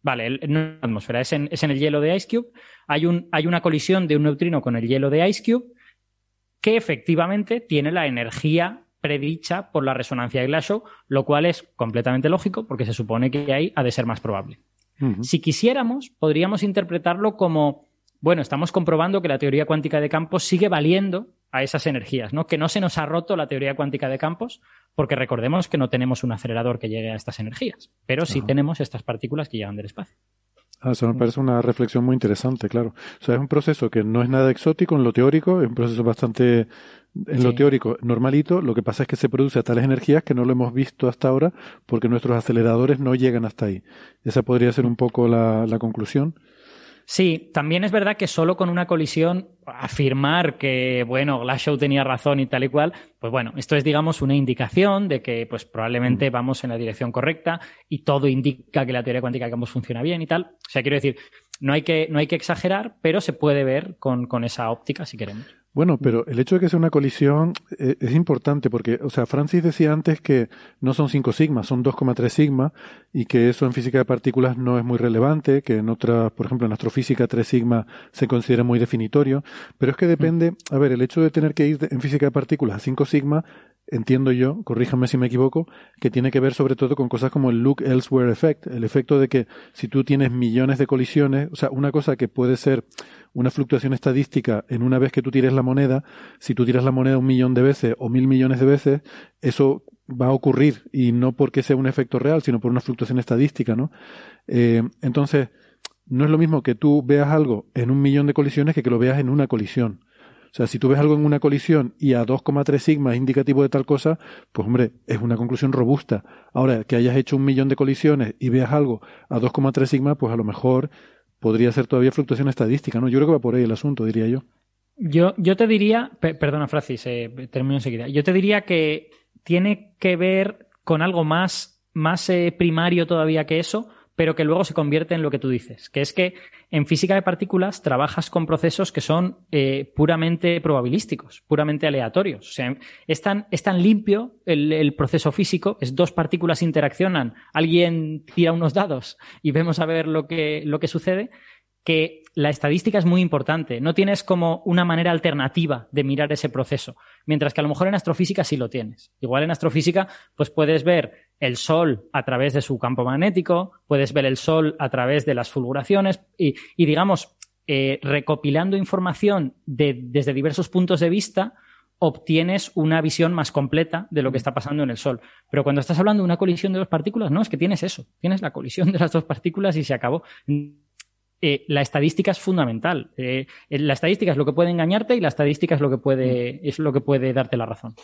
Vale, el- no es la atmósfera, es en, es en el hielo de Ice Cube. Hay, un, hay una colisión de un neutrino con el hielo de Ice Cube que efectivamente tiene la energía predicha por la resonancia de Glashow, lo cual es completamente lógico porque se supone que ahí ha de ser más probable. Si quisiéramos, podríamos interpretarlo como, bueno, estamos comprobando que la teoría cuántica de campos sigue valiendo a esas energías, ¿no? Que no se nos ha roto la teoría cuántica de campos, porque recordemos que no tenemos un acelerador que llegue a estas energías, pero sí Ajá. tenemos estas partículas que llegan del espacio. Ah, eso me parece una reflexión muy interesante, claro. O sea, es un proceso que no es nada exótico en lo teórico, es un proceso bastante, en lo teórico, normalito. Lo que pasa es que se produce a tales energías que no lo hemos visto hasta ahora porque nuestros aceleradores no llegan hasta ahí. Esa podría ser un poco la, la conclusión. Sí, también es verdad que solo con una colisión afirmar que, bueno, Glashow tenía razón y tal y cual, pues bueno, esto es, digamos, una indicación de que, pues probablemente vamos en la dirección correcta y todo indica que la teoría cuántica de campos funciona bien y tal. O sea, quiero decir, no hay que, no hay que exagerar, pero se puede ver con, con esa óptica si queremos. Bueno, pero el hecho de que sea una colisión eh, es importante porque, o sea, Francis decía antes que no son 5 sigma, son 2,3 sigma y que eso en física de partículas no es muy relevante, que en otras, por ejemplo, en astrofísica 3 sigma se considera muy definitorio, pero es que depende, a ver, el hecho de tener que ir de- en física de partículas a 5 sigma, entiendo yo, corríjame si me equivoco, que tiene que ver sobre todo con cosas como el look elsewhere effect, el efecto de que si tú tienes millones de colisiones, o sea, una cosa que puede ser una fluctuación estadística en una vez que tú tires la moneda, si tú tiras la moneda un millón de veces o mil millones de veces, eso va a ocurrir y no porque sea un efecto real, sino por una fluctuación estadística, ¿no? Eh, entonces, no es lo mismo que tú veas algo en un millón de colisiones que que lo veas en una colisión. O sea, si tú ves algo en una colisión y a 2,3 sigma es indicativo de tal cosa, pues hombre, es una conclusión robusta. Ahora, que hayas hecho un millón de colisiones y veas algo a 2,3 sigma, pues a lo mejor podría ser todavía fluctuación estadística, ¿no? Yo creo que va por ahí el asunto, diría yo. Yo, yo te diría, pe- perdona Francis, eh, termino enseguida. Yo te diría que tiene que ver con algo más, más eh, primario todavía que eso, pero que luego se convierte en lo que tú dices, que es que en física de partículas trabajas con procesos que son eh, puramente probabilísticos, puramente aleatorios. O sea, es tan, es tan limpio el, el proceso físico, es dos partículas interaccionan, alguien tira unos dados y vemos a ver lo que, lo que sucede, que la estadística es muy importante. No tienes como una manera alternativa de mirar ese proceso. Mientras que a lo mejor en astrofísica sí lo tienes. Igual en astrofísica, pues puedes ver el Sol a través de su campo magnético, puedes ver el Sol a través de las fulguraciones y, y digamos, eh, recopilando información de- desde diversos puntos de vista, obtienes una visión más completa de lo que está pasando en el Sol. Pero cuando estás hablando de una colisión de dos partículas, no, es que tienes eso. Tienes la colisión de las dos partículas y se acabó eh, la estadística es fundamental. Eh, eh, la estadística es lo que puede engañarte y la estadística es lo que puede, es lo que puede darte la razón.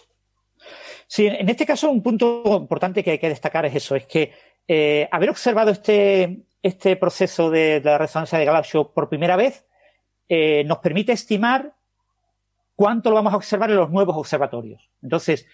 Sí, en este caso un punto importante que hay que destacar es eso, es que eh, haber observado este, este proceso de, de la resonancia de Glasgow por primera vez nos permite estimar cuánto lo vamos a observar en los nuevos observatorios. Entonces,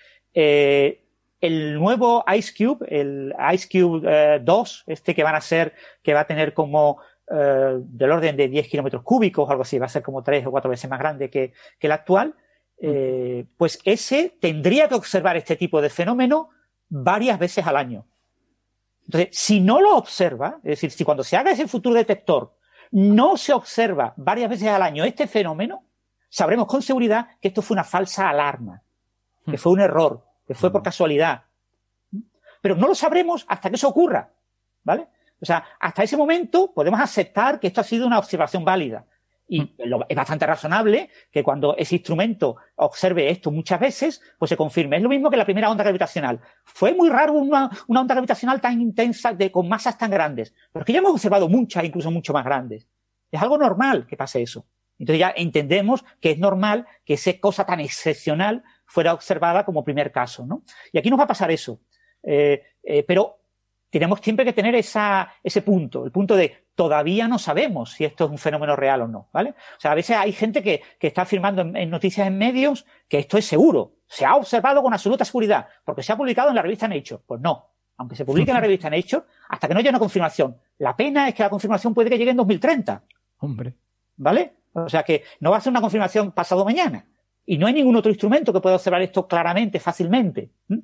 el nuevo Ice Cube, el Ice Cube eh, 2, este que van a ser, que va a tener como eh, del orden de 10 kilómetros cúbicos, algo así, va a ser como tres o cuatro veces más grande que, que el actual, eh, pues ese tendría que observar este tipo de fenómeno varias veces al año. Entonces, si no lo observa, es decir, si cuando se haga ese futuro detector no se observa varias veces al año este fenómeno, sabremos con seguridad que esto fue una falsa alarma, que fue un error, que fue por casualidad. Pero no lo sabremos hasta que eso ocurra, ¿vale? O sea, hasta ese momento podemos aceptar que esto ha sido una observación válida. Y lo- es bastante razonable que cuando ese instrumento observe esto muchas veces, pues se confirme. Es lo mismo que la primera onda gravitacional. Fue muy raro una, una onda gravitacional tan intensa, de, con masas tan grandes. Pero es que ya hemos observado muchas, incluso mucho más grandes. Es algo normal que pase eso. Entonces ya entendemos que es normal que esa cosa tan excepcional fuera observada como primer caso, ¿no? Y aquí nos va a pasar eso. Eh, eh, pero tenemos siempre que tener esa, ese punto, el punto de todavía no sabemos si esto es un fenómeno real o no, ¿vale? O sea, a veces hay gente que, que está afirmando en, en, noticias en medios que esto es seguro, se ha observado con absoluta seguridad, porque se ha publicado en la revista Nature. Pues no, aunque se publique en la revista Nature, hasta que no haya una confirmación. La pena es que la confirmación puede que llegue en 2030. Hombre. ¿Vale? O sea que no va a ser una confirmación pasado mañana. Y no hay ningún otro instrumento que pueda observar esto claramente, fácilmente. ¿Mm?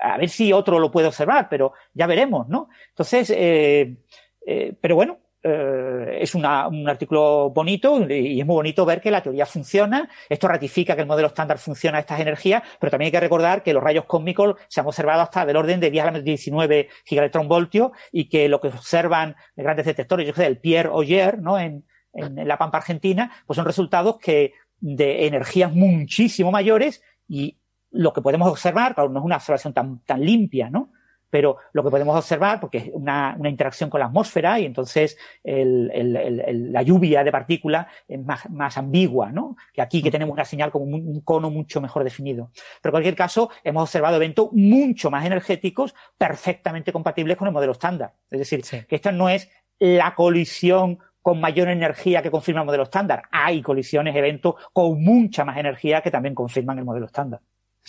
A ver si otro lo puede observar, pero ya veremos, ¿no? Entonces, eh, eh, pero bueno, eh, es una, un artículo bonito y es muy bonito ver que la teoría funciona. Esto ratifica que el modelo estándar funciona a estas energías, pero también hay que recordar que los rayos cósmicos se han observado hasta del orden de 10 a la 19 gigaelectronvoltios y que lo que observan grandes detectores, yo sé, el Pierre Oyer, ¿no? En, en, en la Pampa Argentina, pues son resultados que de energías muchísimo mayores y lo que podemos observar, claro, no es una observación tan, tan limpia, ¿no? Pero lo que podemos observar, porque es una, una interacción con la atmósfera y entonces el, el, el, la lluvia de partículas es más, más, ambigua, ¿no? Que aquí que tenemos una señal como un, un, cono mucho mejor definido. Pero en cualquier caso, hemos observado eventos mucho más energéticos, perfectamente compatibles con el modelo estándar. Es decir, sí. que esto no es la colisión con mayor energía que confirma el modelo estándar. Hay colisiones, eventos con mucha más energía que también confirman el modelo estándar.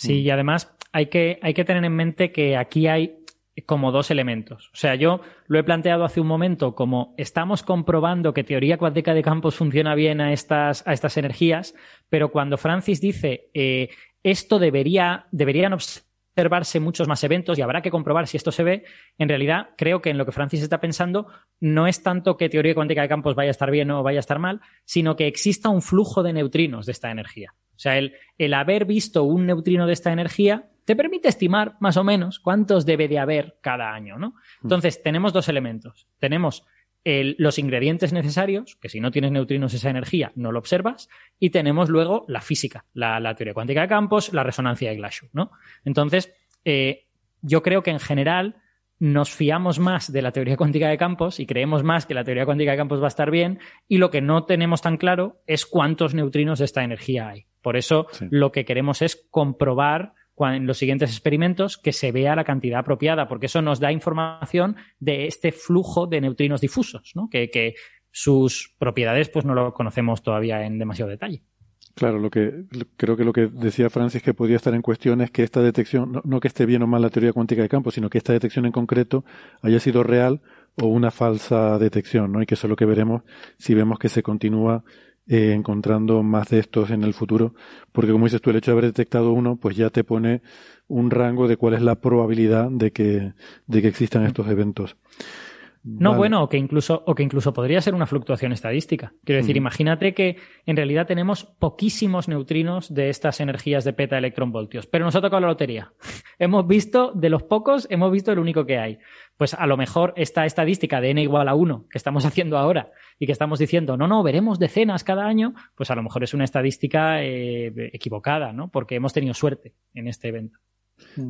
Sí, y además hay que, hay que tener en mente que aquí hay como dos elementos. O sea, yo lo he planteado hace un momento como estamos comprobando que teoría cuántica de campos funciona bien a estas, a estas energías, pero cuando Francis dice eh, esto debería, deberían observarse muchos más eventos y habrá que comprobar si esto se ve, en realidad creo que en lo que Francis está pensando no es tanto que teoría cuántica de campos vaya a estar bien o vaya a estar mal, sino que exista un flujo de neutrinos de esta energía. O sea, el, el haber visto un neutrino de esta energía te permite estimar más o menos cuántos debe de haber cada año, ¿no? Entonces, tenemos dos elementos. Tenemos el, los ingredientes necesarios, que si no tienes neutrinos esa energía no lo observas, y tenemos luego la física, la, la teoría cuántica de campos, la resonancia de Glashow, ¿no? Entonces, eh, yo creo que en general nos fiamos más de la teoría cuántica de campos y creemos más que la teoría cuántica de campos va a estar bien, y lo que no tenemos tan claro es cuántos neutrinos de esta energía hay. Por eso sí. lo que queremos es comprobar en los siguientes experimentos que se vea la cantidad apropiada, porque eso nos da información de este flujo de neutrinos difusos, ¿no? que, que sus propiedades pues no lo conocemos todavía en demasiado detalle. Claro, lo que creo que lo que decía Francis que podía estar en cuestión es que esta detección, no, que esté bien o mal la teoría cuántica de campo, sino que esta detección en concreto haya sido real o una falsa detección, ¿no? Y que eso es lo que veremos si vemos que se continúa eh, encontrando más de estos en el futuro, porque como dices tú, el hecho de haber detectado uno, pues ya te pone un rango de cuál es la probabilidad de que, de que existan estos eventos. No, vale. bueno, o que incluso, o que incluso podría ser una fluctuación estadística. Quiero decir, mm. imagínate que en realidad tenemos poquísimos neutrinos de estas energías de peta electronvoltios, pero nos ha tocado la lotería. hemos visto, de los pocos, hemos visto el único que hay. Pues a lo mejor esta estadística de n igual a 1 que estamos haciendo ahora y que estamos diciendo, no, no, veremos decenas cada año, pues a lo mejor es una estadística eh, equivocada, ¿no? Porque hemos tenido suerte en este evento.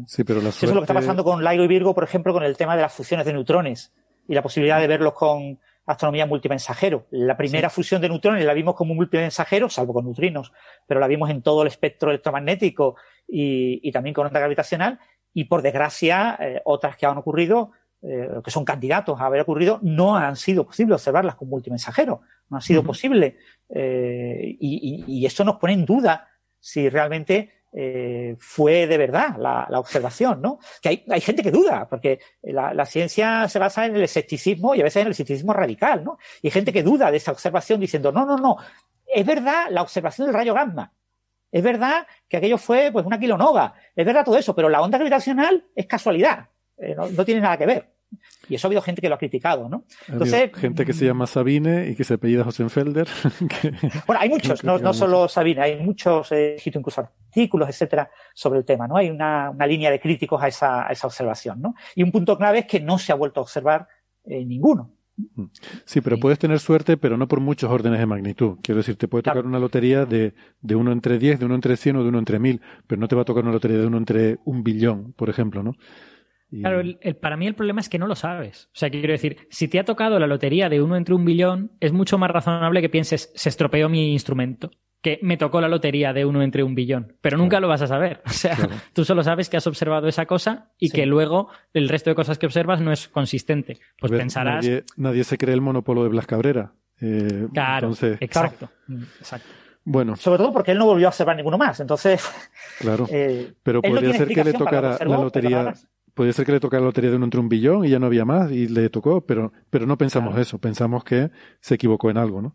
Sí, pero la suerte... Eso es lo que está pasando con LIGO y Virgo, por ejemplo, con el tema de las fusiones de neutrones y la posibilidad de verlos con astronomía multimensajero. La primera sí. fusión de neutrones la vimos como multimensajero, salvo con neutrinos, pero la vimos en todo el espectro electromagnético y, y también con onda gravitacional. Y por desgracia, eh, otras que han ocurrido, eh, que son candidatos a haber ocurrido, no han sido posible observarlas con multimensajero. No ha sido uh -huh. posible. Eh, y, y, y esto nos pone en duda si realmente eh, fue de verdad la, observación, ¿no? Que hay, hay gente que duda, porque la, la, ciencia se basa en el escepticismo y a veces en el escepticismo radical, ¿no? Y hay gente que duda de esa observación diciendo, no, no, no, es verdad la observación del rayo gamma, es verdad que aquello fue pues una kilonova, es verdad todo eso, pero la onda gravitacional es casualidad, eh, no, no tiene nada que ver. Y eso ha habido gente que lo ha criticado, ¿no? Entonces, gente que se llama Sabine y que se apellida Hosenfelder. Que, bueno, hay muchos, no, no solo Sabine, hay muchos, eh, incluso artículos, etcétera, sobre el tema, ¿no? Hay una, una línea de críticos a esa, a esa, observación, ¿no? Y un punto clave es que no se ha vuelto a observar eh, ninguno. Sí, pero puedes tener suerte, pero no por muchos órdenes de magnitud. Quiero decir, te puede tocar claro. una lotería de, de uno entre 10, de uno entre 100 o de uno entre 1000, pero no te va a tocar una lotería de uno entre un billón, por ejemplo, ¿no? Y... Claro, el, el, para mí el problema es que no lo sabes. O sea, quiero decir, si te ha tocado la lotería de uno entre un billón, es mucho más razonable que pienses, se estropeó mi instrumento. que me tocó la lotería de uno entre un billón, pero nunca lo vas a saber. O sea, tú solo sabes que has observado esa cosa y que luego el resto de cosas que observas no es consistente. Pues pensarás. Nadie, se cree el monopolo de Blas Cabrera. Eh, claro, exacto, exacto. Bueno. Sobre todo porque él no volvió a observar ninguno más. Entonces. Claro. Eh, pero podría ser que le tocara la lotería. Podría ser que le tocara la lotería de uno entre un billón y ya no había más y le tocó, pero, pero no pensamos eso. Pensamos que se equivocó en algo, ¿no?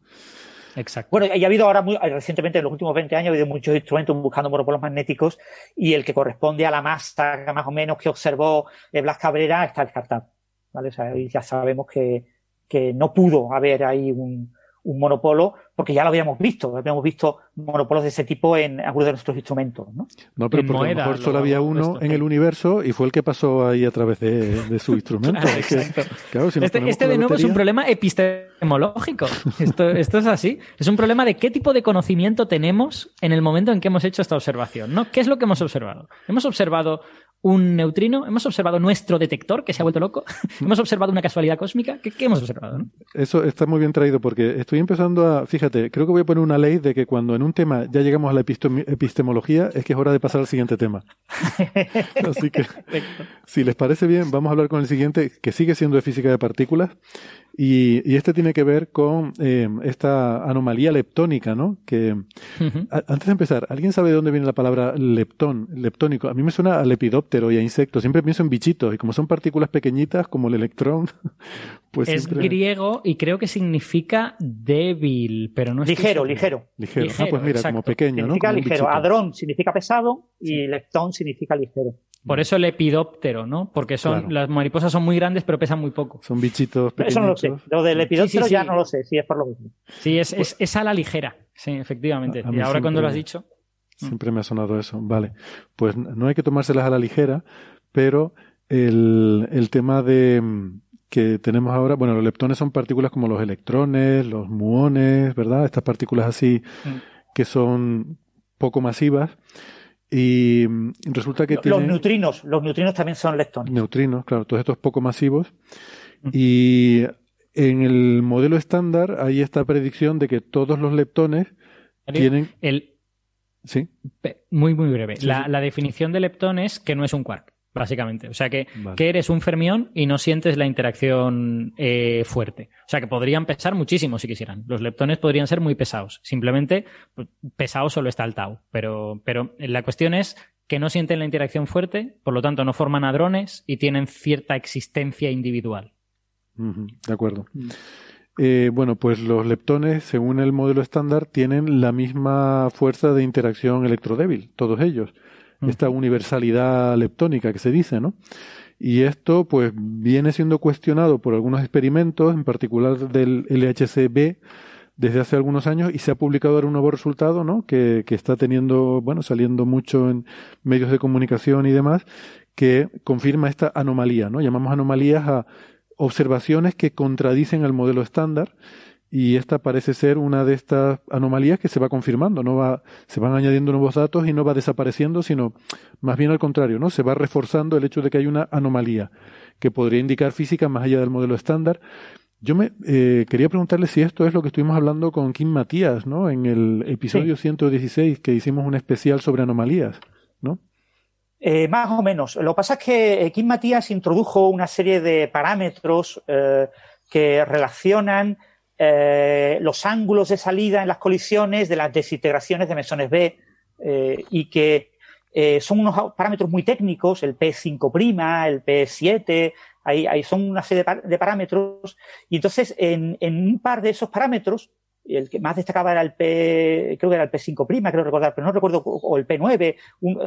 Exacto. Bueno, y ha habido ahora, muy, recientemente, en los últimos 20 años, ha habido muchos instrumentos buscando monopolos magnéticos y el que corresponde a la masa más o menos que observó eh, Blas Cabrera está descartado. ¿vale? O sea, ya sabemos que, que no pudo haber ahí un, un monopolo, porque ya lo habíamos visto, habíamos visto monopolos de ese tipo en algunos de nuestros instrumentos. No, no pero porque a lo mejor solo había uno en el universo y fue el que pasó ahí a través de, su instrumento. este, este de nuevo es un problema epistemológico. Esto, esto es así. Es un problema de qué tipo de conocimiento tenemos en el momento en que hemos hecho esta observación. ¿no? ¿Qué es lo que hemos observado? Hemos observado un neutrino, hemos observado nuestro detector que se ha vuelto loco, hemos observado una casualidad cósmica, ¿qué, hemos observado? Eso está muy bien traído porque estoy empezando a, fíjate, creo que voy a poner una ley de que cuando en un tema ya llegamos a la epistemología es que es hora de pasar al siguiente tema. Así que, si les parece bien, vamos a hablar con el siguiente, que sigue siendo de física de partículas, y, este tiene que ver con eh, esta anomalía leptónica, ¿no? Que antes de empezar, ¿alguien sabe de dónde viene la palabra leptón, leptónico? A mí me suena a lepidóptero y a insectos. Siempre pienso en bichitos y como son partículas pequeñitas como el electrón, pues es griego y creo que significa débil, pero no es ligero, ligero. Ligero. Ah, pues mira, como pequeño, significa ligero. Adrón significa pesado y leptón significa ligero. Por eso el lepidóptero, ¿no? Porque son las mariposas son muy grandes pero pesan muy poco. Son bichitos pequeños. Eso no lo sé. Lo del lepidóptero ya no lo sé, si es por lo mismo. Sí, es, es, es a la ligera. Sí, efectivamente. y ahora cuando lo has dicho. Siempre me ha sonado eso. Vale. Pues no hay que tomárselas a la ligera, pero el, el tema de que tenemos ahora, bueno, los leptones son partículas como los electrones, los muones, ¿verdad? Estas partículas así mm. que son poco masivas y mm, resulta que los neutrinos, los neutrinos también son leptones. Neutrinos, claro, todos estos poco masivos. Y en el modelo estándar hay esta predicción de que todos los leptones tienen. El... Sí. Muy, muy breve. la, la, definición de leptón es que no es un quark básicamente. O sea que, que, eres un fermión y no sientes la interacción eh, fuerte. O sea que podrían pesar muchísimo si quisieran. Los leptones podrían ser muy pesados. Simplemente, pues, pesado solo está el tau. Pero, pero la cuestión es que no sienten la interacción fuerte, por lo tanto no forman hadrones y tienen cierta existencia individual. de acuerdo. Mm. Eh, bueno, pues los leptones, según el modelo estándar, tienen la misma fuerza de interacción electrodébil, todos ellos esta universalidad leptónica que se dice, ¿no? Y esto, pues, viene siendo cuestionado por algunos experimentos, en particular del LHCb, desde hace algunos años y se ha publicado ahora un nuevo resultado, ¿no? Que, que está teniendo, bueno, saliendo mucho en medios de comunicación y demás, que confirma esta anomalía, ¿no? Llamamos anomalías a observaciones que contradicen al modelo estándar y esta parece ser una de estas anomalías que se va confirmando, no va, se van añadiendo nuevos datos y no va desapareciendo, sino más bien al contrario, ¿no? Se va reforzando el hecho de que hay una anomalía que podría indicar física más allá del modelo estándar. Yo me eh, quería preguntarle si esto es lo que estuvimos hablando con Kim Matías, ¿no? En el episodio 116 que hicimos un especial sobre anomalías, ¿no? Eh, más o menos. Lo que pasa es que eh, Kim Matías introdujo una serie de parámetros que relacionan eh, los ángulos de salida en las colisiones de las desintegraciones de mesones B eh, y que eh, son unos parámetros muy técnicos, el P5', el P7, ahí, son una serie de, parámetros y entonces en, un par de esos parámetros el que más destacaba era el P, creo que era el P5', creo recordar, pero no recuerdo, o el P9,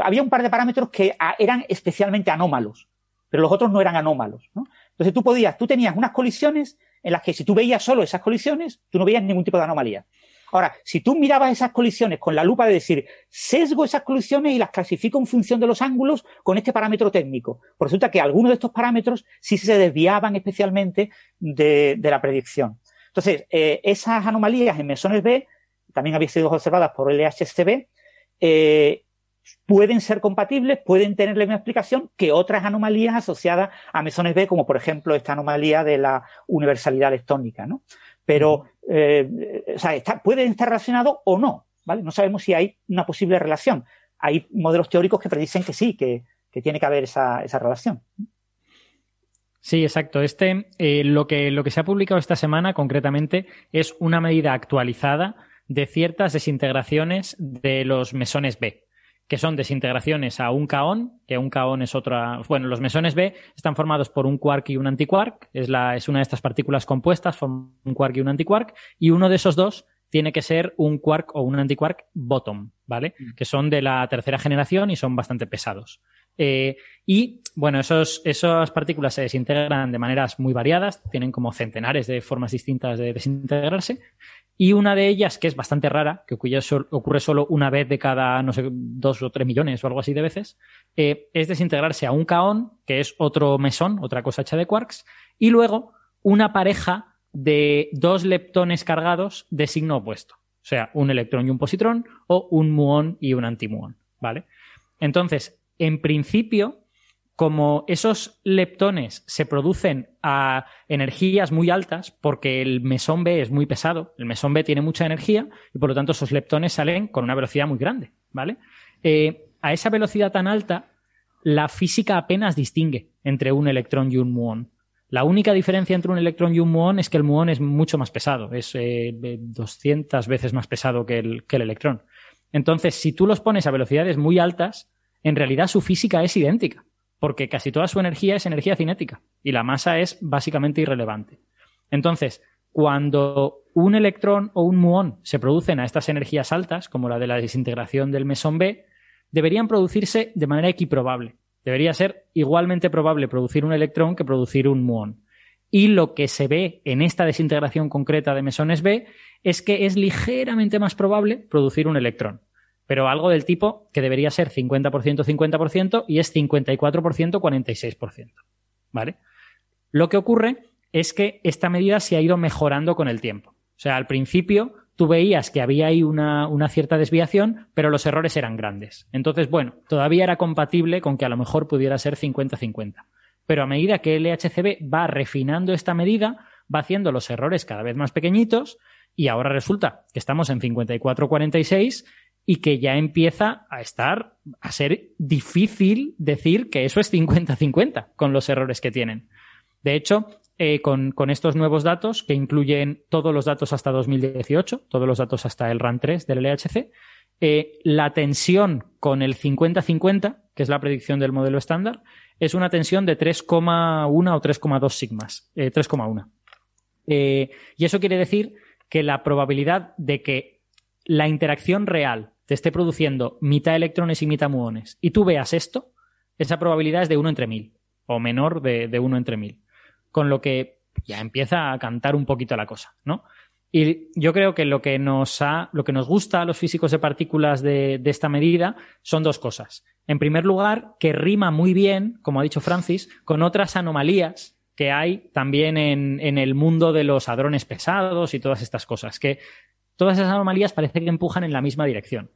había un par de parámetros que eran especialmente anómalos, pero los otros no eran anómalos, ¿no? Entonces tú podías, tú tenías unas colisiones en las que si tú veías solo esas colisiones, tú no veías ningún tipo de anomalía. Ahora, si tú mirabas esas colisiones con la lupa de decir, sesgo esas colisiones y las clasifico en función de los ángulos con este parámetro técnico, pues resulta que algunos de estos parámetros sí se desviaban especialmente de, la predicción. Entonces, eh, esas anomalías en mesones B, también habían sido observadas por LHCb, eh, pueden ser compatibles, pueden tener la misma explicación que otras anomalías asociadas a mesones B, como por ejemplo esta anomalía de la universalidad leptónica, ¿no? Pero, eh, o sea, pueden estar relacionados o no. ¿vale? No sabemos si hay una posible relación. Hay modelos teóricos que predicen que sí, que, tiene que haber esa, esa relación. Sí, exacto. Este, eh, lo, que, lo que se ha publicado esta semana concretamente es una medida actualizada de ciertas desintegraciones de los mesones B, que son desintegraciones a un kaón, que un kaón es otra. Bueno, los mesones B están formados por un quark y un antiquark, es, la, es una de estas partículas compuestas, forman un quark y un antiquark, y uno de esos dos tiene que ser un quark o un antiquark bottom, ¿vale? Mm. Que son de la tercera generación y son bastante pesados. Eh, y bueno, esos, esas partículas se desintegran de maneras muy variadas, tienen como centenares de formas distintas de desintegrarse. Y una de ellas, que es bastante rara, que ocurre solo una vez de cada, no sé, dos o tres millones o algo así de veces, eh, es desintegrarse a un kaón, que es otro mesón, otra cosa hecha de quarks, y luego una pareja de dos leptones cargados de signo opuesto. O sea, un electrón y un positrón, o un muón y un antimuón. ¿Vale? Entonces, en principio, como esos leptones se producen a energías muy altas, porque el mesón B es muy pesado, el mesón B tiene mucha energía y por lo tanto esos leptones salen con una velocidad muy grande, ¿vale? Eh, a esa velocidad tan alta, la física apenas distingue entre un electrón y un muón. La única diferencia entre un electrón y un muón es que el muón es mucho más pesado, es 200 eh, veces más pesado que que el electrón. Entonces, si tú los pones a velocidades muy altas, en realidad su física es idéntica, porque casi toda su energía es energía cinética y la masa es básicamente irrelevante. Entonces, cuando un electrón o un muón se producen a estas energías altas, como la de la desintegración del mesón B, deberían producirse de manera equiprobable. Debería ser igualmente probable producir un electrón que producir un muón. Y lo que se ve en esta desintegración concreta de mesones B es que es ligeramente más probable producir un electrón pero algo del tipo que debería ser 50% 50% y es 54% 46%. ¿Vale? Lo que ocurre es que esta medida se ha ido mejorando con el tiempo. O sea, al principio tú veías que había ahí una, una, cierta desviación, pero los errores eran grandes. Entonces, bueno, todavía era compatible con que a lo mejor pudiera ser 50-50. Pero a medida que el LHCb va refinando esta medida, va haciendo los errores cada vez más pequeñitos y ahora resulta que estamos en 54-46 y que ya empieza a estar, a ser difícil decir que eso es 50-50 con los errores que tienen. De hecho, eh, con, estos nuevos datos, que incluyen todos los datos hasta 2018, todos los datos hasta el RAN 3 del LHC, eh, la tensión con el 50-50, que es la predicción del modelo estándar, es una tensión de 3,1 o 3,2 sigmas, 3,1. Eh, y eso quiere decir que la probabilidad de que la interacción real te esté produciendo mitad electrones y mitad muones y tú veas esto, esa probabilidad es de 1 entre 1000 o menor de, de 1 entre 1000. Con lo que ya empieza a cantar un poquito la cosa, ¿no? Y yo creo que lo que nos ha, lo que nos gusta a los físicos de partículas de, esta medida son dos cosas. En primer lugar, que rima muy bien, como ha dicho Francis, con otras anomalías que hay también en, en el mundo de los hadrones pesados y todas estas cosas. Que Todas esas anomalías parece que empujan en la misma dirección.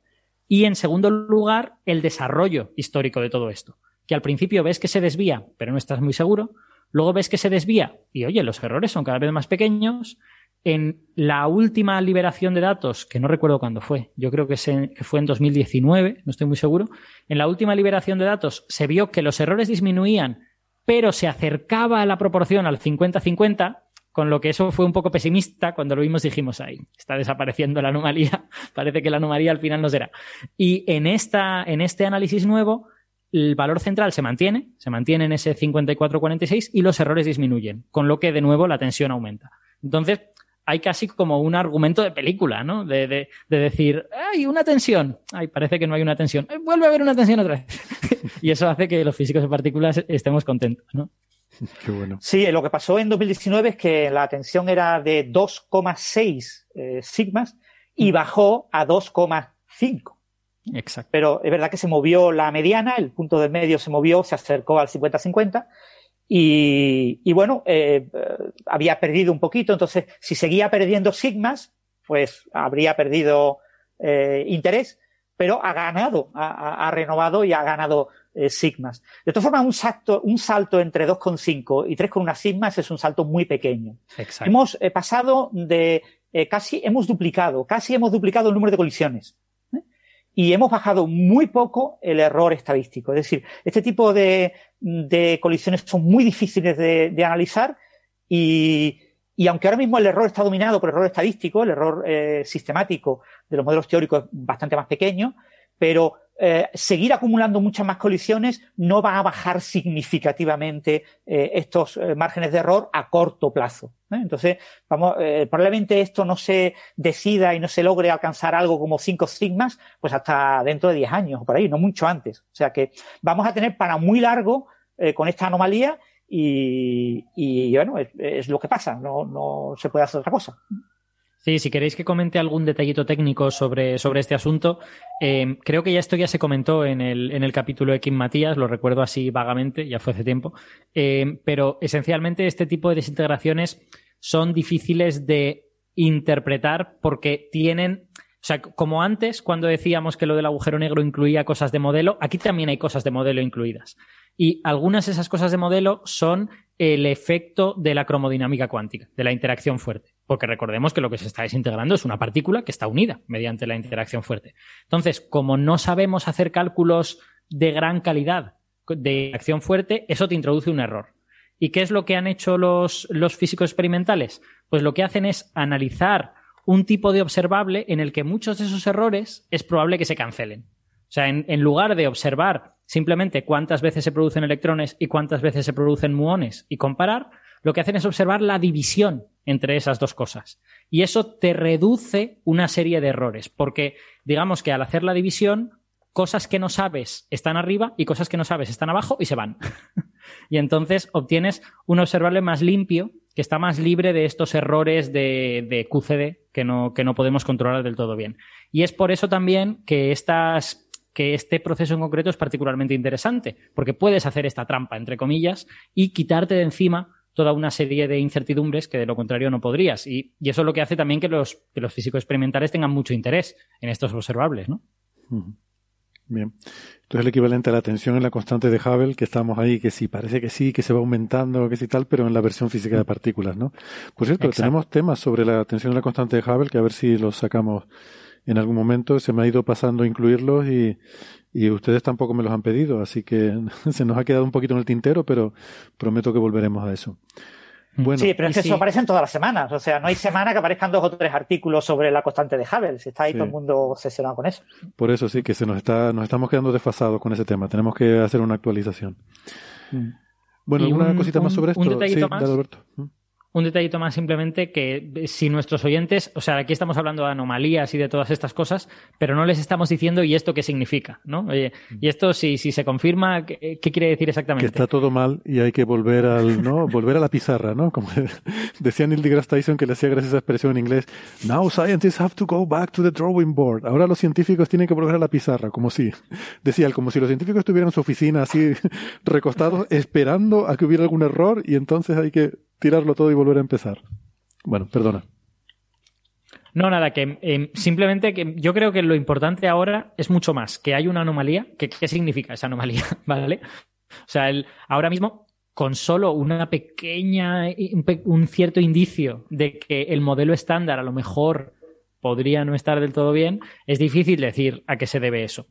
Y en segundo lugar, el desarrollo histórico de todo esto. Que al principio ves que se desvía, pero no estás muy seguro. Luego ves que se desvía y oye, los errores son cada vez más pequeños. En la última liberación de datos, que no recuerdo cuándo fue, yo creo que, que fue en 2019, no estoy muy seguro. En la última liberación de datos se vio que los errores disminuían, pero se acercaba a la proporción al 50-50, con lo que eso fue un poco pesimista. Cuando lo vimos dijimos, ahí está desapareciendo la anomalía, parece que la anomalía al final no será. Y en, esta, en este análisis nuevo, el valor central se mantiene, se mantiene en ese 54-46 y los errores disminuyen, con lo que de nuevo la tensión aumenta. Entonces, hay casi como un argumento de película, ¿no? De, de, de, decir, hay una tensión. Ay, parece que no hay una tensión. Eh, vuelve a haber una tensión otra vez. y eso hace que los físicos de partículas estemos contentos, ¿no? Sí, lo que pasó en 2019 es que la tensión era de 2,6 eh, sigmas y mm. bajó a 2,5. Exacto. Pero es verdad que se movió la mediana, el punto del medio se movió, se acercó al 50-50 y, bueno, eh, había perdido un poquito. Entonces, si seguía perdiendo sigmas, pues habría perdido eh, interés, pero ha ganado, ha renovado y ha ganado eh, sigmas. De todas formas, un salto, un salto entre 2,5 y 3,1 sigmas es un salto muy pequeño. Hemos eh, pasado de eh, casi hemos duplicado, casi hemos duplicado el número de colisiones. Y hemos bajado muy poco el error estadístico. Es decir, este tipo de, de colisiones son muy difíciles de, de analizar y, y, aunque ahora mismo el error está dominado por el error estadístico, el error eh, sistemático de los modelos teóricos es bastante más pequeño, pero eh, seguir acumulando muchas más colisiones no va a bajar significativamente eh, estos eh, márgenes de error a corto plazo. Entonces, vamos, probablemente esto no se decida y no se logre alcanzar algo como cinco sigmas, pues hasta dentro de 10 años o por ahí, no mucho antes. O sea que vamos a tener para muy largo con esta anomalía y, y bueno, es, es, lo que pasa, no, no se puede hacer otra cosa. Sí, si queréis que comente algún detallito técnico sobre, sobre este asunto, eh, creo que ya esto ya se comentó en el, en el capítulo de Kim Matías, lo recuerdo así vagamente, ya fue hace tiempo, eh, pero esencialmente este tipo de desintegraciones son difíciles de interpretar porque tienen, o sea, como antes, cuando decíamos que lo del agujero negro incluía cosas de modelo, aquí también hay cosas de modelo incluidas. Y algunas de esas cosas de modelo son el efecto de la cromodinámica cuántica, de la interacción fuerte. Porque recordemos que lo que se está desintegrando es una partícula que está unida mediante la interacción fuerte. Entonces, como no sabemos hacer cálculos de gran calidad de acción fuerte, eso te introduce un error. ¿Y qué es lo que han hecho los, físicos experimentales? Pues lo que hacen es analizar un tipo de observable en el que muchos de esos errores es probable que se cancelen. O sea, en, en lugar de observar simplemente cuántas veces se producen electrones y cuántas veces se producen muones y comparar, lo que hacen es observar la división entre esas dos cosas. Y eso te reduce una serie de errores, porque digamos que al hacer la división, cosas que no sabes están arriba y cosas que no sabes están abajo y se van. y entonces obtienes un observable más limpio que está más libre de estos errores de, QCD que no, que no podemos controlar del todo bien. Y es por eso también que estas que este proceso en concreto es particularmente interesante, porque puedes hacer esta trampa, entre comillas, y quitarte de encima toda una serie de incertidumbres que de lo contrario no podrías. Y, y eso es lo que hace también que los, que los físicos experimentales tengan mucho interés en estos observables, ¿no? Bien. Entonces el equivalente a la tensión en la constante de Hubble, que estamos ahí, que sí, parece que sí, que se va aumentando, que sí tal, pero en la versión física de partículas, ¿no? Por cierto, Exacto. tenemos temas sobre la tensión en la constante de Hubble, que a ver si los sacamos en algún momento se me ha ido pasando incluirlos y, y ustedes tampoco me los han pedido, así que se nos ha quedado un poquito en el tintero, pero prometo que volveremos a eso. Bueno, sí, pero es que sí. eso aparecen todas las semanas. O sea, no hay semana que aparezcan dos o tres artículos sobre la constante de Hubble. Si está ahí sí. todo el mundo obsesionado con eso. Por eso sí, que se nos está, nos estamos quedando desfasados con ese tema. Tenemos que hacer una actualización. Mm. Bueno, ¿alguna un, cosita más sobre esto? Un detallito sí, más. Dale, Alberto. Un detallito más simplemente que si nuestros oyentes, o sea, aquí estamos hablando de anomalías y de todas estas cosas, pero no les estamos diciendo y esto qué significa, ¿no? Oye, y esto si, si se confirma, ¿qué, ¿qué, quiere decir exactamente? Que está todo mal y hay que volver al, ¿no? volver a la pizarra, ¿no? Como decía Neil deGrasse Tyson que le hacía gracias a esa expresión en inglés, now scientists have to go back to the drawing board. Ahora los científicos tienen que volver a la pizarra, como si, decía él, como si los científicos estuvieran en su oficina así recostados esperando a que hubiera algún error y entonces hay que tirarlo todo y volver a empezar. Bueno, perdona. No, nada, que eh, simplemente que yo creo que lo importante ahora es mucho más que hay una anomalía. ¿Qué significa esa anomalía? ¿Vale? O sea, el, ahora mismo, con solo una pequeña, un cierto indicio de que el modelo estándar a lo mejor podría no estar del todo bien, es difícil decir a qué se debe eso.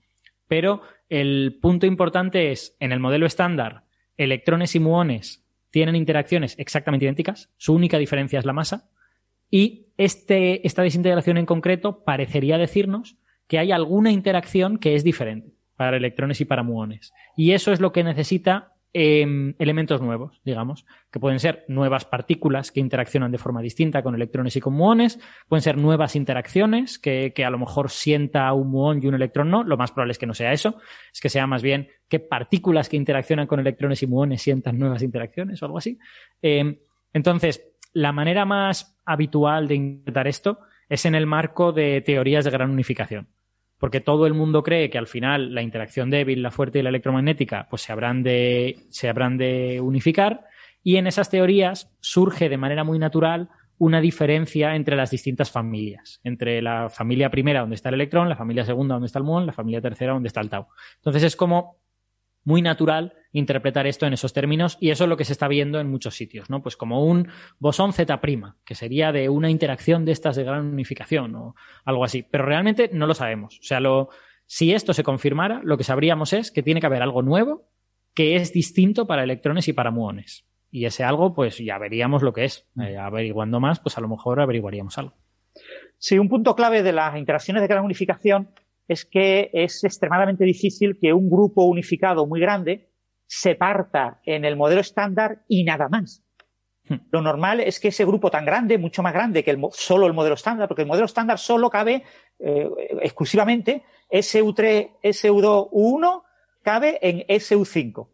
Pero el punto importante es, en el modelo estándar, electrones y muones tienen interacciones exactamente idénticas, su única diferencia es la masa, y este, esta desintegración en concreto parecería decirnos que hay alguna interacción que es diferente para electrones y para muones. Y eso es lo que necesita eh, elementos nuevos, digamos, que pueden ser nuevas partículas que interaccionan de forma distinta con electrones y con muones, pueden ser nuevas interacciones que, que, a lo mejor sienta un muón y un electrón no, lo más probable es que no sea eso, es que sea más bien que partículas que interaccionan con electrones y muones sientan nuevas interacciones o algo así. Eh, entonces, la manera más habitual de interpretar esto es en el marco de teorías de gran unificación porque todo el mundo cree que al final la interacción débil, la fuerte y la electromagnética, pues se habrán de, se habrán de unificar, y en esas teorías surge de manera muy natural una diferencia entre las distintas familias, entre la familia primera donde está el electrón, la familia segunda donde está el muón, la familia tercera donde está el tau. Entonces es como muy natural interpretar esto en esos términos y eso es lo que se está viendo en muchos sitios, ¿no? Pues como un bosón Z', que sería de una interacción de estas de gran unificación o algo así, pero realmente no lo sabemos. O sea, lo, si esto se confirmara, lo que sabríamos es que tiene que haber algo nuevo que es distinto para electrones y para muones. Y ese algo, pues ya veríamos lo que es. Eh, averiguando más, pues a lo mejor averiguaríamos algo. Sí, un punto clave de las interacciones de gran unificación es que es extremadamente difícil que un grupo unificado muy grande se parta en el modelo estándar y nada más. Hmm. Lo normal es que ese grupo tan grande, mucho más grande que el, solo el modelo estándar, porque el modelo estándar solo cabe eh, exclusivamente SU3, SU2, U1, cabe en SU5.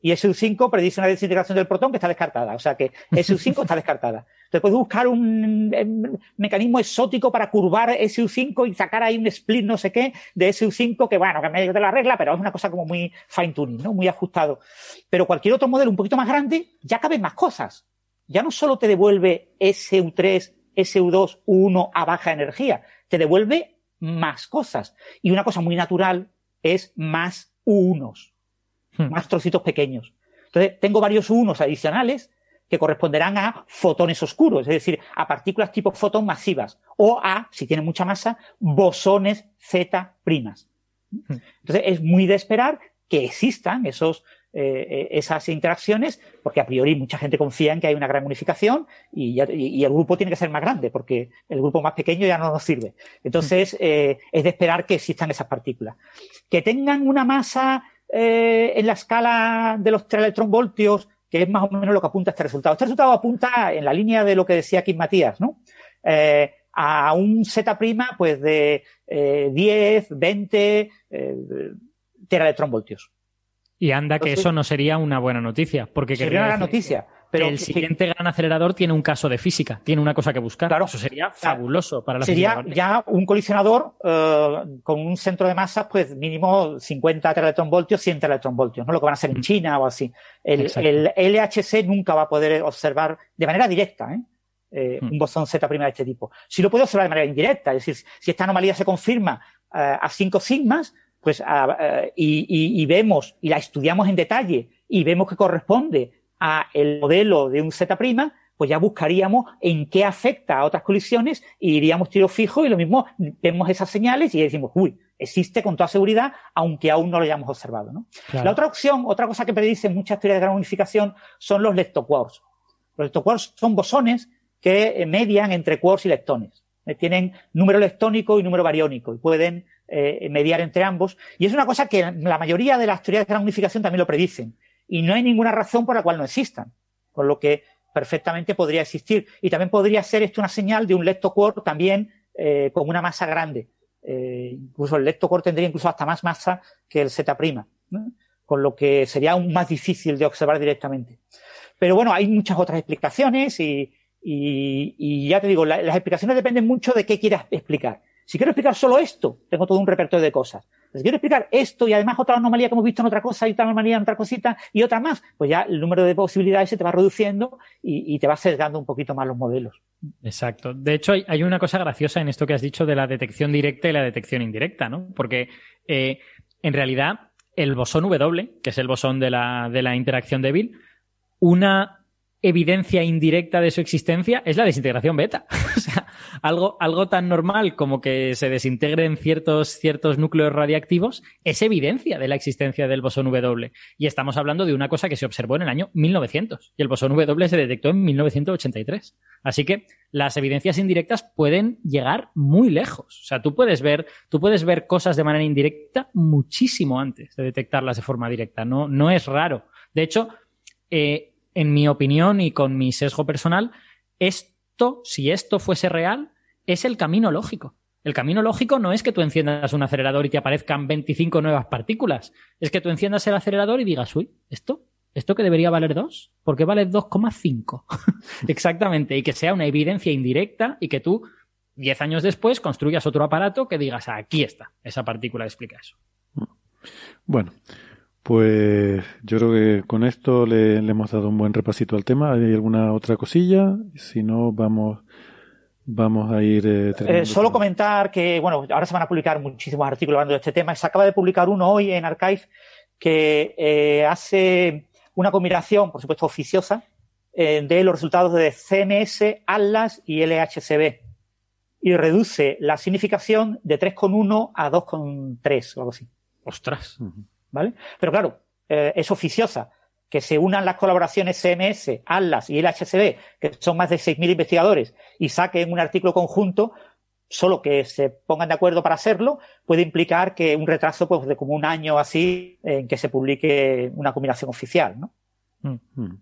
Y SU5 predice una desintegración del protón que está descartada. O sea que SU5 está descartada. Entonces puedes buscar un, mecanismo exótico para curvar SU5 y sacar ahí un split no sé qué de SU5 que bueno, que medio de la regla, pero es una cosa como muy fine tuning, ¿no? Muy ajustado. Pero cualquier otro modelo un poquito más grande ya caben más cosas. Ya no solo te devuelve SU3, SU2, U1 a baja energía, te devuelve más cosas. Y una cosa muy natural es más U1s, hmm. más trocitos pequeños. Entonces, tengo varios U1s adicionales que corresponderán a fotones oscuros, es decir, a partículas tipo fotón masivas, o a, si tienen mucha masa, bosones Z primas. Entonces, es muy de esperar que existan esos, eh, esas interacciones, porque a priori mucha gente confía en que hay una gran unificación y, el grupo tiene que ser más grande, porque el grupo más pequeño ya no nos sirve. Entonces, eh, es de esperar que existan esas partículas. Que tengan una masa eh, en la escala de los 3 electronvoltios que es más o menos lo que apunta este resultado. Este resultado apunta en la línea de lo que decía aquí Matías, ¿no? Eh, a un Z' pues de 10, 20 eh, teraelectronvoltios. Y anda que eso no sería una buena noticia, porque sería una gran noticia. Pero el siguiente gran acelerador tiene un caso de física, tiene una cosa que buscar. Claro. Eso sería fabuloso para la Sería ya un colisionador eh, con un centro de masas, pues mínimo 50 teratronvoltios, 100 teratronvoltios, ¿no? Lo que van a hacer en mm. China o así. El, el, LHC nunca va a poder observar de manera directa, ¿eh? Eh, mm. un bosón Z' de este tipo. Si lo puede observar de manera indirecta, es decir, si esta anomalía se confirma a 5 sigmas, pues y, y vemos y la estudiamos en detalle y vemos que corresponde a el modelo de un Z', pues ya buscaríamos en qué afecta a otras colisiones y iríamos tiro fijo y lo mismo vemos esas señales y decimos, uy, existe con toda seguridad, aunque aún no lo hayamos observado. ¿no? La otra opción, otra cosa que predicen muchas teorías de gran unificación son los leptoquarks. Los leptoquarks son bosones que median entre quarks y leptones. Eh, tienen número leptónico y número bariónico y pueden eh, mediar entre ambos. Y es una cosa que la mayoría de las teorías de gran unificación también lo predicen y no hay ninguna razón por la cual no existan. Con lo que perfectamente podría existir. Y también podría ser esto una señal de un leptocore también eh, con una masa grande. Eh, incluso el leptocore tendría incluso hasta más masa que el Z', con lo que sería aún más difícil de observar directamente. Pero bueno, hay muchas otras explicaciones y, y, ya te digo, las explicaciones dependen mucho de qué quieras explicar. Si quiero explicar solo esto, tengo todo un repertorio de cosas. Si quiero explicar esto y además otra anomalía que hemos visto en otra cosa y otra anomalía en otra cosita y otra más, pues ya el número de posibilidades se te va reduciendo y, te va sesgando un poquito más los modelos. Exacto. De hecho, hay, una cosa graciosa en esto que has dicho de la detección directa y la detección indirecta, ¿no? Porque eh, en realidad el bosón W, que es el bosón de la, de la interacción débil, una evidencia indirecta de su existencia es la desintegración beta. o sea, algo, algo tan normal como que se desintegren ciertos, ciertos núcleos radiactivos es evidencia de la existencia del bosón W. Y estamos hablando de una cosa que se observó en el año 1900 y el bosón W se detectó en 1983. Así que las evidencias indirectas pueden llegar muy lejos. O sea, tú puedes ver, tú puedes ver cosas de manera indirecta muchísimo antes de detectarlas de forma directa. No, no es raro. De hecho, eh, en mi opinión y con mi sesgo personal, esto, si esto fuese real, es el camino lógico. El camino lógico no es que tú enciendas un acelerador y te aparezcan 25 nuevas partículas. Es que tú enciendas el acelerador y digas, uy, ¿esto? ¿Esto que debería valer 2? ¿Por qué vale 2,5? Exactamente. Y que sea una evidencia indirecta y que tú, 10 años después, construyas otro aparato que digas, aquí está, esa partícula explica eso. Bueno, pues yo creo que con esto le, hemos dado un buen repasito al tema. ¿Hay alguna otra cosilla? Si no, vamos, vamos a ir. Eh, eh solo comentar que, bueno, ahora se van a publicar muchísimos artículos hablando de este tema. Se acaba de publicar uno hoy en Archive que eh, hace una combinación, por supuesto, oficiosa eh, de los resultados de CMS, ATLAS y LHCb y reduce la significación de 3,1 a 2,3 o algo así. Ostras. ¿Vale? Pero claro, eh, es oficiosa. Que se unan las colaboraciones CMS, ATLAS y LHCb, que son más de 6.000 investigadores, y saquen un artículo conjunto, solo que se pongan de acuerdo para hacerlo, puede implicar que un retraso pues, de como un año así en que se publique una combinación oficial. ¿no? Mm.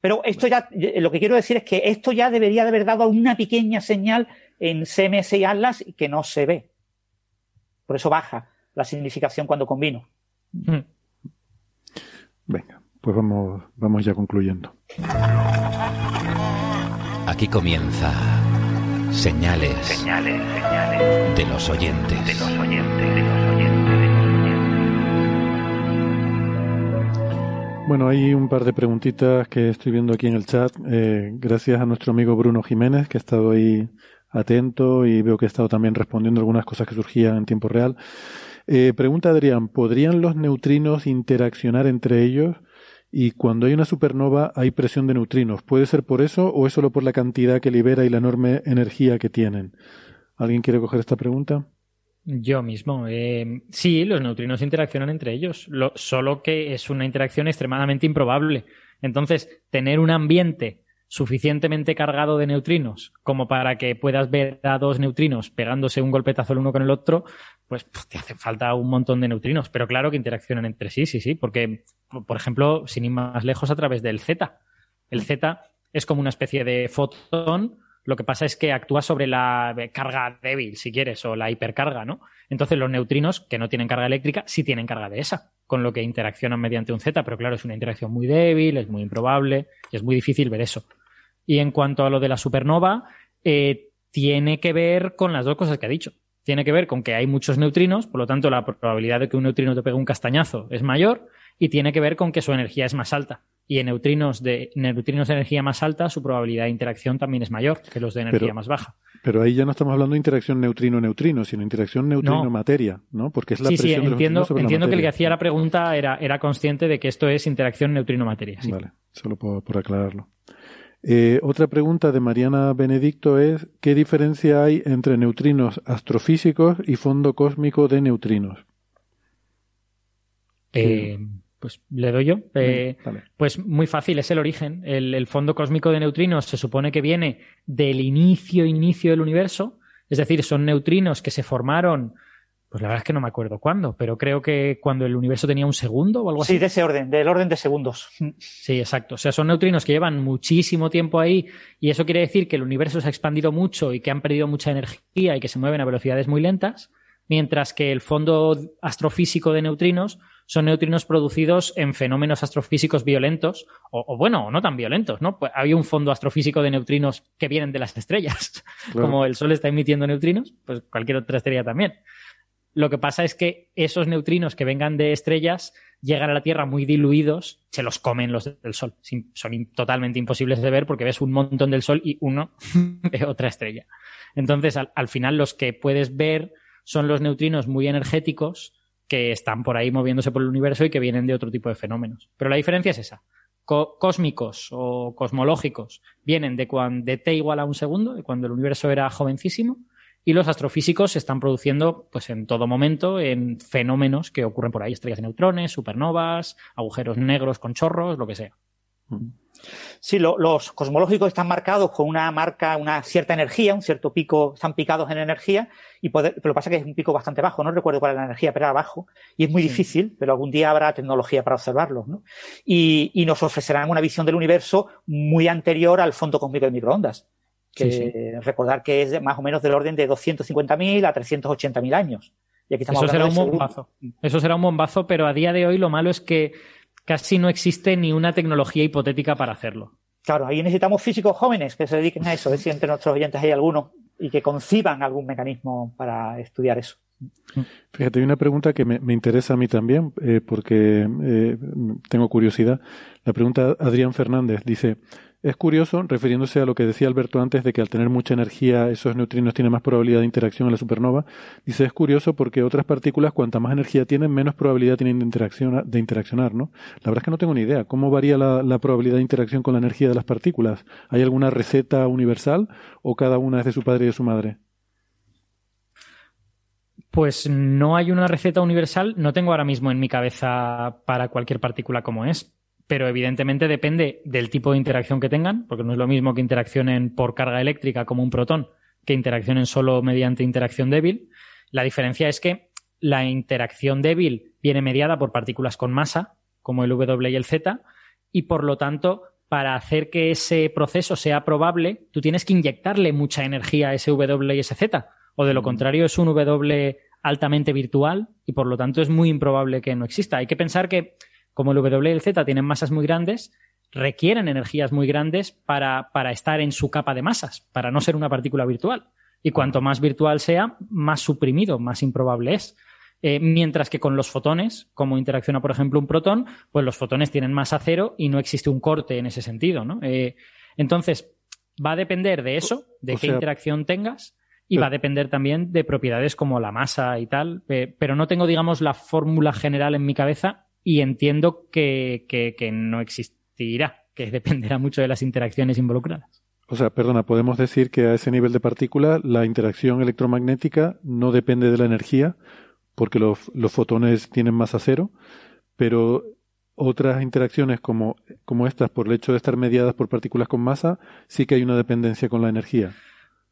Pero esto ya, lo que quiero decir es que esto ya debería de haber dado una pequeña señal en CMS y Atlas que no se ve. Por eso baja la significación cuando combino. Mm. Venga, pues vamos, vamos ya concluyendo. Aquí comienza señales, señales, señales de los oyentes, de los oyentes, de los oyentes. Bueno, hay un par de preguntitas que estoy viendo aquí en el chat. Eh, gracias a nuestro amigo Bruno Jiménez, que ha estado ahí atento y veo que ha estado también respondiendo algunas cosas que surgían en tiempo real. Eh, pregunta Adrián, ¿podrían los neutrinos interaccionar entre ellos? Y cuando hay una supernova hay presión de neutrinos. ¿Puede ser por eso o es solo por la cantidad que libera y la enorme energía que tienen? ¿Alguien quiere coger esta pregunta? Yo mismo. Eh, sí, los neutrinos interaccionan entre ellos, lo, solo que es una interacción extremadamente improbable. Entonces, tener un ambiente suficientemente cargado de neutrinos como para que puedas ver a dos neutrinos pegándose un golpetazo el uno con el otro, pues te hace falta un montón de neutrinos. Pero claro que interaccionan entre sí, sí, sí, porque, por ejemplo, sin ir más lejos, a través del Z. El Z es como una especie de fotón lo que pasa es que actúa sobre la carga débil, si quieres, o la hipercarga, ¿no? Entonces los neutrinos, que no tienen carga eléctrica, sí tienen carga de esa, con lo que interaccionan mediante un Z, pero claro, es una interacción muy débil, es muy improbable, y es muy difícil ver eso. Y en cuanto a lo de la supernova, eh, tiene que ver con las dos cosas que ha dicho. Tiene que ver con que hay muchos neutrinos, por lo tanto la probabilidad de que un neutrino te pegue un castañazo es mayor, y tiene que ver con que su energía es más alta y en neutrinos de neutrinos de energía más alta su probabilidad de interacción también es mayor que los de energía más baja. Pero ahí ya no estamos hablando de interacción neutrino-neutrino, sino interacción neutrino-materia, ¿no? Porque es la sí, presión sí, entiendo, de entiendo que el que hacía la pregunta era, era consciente de que esto es interacción neutrino-materia. Sí. Vale, solo por, por aclararlo. Eh, otra pregunta de Mariana Benedicto es ¿qué diferencia hay entre neutrinos astrofísicos y fondo cósmico de neutrinos? Eh, pues le doy yo. Eh, pues muy fácil, es el origen. El, fondo cósmico de neutrinos se supone que viene del inicio, inicio del universo. Es decir, son neutrinos que se formaron, pues la verdad es que no me acuerdo cuándo, pero creo que cuando el universo tenía un segundo o algo así. Sí, de ese orden, del orden de segundos. Sí, exacto. O sea, son neutrinos que llevan muchísimo tiempo ahí y eso quiere decir que el universo se ha expandido mucho y que han perdido mucha energía y que se mueven a velocidades muy lentas, mientras que el fondo astrofísico de neutrinos son neutrinos producidos en fenómenos astrofísicos violentos, o, bueno, o no tan violentos, ¿no? Pues hay un fondo astrofísico de neutrinos que vienen de las estrellas. Como el Sol está emitiendo neutrinos, pues cualquier otra estrella también. Lo que pasa es que esos neutrinos que vengan de estrellas llegan a la Tierra muy diluidos, se los comen los del Sol. Son totalmente imposibles de ver porque ves un montón del Sol y uno de otra estrella. Entonces, al final, los que puedes ver son los neutrinos muy energéticos que están por ahí moviéndose por el universo y que vienen de otro tipo de fenómenos. Pero la diferencia es esa. cósmicos o cosmológicos vienen de cuando de t igual a un segundo, de cuando el universo era jovencísimo, y los astrofísicos se están produciendo pues en todo momento en fenómenos que ocurren por ahí, estrellas de neutrones, supernovas, agujeros negros con chorros, lo que sea. Mm. Sí, los cosmológicos están marcados con una marca, una cierta energía, un cierto pico, están picados en energía, y pero lo que pasa es que es un pico bastante bajo, no recuerdo cuál es la energía, pero era bajo, y es muy difícil, pero algún día habrá tecnología para observarlos, ¿no? Y, y, nos ofrecerán una visión del universo muy anterior al fondo cósmico de microondas. Que recordar que es más o menos del orden de 250.000 a 380.000 años. Y aquí estamos Eso será un bombazo. Eso será un bombazo, pero a día de hoy lo malo es que casi no existe ni una tecnología hipotética para hacerlo. Claro, ahí necesitamos físicos jóvenes que se dediquen a eso, a ver si entre nuestros oyentes hay algunos y que conciban algún mecanismo para estudiar eso. Fíjate, hay una pregunta que me, interesa a mí también, eh, porque eh, tengo curiosidad. La pregunta Adrián Fernández dice, Es curioso, refiriéndose a lo que decía Alberto antes, de que al tener mucha energía esos neutrinos tienen más probabilidad de interacción en la supernova. Dice, es curioso porque otras partículas, cuanta más energía tienen, menos probabilidad tienen de, interacción, de interaccionar, ¿no? La verdad es que no tengo ni idea. ¿Cómo varía la, la probabilidad de interacción con la energía de las partículas? ¿Hay alguna receta universal o cada una es de su padre y de su madre? Pues no hay una receta universal, no tengo ahora mismo en mi cabeza para cualquier partícula como es, pero evidentemente depende del tipo de interacción que tengan, porque no es lo mismo que interaccionen por carga eléctrica como un protón, que interaccionen solo mediante interacción débil. La diferencia es que la interacción débil viene mediada por partículas con masa, como el W y el Z, y por lo tanto, para hacer que ese proceso sea probable, tú tienes que inyectarle mucha energía a ese W y ese Z, o de lo contrario es un W altamente virtual y por lo tanto es muy improbable que no exista. Hay que pensar que como el W y el Z tienen masas muy grandes, requieren energías muy grandes para, para estar en su capa de masas, para no ser una partícula virtual. Y cuanto más virtual sea, más suprimido, más improbable es. Eh, mientras que con los fotones, como interacciona, por ejemplo, un protón, pues los fotones tienen masa cero y no existe un corte en ese sentido, ¿no? Eh, entonces, va a depender de eso, de O qué sea- interacción tengas, y Pero- va a depender también de propiedades como la masa y tal, eh, pero no tengo, digamos, la fórmula general en mi cabeza y entiendo que, que- que no existirá, que dependerá mucho de las interacciones involucradas. O sea, perdona, podemos decir que a ese nivel de partícula la interacción electromagnética no depende de la energía, porque los, los fotones tienen masa cero, pero otras interacciones como, como estas, por el hecho de estar mediadas por partículas con masa, sí que hay una dependencia con la energía.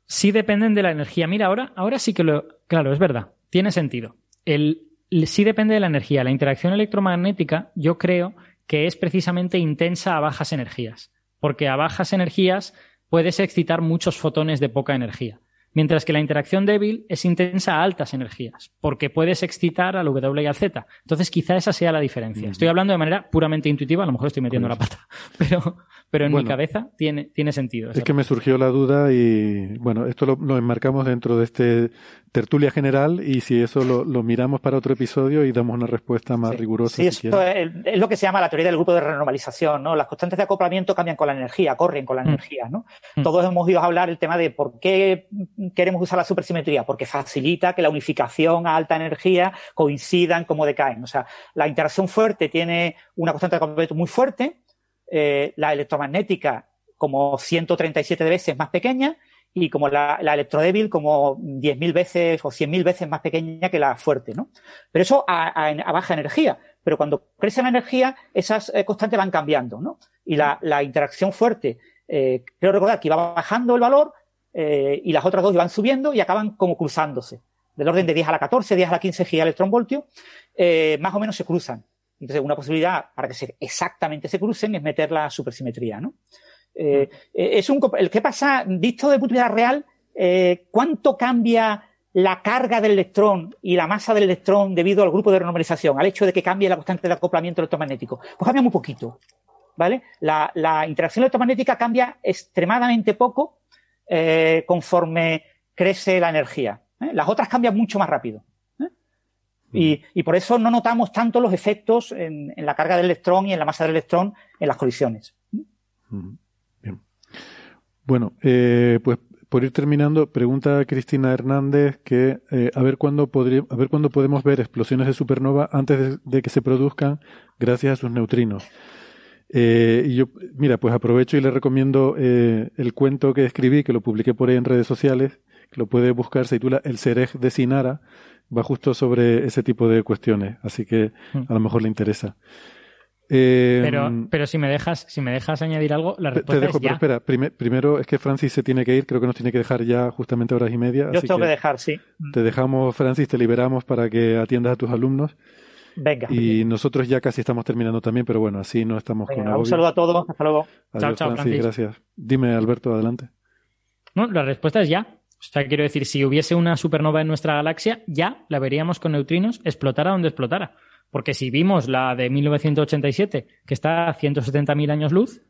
Sí dependen de la energía. Mira, ahora, ahora sí que lo. Claro, es verdad. Tiene sentido. El, el- sí depende de la energía. La interacción electromagnética, yo creo que es precisamente intensa a bajas energías. Porque a bajas energías puedes excitar muchos fotones de poca energía. Mientras que la interacción débil es intensa a altas energías, porque puedes excitar al W y al Z. Entonces, quizá esa sea la diferencia. Estoy hablando de manera puramente intuitiva, a lo mejor estoy metiendo la pata, pero, pero en Bueno. mi cabeza tiene, tiene sentido. Es que me surgió la duda y, bueno, esto lo, lo enmarcamos dentro de este tertulia general y si eso lo, lo miramos para otro episodio y damos una respuesta más Sí. rigurosa. Sí, si eso quieres. es, es lo que se llama la teoría del grupo de renormalización, ¿no? Las constantes de acoplamiento cambian con la energía, corren con la Mm. energía, ¿no? Mm. Todos hemos oído hablar el tema de por qué queremos usar la supersimetría, porque facilita que la unificación a alta energía coincidan como decaen. O sea, la interacción fuerte tiene una constante de acoplamiento muy fuerte, eh, la electromagnética como 137 veces más pequeña y como la, la electrodébil como 10.000 veces o 100.000 veces más pequeña que la fuerte, ¿no? Pero eso a, baja energía. Pero cuando crece la energía, esas eh, constantes van cambiando, ¿no? Y la, la interacción fuerte, eh, creo recordar que iba bajando el valor eh, y las otras dos iban subiendo y acaban como cruzándose. Del orden de 10 a la 14, 10 a la 15 gigaelectronvoltios, eh, más o menos se cruzan. Entonces, una posibilidad para que se, exactamente se crucen es meter la supersimetría, ¿no? Eh, eh, es un, el que pasa, visto de punto de vista real, eh, ¿cuánto cambia la carga del electrón y la masa del electrón debido al grupo de renormalización, al hecho de que cambie la constante de acoplamiento electromagnético? Pues cambia muy poquito, ¿vale? La, la interacción electromagnética cambia extremadamente poco eh, conforme crece la energía. ¿eh? Las otras cambian mucho más rápido. ¿eh? Y, y por eso no notamos tanto los efectos en, en la carga del electrón y en la masa del electrón en las colisiones. Bien. Bueno, eh, pues por ir terminando, pregunta Cristina Hernández que eh, a ver cuándo a ver cuándo podemos ver explosiones de supernova antes de, de que se produzcan gracias a sus neutrinos. Eh, y yo, mira, pues aprovecho y le recomiendo eh, el cuento que escribí, que lo publiqué por ahí en redes sociales, que lo puede buscar, se titula El Cerej de Sinara, va justo sobre ese tipo de cuestiones, así que a lo mejor le interesa. Eh, Pero, pero si me dejas, si me dejas añadir algo, la te- respuesta te dejo, es pero espera, prime- primero es que Francis se tiene que ir, creo que nos tiene que dejar ya justamente horas y media. Yo así tengo que que dejar, sí. te dejamos, Francis, te liberamos para que atiendas a tus alumnos. Venga. Y nosotros ya casi estamos terminando también, pero bueno, así no estamos Venga, con un agobio. saludo a todos. Hasta luego. Adiós, Chao, chao, Francis, Francis. gracias. Dime, Alberto, adelante. No, la respuesta es ya. O sea, quiero decir, si hubiese una supernova en nuestra galaxia, ya la veríamos con neutrinos, explotara donde explotara. Porque si vimos la de 1987, que está a 170.000 años luz,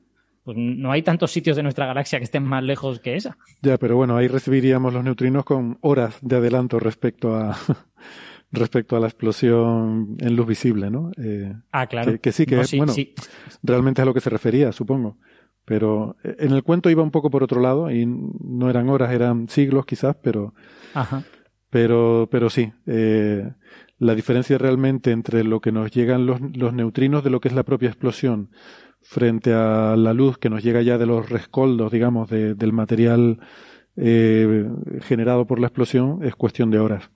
pues no hay tantos sitios de nuestra galaxia que estén más lejos que esa. Ya, pero bueno, ahí recibiríamos los neutrinos con horas de adelanto respecto a respecto a la explosión en luz visible, ¿no? Eh, Ah, claro. Que, que sí, que No, es, sí, bueno, sí. realmente es a lo que se refería, supongo. Pero eh, en el cuento iba un poco por otro lado y no eran horas, eran siglos quizás, pero, Ajá. pero, pero sí. Eh, la diferencia realmente entre lo que nos llegan los, los neutrinos de lo que es la propia explosión frente a la luz que nos llega ya de los rescoldos, digamos, de- del material eh, generado por la explosión es cuestión de horas.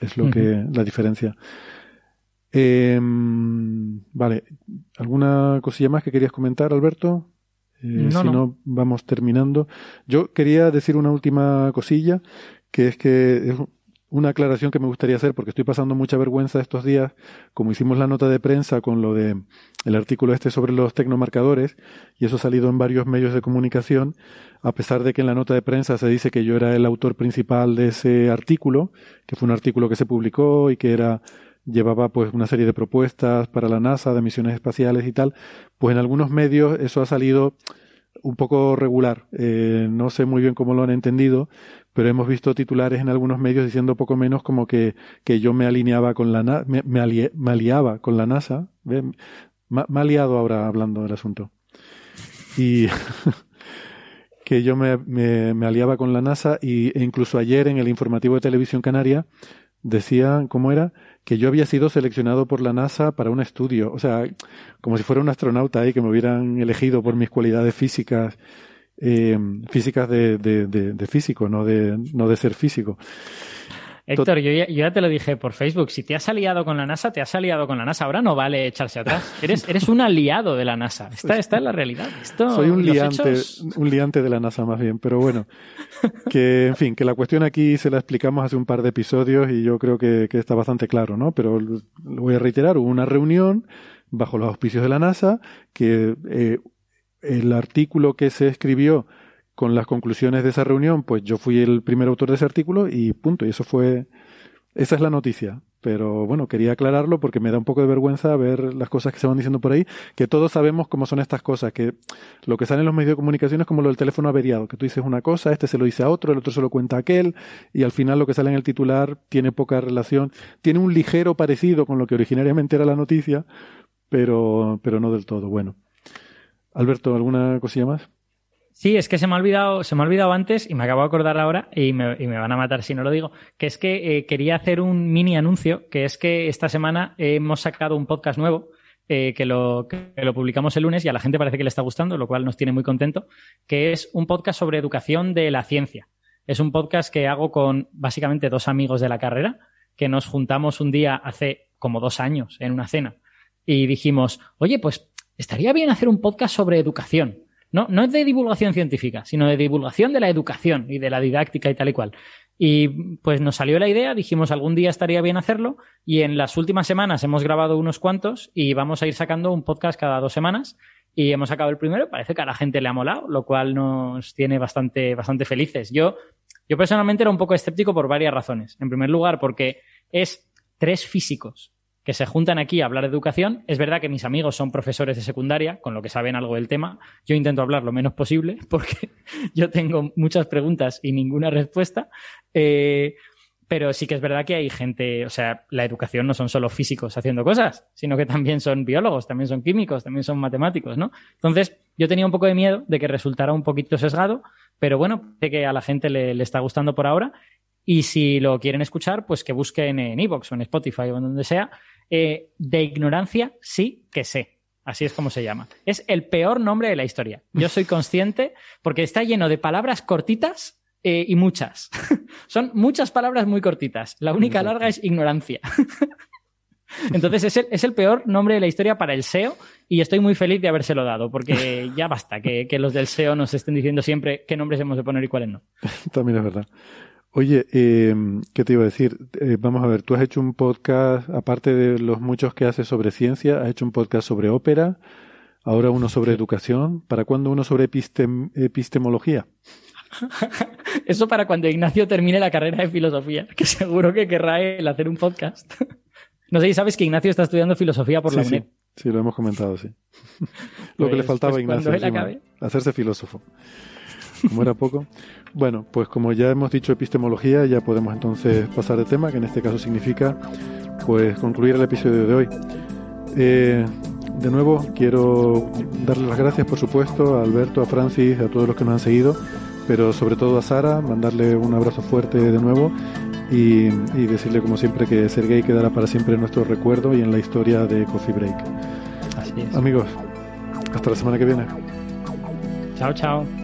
Es lo que la diferencia. Em, vale, ¿alguna cosilla más que querías comentar, Alberto? Eh, No, si no. no, vamos terminando. Yo quería decir una última cosilla, que es que es una aclaración que me gustaría hacer, porque estoy pasando mucha vergüenza estos días, como hicimos la nota de prensa con lo de el artículo este sobre los tecnomarcadores, y eso ha salido en varios medios de comunicación, a pesar de que en la nota de prensa se dice que yo era el autor principal de ese artículo, que fue un artículo que se publicó y que era llevaba pues una serie de propuestas para la NASA de misiones espaciales y tal, pues en algunos medios eso ha salido un poco regular. Eh, no sé muy bien cómo lo han entendido, pero hemos visto titulares en algunos medios diciendo poco menos como que, que yo me alineaba con la NASA, me, me, aliaba con la NASA. Me, ha liado ahora hablando del asunto. Y que yo me aliaba con la NASA y, e incluso ayer en el informativo de Televisión Canaria decían, ¿cómo era? Que yo había sido seleccionado por la NASA para un estudio. O sea, como si fuera un astronauta ahí que me hubieran elegido por mis cualidades físicas, eh, físicas de, de, de, de físico, no de, no de ser físico. Héctor, yo ya, yo ya te lo dije por Facebook. Si te has aliado con la NASA, te has aliado con la NASA. Ahora no vale echarse atrás. Eres, eres un aliado de la NASA. Esta, esta es la realidad. Esto, Soy un liante, hechos- un liante de la NASA más bien, pero bueno, que en fin, que la cuestión aquí se la explicamos hace un par de episodios y yo creo que, que está bastante claro, ¿no? Pero lo lo voy a reiterar, hubo una reunión bajo los auspicios de la NASA que eh, el artículo que se escribió con las conclusiones de esa reunión, pues yo fui el primer autor de ese artículo y punto, y eso fue, esa es la noticia. Pero bueno, quería aclararlo porque me da un poco de vergüenza ver las cosas que se van diciendo por ahí, que todos sabemos cómo son estas cosas, que lo que sale en los medios de comunicación es como lo del teléfono averiado, que tú dices una cosa, este se lo dice a otro, el otro se lo cuenta a aquel, y al final lo que sale en el titular tiene poca relación, tiene un ligero parecido con lo que originariamente era la noticia, pero, pero no del todo. Bueno. Alberto, ¿alguna cosilla más? Sí, es que se me ha olvidado, se me ha olvidado antes y me acabo de acordar ahora y me, van a matar si no lo digo, que es que eh, quería hacer un mini anuncio, que es que esta semana hemos sacado un podcast nuevo eh, que, lo, que lo publicamos el lunes y a la gente parece que le está gustando, lo cual nos tiene muy contento, que es un podcast sobre educación de la ciencia. Es un podcast que hago con básicamente dos amigos de la carrera, que nos juntamos un día hace como dos años en una cena y dijimos, oye, pues estaría bien hacer un podcast sobre educación. No, no es de divulgación científica, sino de divulgación de la educación y de la didáctica y tal y cual. Y pues nos salió la idea, dijimos algún día estaría bien hacerlo y en las últimas semanas hemos grabado unos cuantos y vamos a ir sacando un podcast cada dos semanas y hemos sacado el primero, parece que a la gente le ha molado, lo cual nos tiene bastante, bastante felices. Yo, yo personalmente era un poco escéptico por varias razones. En primer lugar, porque es tres físicos que se juntan aquí a hablar de educación. Es verdad que mis amigos son profesores de secundaria, con lo que saben algo del tema. Yo intento hablar lo menos posible porque yo tengo muchas preguntas y ninguna respuesta. Eh, pero sí que es verdad que hay gente, o sea, la educación no son solo físicos haciendo cosas, sino que también son biólogos, también son químicos, también son matemáticos, ¿no? Entonces, yo tenía un poco de miedo de que resultara un poquito sesgado, pero bueno, sé que a la gente le, le está gustando por ahora. Y si lo quieren escuchar, pues que busquen en Evox o en Spotify o en donde sea. Eh, de ignorancia, sí que sé. Así es como se llama. Es el peor nombre de la historia. Yo soy consciente porque está lleno de palabras cortitas eh, y muchas. Son muchas palabras muy cortitas. La única larga es ignorancia. Entonces es el, es el, peor nombre de la historia para el SEO y estoy muy feliz de habérselo dado porque ya basta que, que los del SEO nos estén diciendo siempre qué nombres hemos de poner y cuáles no. También es verdad. Oye, eh, ¿qué te iba a decir? Eh, vamos a ver, tú has hecho un podcast, aparte de los muchos que haces sobre ciencia, has hecho un podcast sobre ópera, ahora uno sobre educación. ¿Para cuándo uno sobre epistem epistemología? Eso para cuando Ignacio termine la carrera de filosofía, que seguro que querrá él hacer un podcast. No sé si sabes que Ignacio está estudiando filosofía por sí, la UNED. Sí, sí, lo hemos comentado, sí. Lo pues, que le faltaba pues a Ignacio, él acabe... hacerse filósofo. Como era poco. Bueno, pues como ya hemos dicho epistemología, ya podemos entonces pasar de tema, que en este caso significa pues concluir el episodio de hoy. Eh, de nuevo quiero darle las gracias, por supuesto, a Alberto, a Francis, a todos los que nos han seguido, pero sobre todo a Sara, mandarle un abrazo fuerte de nuevo y, y decirle, como siempre, que Sergei quedará para siempre en nuestro recuerdo y en la historia de Coffee Break. Así es. Amigos, hasta la semana que viene. Chao, chao.